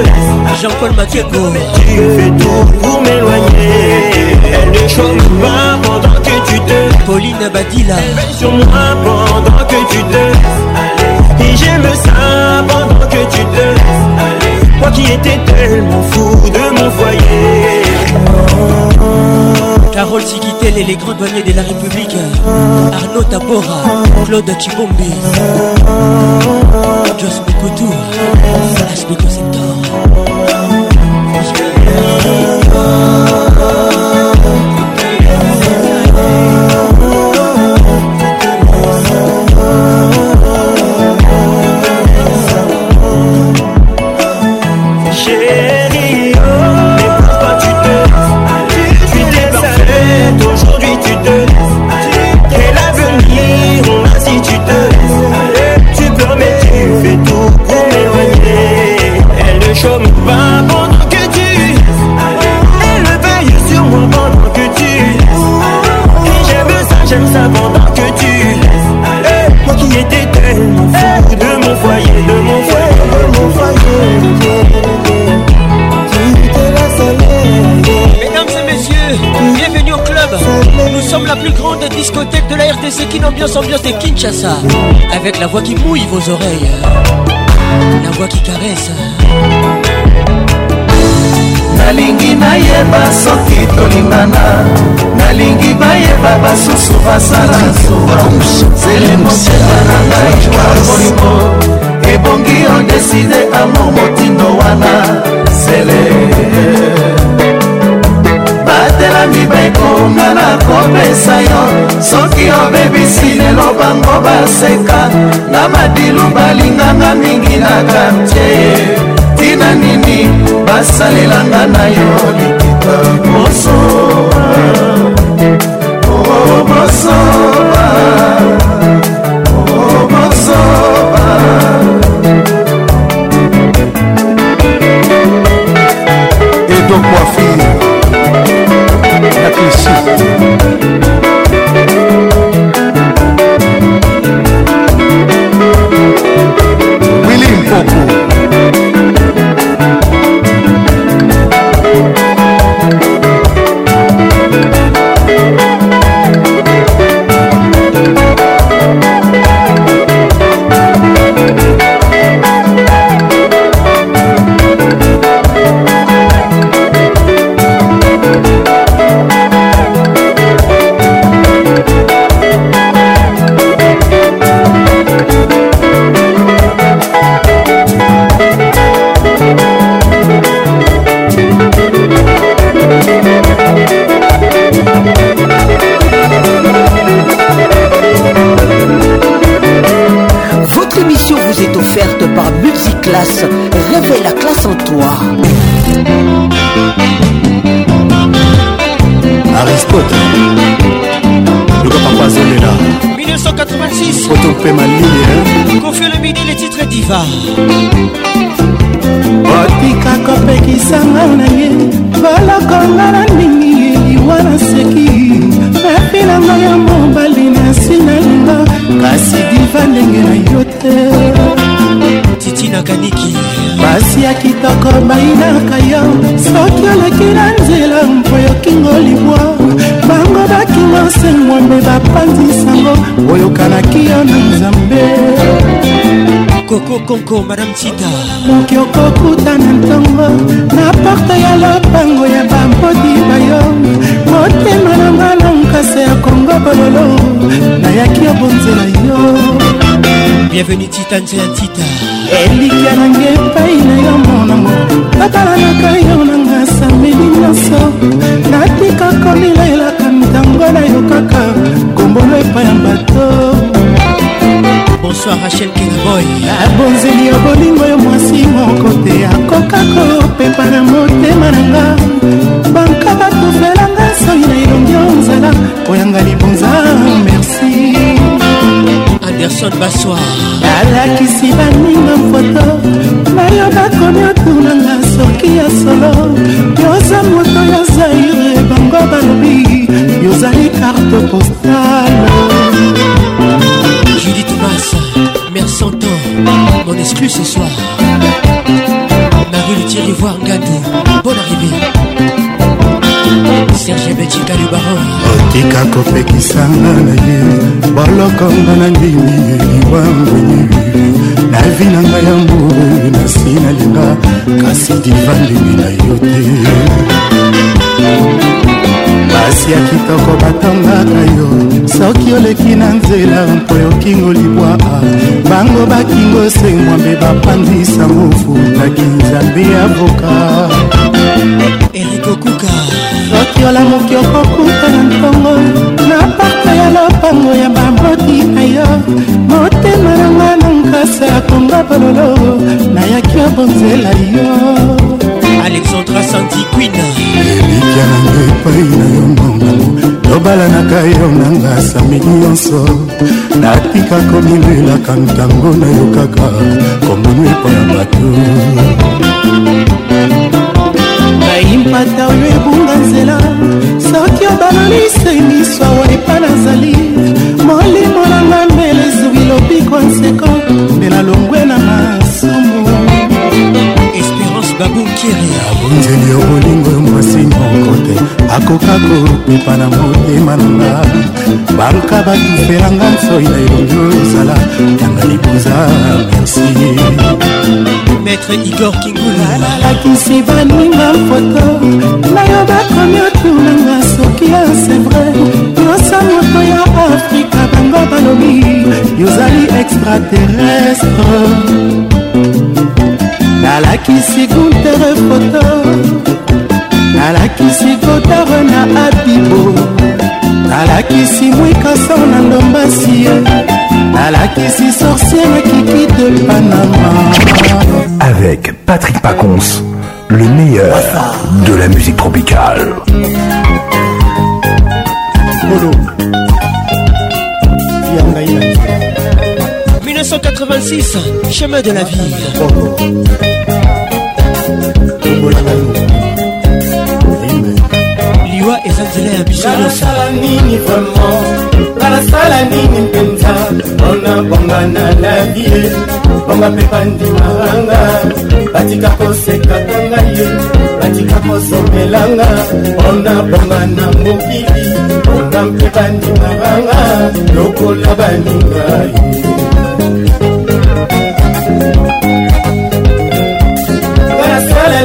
Jean-Paul Mathieu Tu fais tout pour m'éloigner Elle ne change pas pendant que tu te Pauline Badila Elle sur moi pendant que tu te Et j'aime ça pendant que tu te Moi qui étais tellement fou de mon foyer oh, oh. Carole Sigitel et les grands douaniers de la République Arnaud Tabora, Claude Chibombi Jos Couture, C'était ce qui ambiance ambiance de Kinshasa Avec la voix qui mouille vos oreilles La voix qui caresse nalingi nayeba soki tolingana nalingi bayeba basusu basala nsuba zele motema na ngai babolingo ebongi ondeside amo motindo wana sele batelami baekonga na kopesa yo soki obebisi lelo bango baseka na madilu balinganga mingi na kartie tina nini basalelanga na yo likita boso oh, boso 是。konko madame tita moki okokutana ntongo na porte ya lopango ya bambodi bayo motema nanga na nkasa ya kongo bololo nayaki obonzela yo bienvenu tita nze ya tita elikya nange epai na yo monamo natalanaka yo nanga sameli nyonso natika kolilelaka ntango na yo kaka kombolo epai ya bato bonsoir rachel kinboy abonzeli yo bolingo yo mwasi moko te akoka kopepa na motema na nga banka batufelanga soki na elongi yo nzala koyanga libonza merci anderson basoir alakisi baninga foto bayo bakomi otunanga soki ya solo yoza moto ya zaire bango balobi yozali karte postale Mon exclu ce soir. Marie Thierry Voir Gadou. Bonne arrivée. Serge Betika le baron. Otika kopekisanga na ye bolokonga na ndimi liwangwini na vi na ngai ya mbue na si nalinga kasi divandimi na yo te kasi ya kitoko batangaka yo soki oleki na nzela mpo yokingo libwa bango bakingo semwa mbe bapandisango futaki nzambe ya voka erikokuka soki olamoki okokuta na ntongo na parka ya lopango ya bamoti na yo motema nanga na nkasa konga bololo nayaki obonzela yo alexandra santiquina elikya nanga epai na yo mongango tobalanaka yo nanga sami nyonso natika komilelaka ntango na yo kaka komono epai ya bato nayimpata oyo ebunga nzela soki obalolise miso awa epa nazali molimo nanga mbele ezwi lobikwa nseko yo bolingo yo mwasi moko te akoka kopepa na motema na nga banka batufelanga nsoi na elongi ozala yanga libuza merci maître igor kingula nalakisi baninga foto nayoba komi otunanga soki ya sevre yosa moto ya afrika bango balobi yozali extraterrestre la nalakisi guntere foto nalakisi kotare na abibo nalakisi a la qui nalakisi sorcière qui quitte le panama avec patrick pacons le meilleur de la musique tropicale 1986, chemin de la vie. liwa eza nzela ya bisonosala nini vraiment balasala nini mpenza mpona bonga na lavie bonga mpe bandimaranga batika kosekaka ngai ye batika kosomelanga mpona bonga na mokili bonga mpe bandimaranga lokola baningai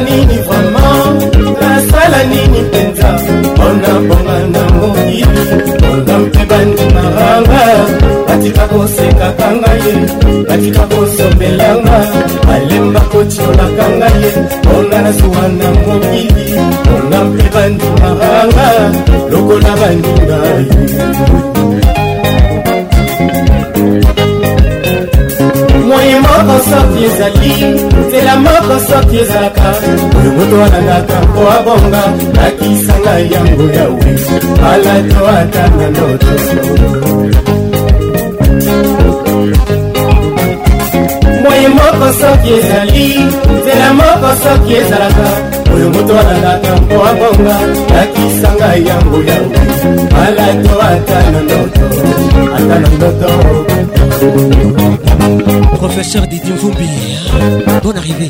nasala nini vraimen nasala nini mpenza mpona bonga na mokili bonga mpe bandimaranga batika kosekaka ngai batika kosombelanga balemba kotiolaka ngai bonga nazuwa na mokili bonga mpe bandimaranga lokola bandingai moko soki ezali nzela moko soki ezalaka oyo moto alangaka mpo abonga nakisanga yango yawe malato atanga ndoto moye moko soki ezali nzela moko soki ezalaka oyo moto alalaka mpo abonga lakisa ngai yango yango alato ata na ndoto ata na ndoto professeur didi mvumbi bon arrivé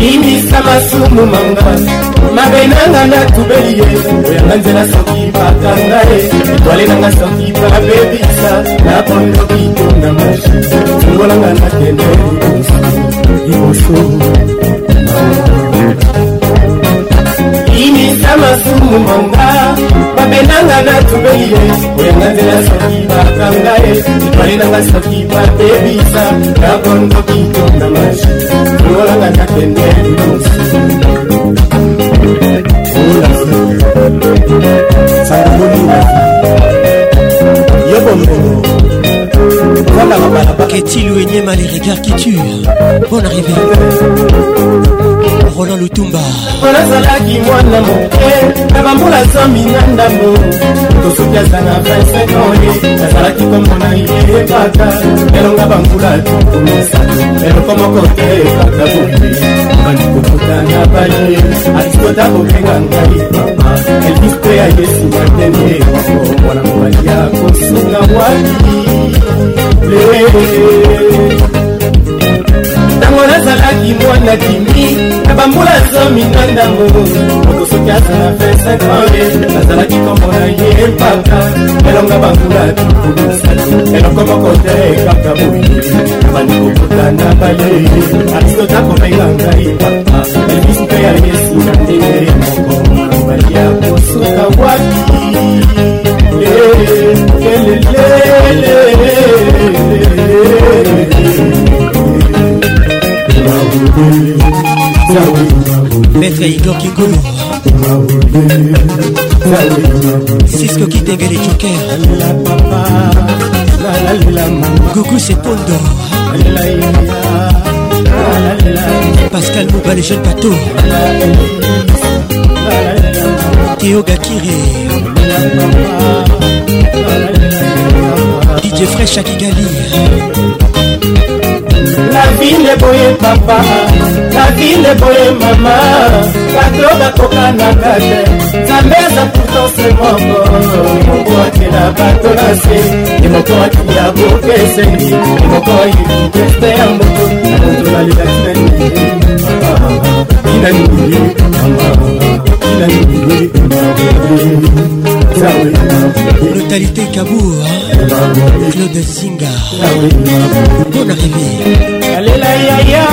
limisa masumu manga mabe nanga natubeli ye oyanga nzela soki bakanga ye etwale nanga soki babebisa na pondo kituna mashi ngolanga nakende liboso liboso ndimisa masumu manga babendanga na tubei ye koyenga nzela soki bakanga ye etwalenanga soki batebisa nakondo kitonga maji tololanga nakende Qu'est-il ou énième à les regards qui tuent Bonne arrivée roland lutumba nazalaki mwana moke na bambula zomi na ndambo tosoki aza na 25 oye nazalaki komona ye kaka elonga bambula tokomisa eloko moko te kaka boye bandikokuta na baye alikota kobenga ngai mama elvis mpe ayesi matene mwana mobali ya kosunga waki azalaki mwana kimi na bambula zomi na ndango moto soki azala 25 ans azalaki kombo na ye mpaka elonga bambula kikulusalo eloko moko te kaka boye abandi kokotana baye aristota kobenga ngai papa elvis mpe ya yesu na ndenge moko mobali ya kosuka waki eh, eh, David et Joker la papa, la la la maman Gougou c'est Paul d'or la la la la Pascal Mouba les jeunes bateaux Théo Gakiré la la la la DJ Fresh à Kigali La vie n'est boye papa La vie n'est boye mama Bato bakoka na kate Nzambe aza pourtant se moko Mungu akila bato na se Ni moko akila bopeseni Ni moko ayuki teste ya moto Na moto nalingaki na nini Ina nini Mama Ina nini Mama brutalité kabour claude zinga bon arrivé alela yaya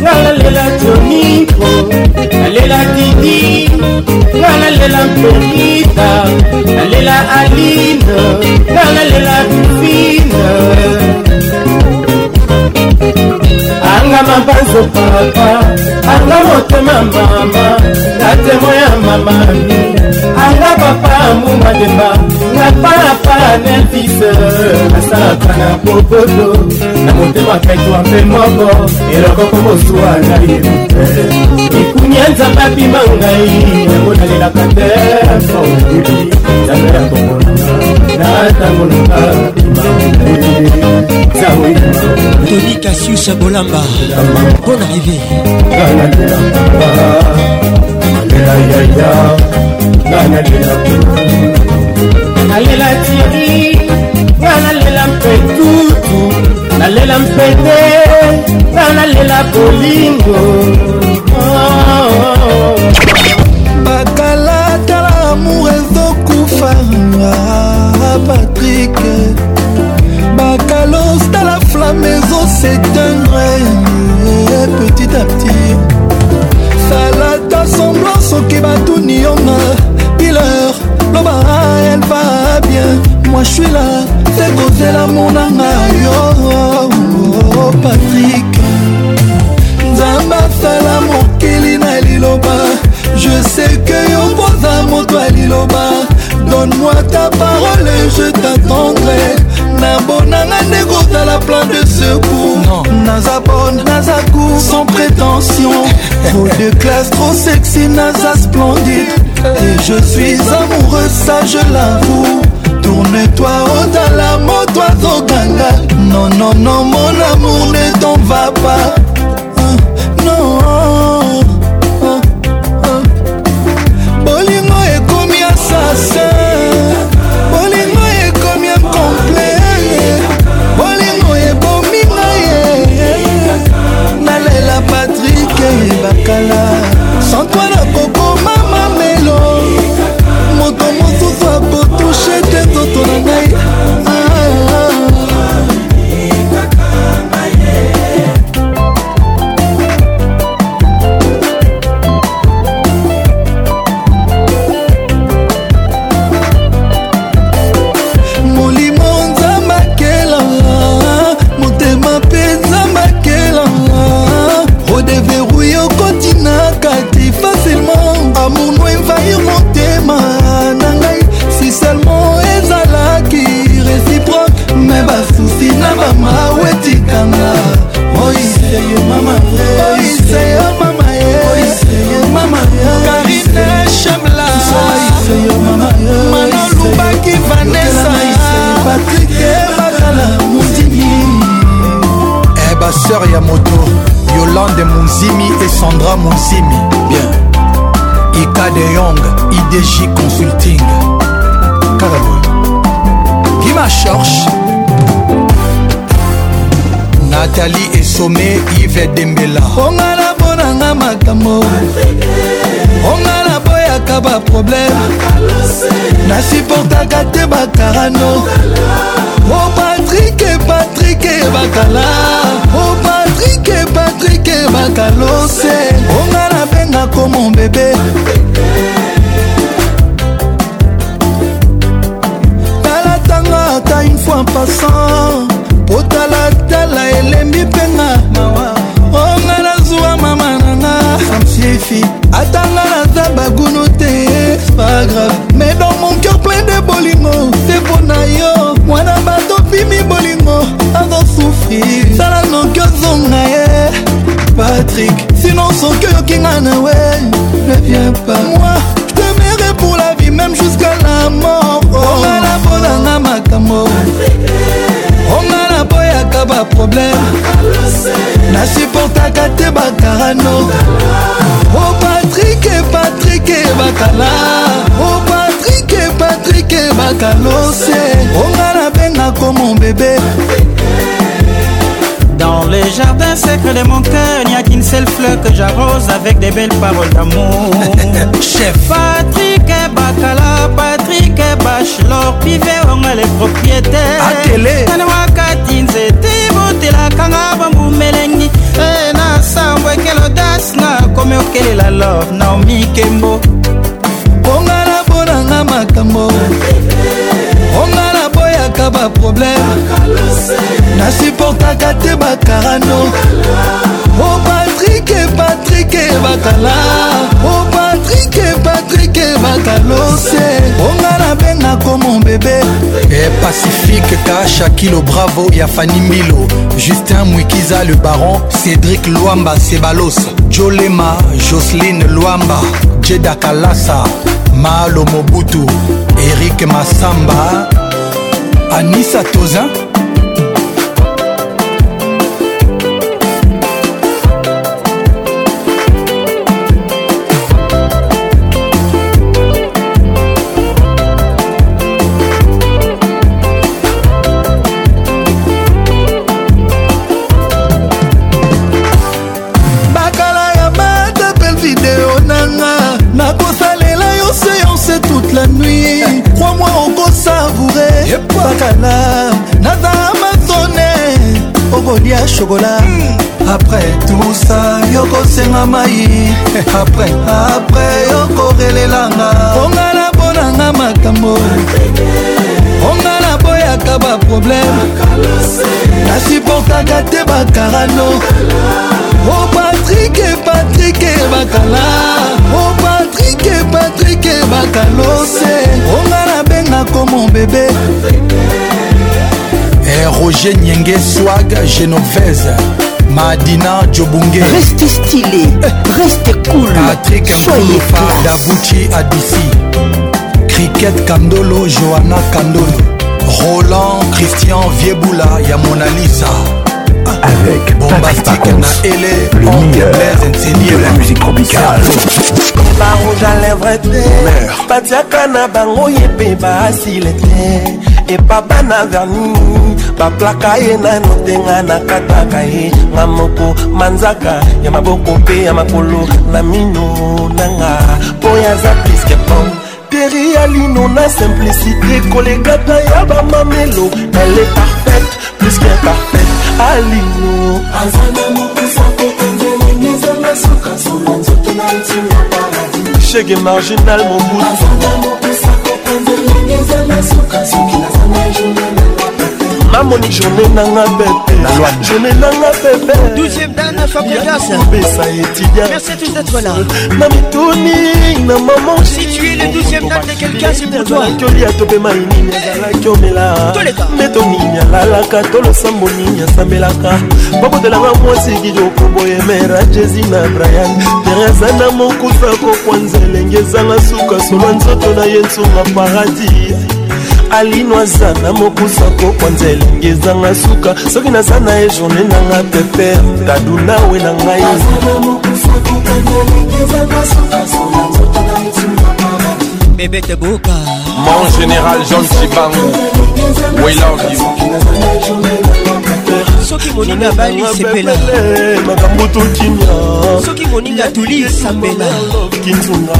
nga nalela toniko nalela didi nga nalela perita nalela aline nga nalela bifine anga mabanzo papa anga motema mama ngatemo ya mamami anga papa mumademba napalapa nelvise asalaka na popoto na motema kaitwa mpe moko eloko komosuwa na ye ikunia nzambe abima ngai yango nalelaka te nzambe ya kokolanga natambolonga zawe toni kasius bolamba bon arrivé nanadelakaba nalela yaya nanalela nalela tiori nga nalela mpe tutu nalela mpe te nga nalela bolingo bakalatala amour ezoku faranga patrik bakalos tala flamme oh, ezo s'éteindre petit à petit salata semblant soki batuni yonga pileur loba elle va bien moi je suis là c'est kozela monanga yo oh, oh patrik nzambe asala mokili na liloba je sais que yokoza moto ya liloba donne-moi ta parole et je t'attendrai nabonanga nde kotala plan de secours naza bonne naza cour sans prétention trop de classe trop sexy naza splendide et je suis amoureux ça je l'avoue tourne-toi otala motwa tokanga non non non mon amour ne t'en va pas chauffeur ya moto yolande monzimi et sandra monzimi bien ika de yong idj consulting karaboy gima chorche nathalie esome ive dembela ongana mponanga makambo ongana boyaka baproblème nasuportaka te bakarano patrik patrik bakala o oh, patrik patrik bakalose onga nabenga komo bebe talatanga ata une fois passant po talatala elembi mpenga onga nazwa mama nanga samsiefi atanga naza bagunu te pas grave mais dans mon cœur plein de bolingo patrik tala noki ozonga ye patrik sinon soki oyokinga na we ne vien pas moi temerai pour la vie même jusqu'à la mort ongana bolanga makambo ongana boyaka baproblème nasuportaka te bakarano o oh, patrike patrike bakala o oh, patrike patrike bakalose ongana bengako mobebe Le jardin secret de mon cœur, n'y a qu'une seule fleur que j'arrose avec des belles paroles d'amour. Chef Patrick Bakala, Patrick Bachelor, Pivet, on les propriétaires. Atélé. Nanawakati nzete, botelakanga bambumelengi. Eh, nasambo ekela odasi nakomi okelela love naomi kembo ongala mponanga makambo natikaka baproblème nasuportaka te bakarano o oh, patrike patrike bakala o oh, patrike patrike bakalose onga nabenga komo bebe e pacifique kasha kilo bravo ya fani mbilo justin mwikiza le baron cédrik lwamba sebalos jolema joseline lwamba jeda kalasa malo mobutu erik masamba anisa tozan bakala naza masone okolia shokola hmm. après tout ça yokosenga mai après après yokorelelanga ongala mponanga makambo onga naboyaka baproblème nasuportaka te bakarano o oh, patrike patrike bakala o oh, patrike patrike bakalose onga nabengako mon bebe eh, roger nyenge swag genovese madina jobunge reste stylé eh. reste cool patrick nkolofa davuchi adisi Cricket Kandolo, Johanna Kandolo, Roland Christian Vieboula, Yamona Lisa. Avec Bombastique Naele, le meilleur de la musique tropicale. barouge à lèvres te batiaka na bango ye mpe baasile te epapa na verni baplaka ye nano te nga nakataka ye nga moko manzaka ya maboko mpe ya makolo na mino nanga mpo yaza piske pom teri ya lino na simplicité kolekata ya bamamelo elle est parfaite plus qu'imparfaite alino chege marginal mobutu bamoni journée nanga pepe journée nanga pepe douzième dane fabregas besa étudiant merci à tous d'être là na mituni na maman si tu es le douzième dane de quelqu'un c'est pour toi kolia topema nini azalaki omela meto nini alalaka tolosambo nini asambelaka babotelanga mwasi kidokoboyemera jesi na brian tereza na mokusa kokwa nzele elenge ezanga suka solwa nzoto na ye nsunga paradis alino aza na mokusa kokwanza elingi ezanga suka soki naza na ye journe nanga peper taduna we na ngai bebete boka mon général john sibangu we love you soki moninga bali sepela makambo tokimia soki moninga toli sambela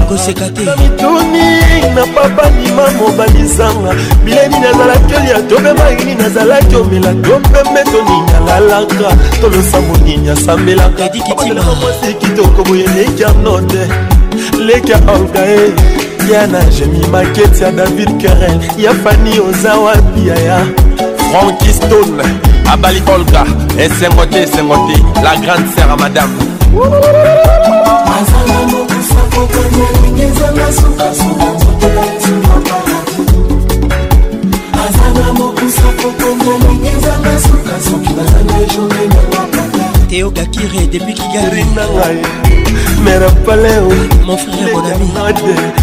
koseka te mituni na papa ndima mobalisanga bileni nazalaki olia tobemaini nazalaki omela topembe toninga lalaka tolosa moninga sambelaka edikitimaamwasi kitoko boye leka note leka orgae eh. ya na jemi maketi ya david karel ya fani oza wapi yaya frankistone abali olga esengo te esengo te la grande sere ya madame azala mokusa kokanga ndenge ezanga sukasuka nzoto ezanga paradis azala mokusa kokanga ndenge ezanga sukasuki bazanga ejournée na mapa Théo Gakire depuis Kigali Mère Paléo ah, Mon frère mon ami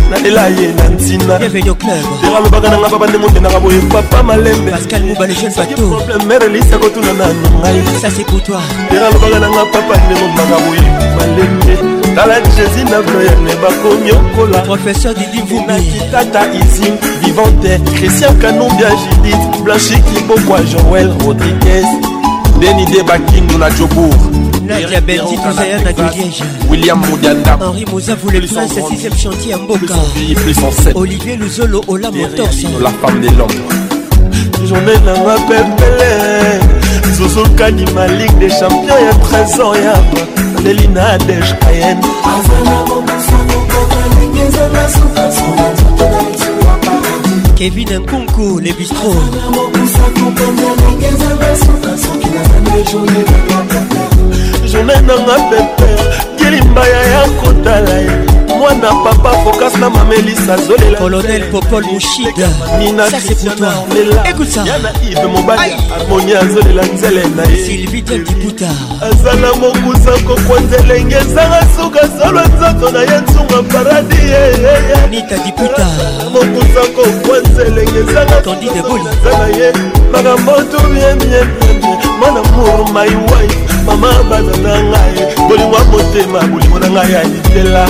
nalela ye na ntina tera lobaka nanga papa nde mokendaka boye papa malembe pascal mobale jeune bato mère elisa kotuna nano ngai ça c'est pour toi tera lobaka nanga papa nde momaka boye malembe tala jésus na bloyane bakomi okola professeur didivumikitata isim vivante christian kanumbia judith blanchi kibokwa joel rodriguez deni de bakindu na jobour nadia bendi tozaya na deliège william modianda henri mozavu le prince sixième chantier ya mboka olivier luzolo ola motorsa la femme de l'homme journée nanga pempele zozokani ma ligue des champions ya trésor ya leli na adege cayenne Kevin Nkunku, les bistrots. journée nanga pepe ngelimbaya ya kotala ye mwana papa fokas na mamelisa zolela colonel popol moshidayana ive mobali harmonie azolela nzele na yesilvidiakibuta aza na mokusa kokwa nzelenge ezanga suka solwa nzoto na ye nsunga paradi nita diputa mokusa kokwa nzelenge ezangaza na ye makambo tubyemyemye mwana muru my wife mama bana na ngai bolingo ya motema bolingo na ngai ya litela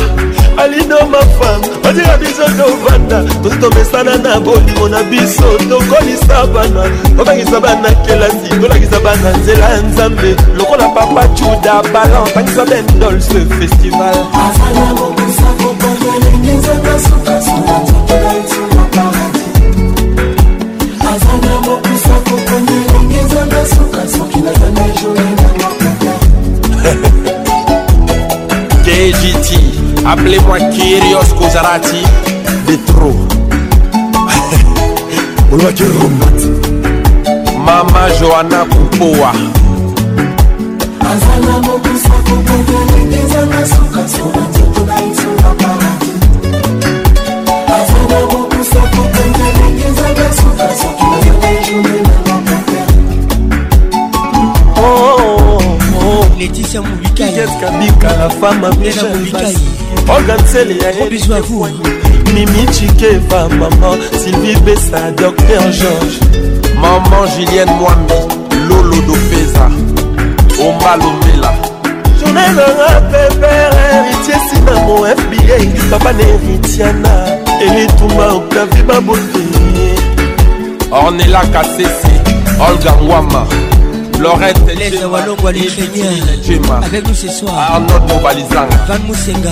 alindo mafama batika biso tovanda tozi tomesana na bolimo na biso tokolisa bana tobangisa bana kelasi tolakisa bana nzela ya nzambe lokola papa juda balan tangisa bendolse festival Appelez-moi Kyrios Kozarati de trop. Mama Johanna Kupoa. Oh, oh, oh, oh. Laetitia Moubikai. Qu'est-ce qu'a dit la femme a bien Gros bisous à vous. Mimi Chikeva, maman, Sylvie Bessa, docteur Georges. Maman Julienne Mwami, Lolo Dopeza, Oma Lomela. Journal aura pépère, héritier Sinamo, FBA, Papa Neritiana, Elitouma, Octavie Baboté. Ornella Kassesi, Olga Mwama. Laurette Les Awalongwa les Kenya Avec nous ce soir Arnaud Mobalizang Van Moussenga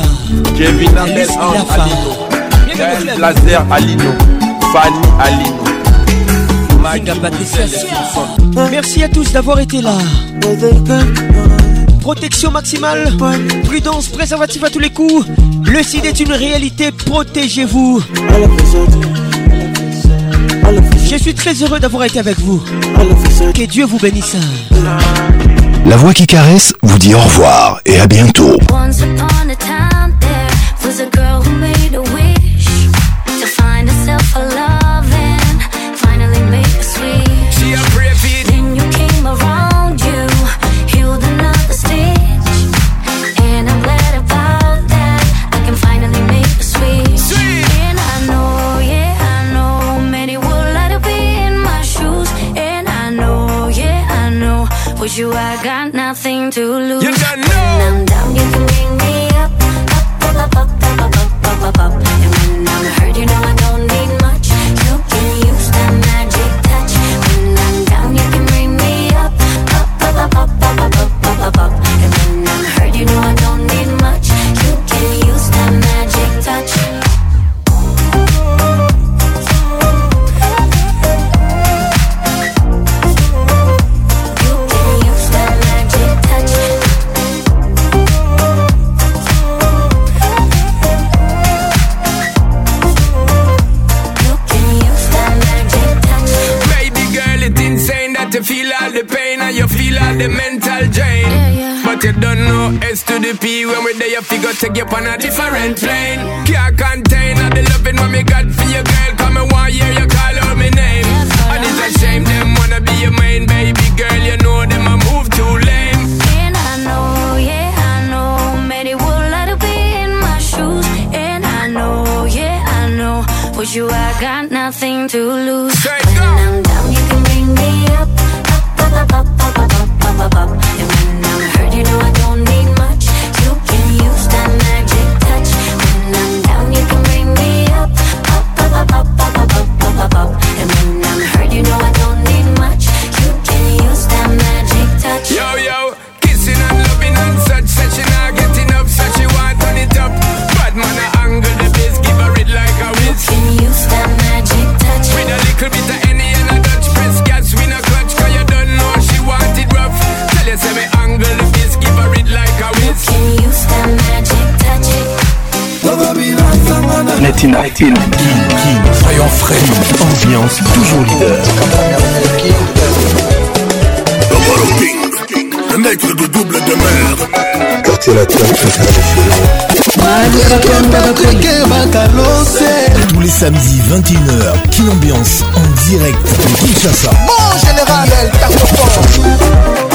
Kevin Abel Alino Blazer Alino Fanny Alino Maga Patricia Merci à tous d'avoir été là Protection maximale Prudence, préservatif à tous les coups Le sida est une réalité, protégez-vous Je suis très heureux d'avoir été avec vous. Que Dieu vous bénisse. La voix qui caresse vous dit au revoir et à bientôt. you, I got nothing to lose. You got no. When I'm down, you can bring me up, up, up, up, up, up, up, up, up. up. when we are there, you figure take you on a different plane. Can't contain all the loving what me got for your girl. Come and one year, you call out my name. And it's a shame them wanna be your main baby girl. You know them I move too lame. And I know, yeah, I know, many would like to be in my shoes. And I know, yeah, I know, for you I got nothing to lose. platine. platine. Soyons frais, ambiance toujours leader. Le mec de double de mer. Quartier latin international. Tous les samedis 21h, Kin Ambiance en direct de Kinshasa. Bon général, elle fort.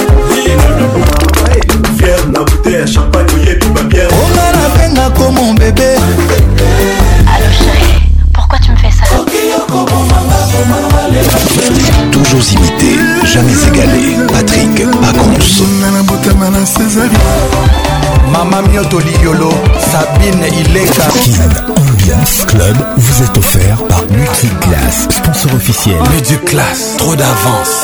Fier la bouteille à tout oyebi ma On a la peine comme mon bébé. Toujours imité, jamais égalé. Patrick Pacons. Mama mia liolo, Sabine Ileka. Ambiance Club vous est offert par Multiclass, sponsor officiel. Multiclass, trop d'avance.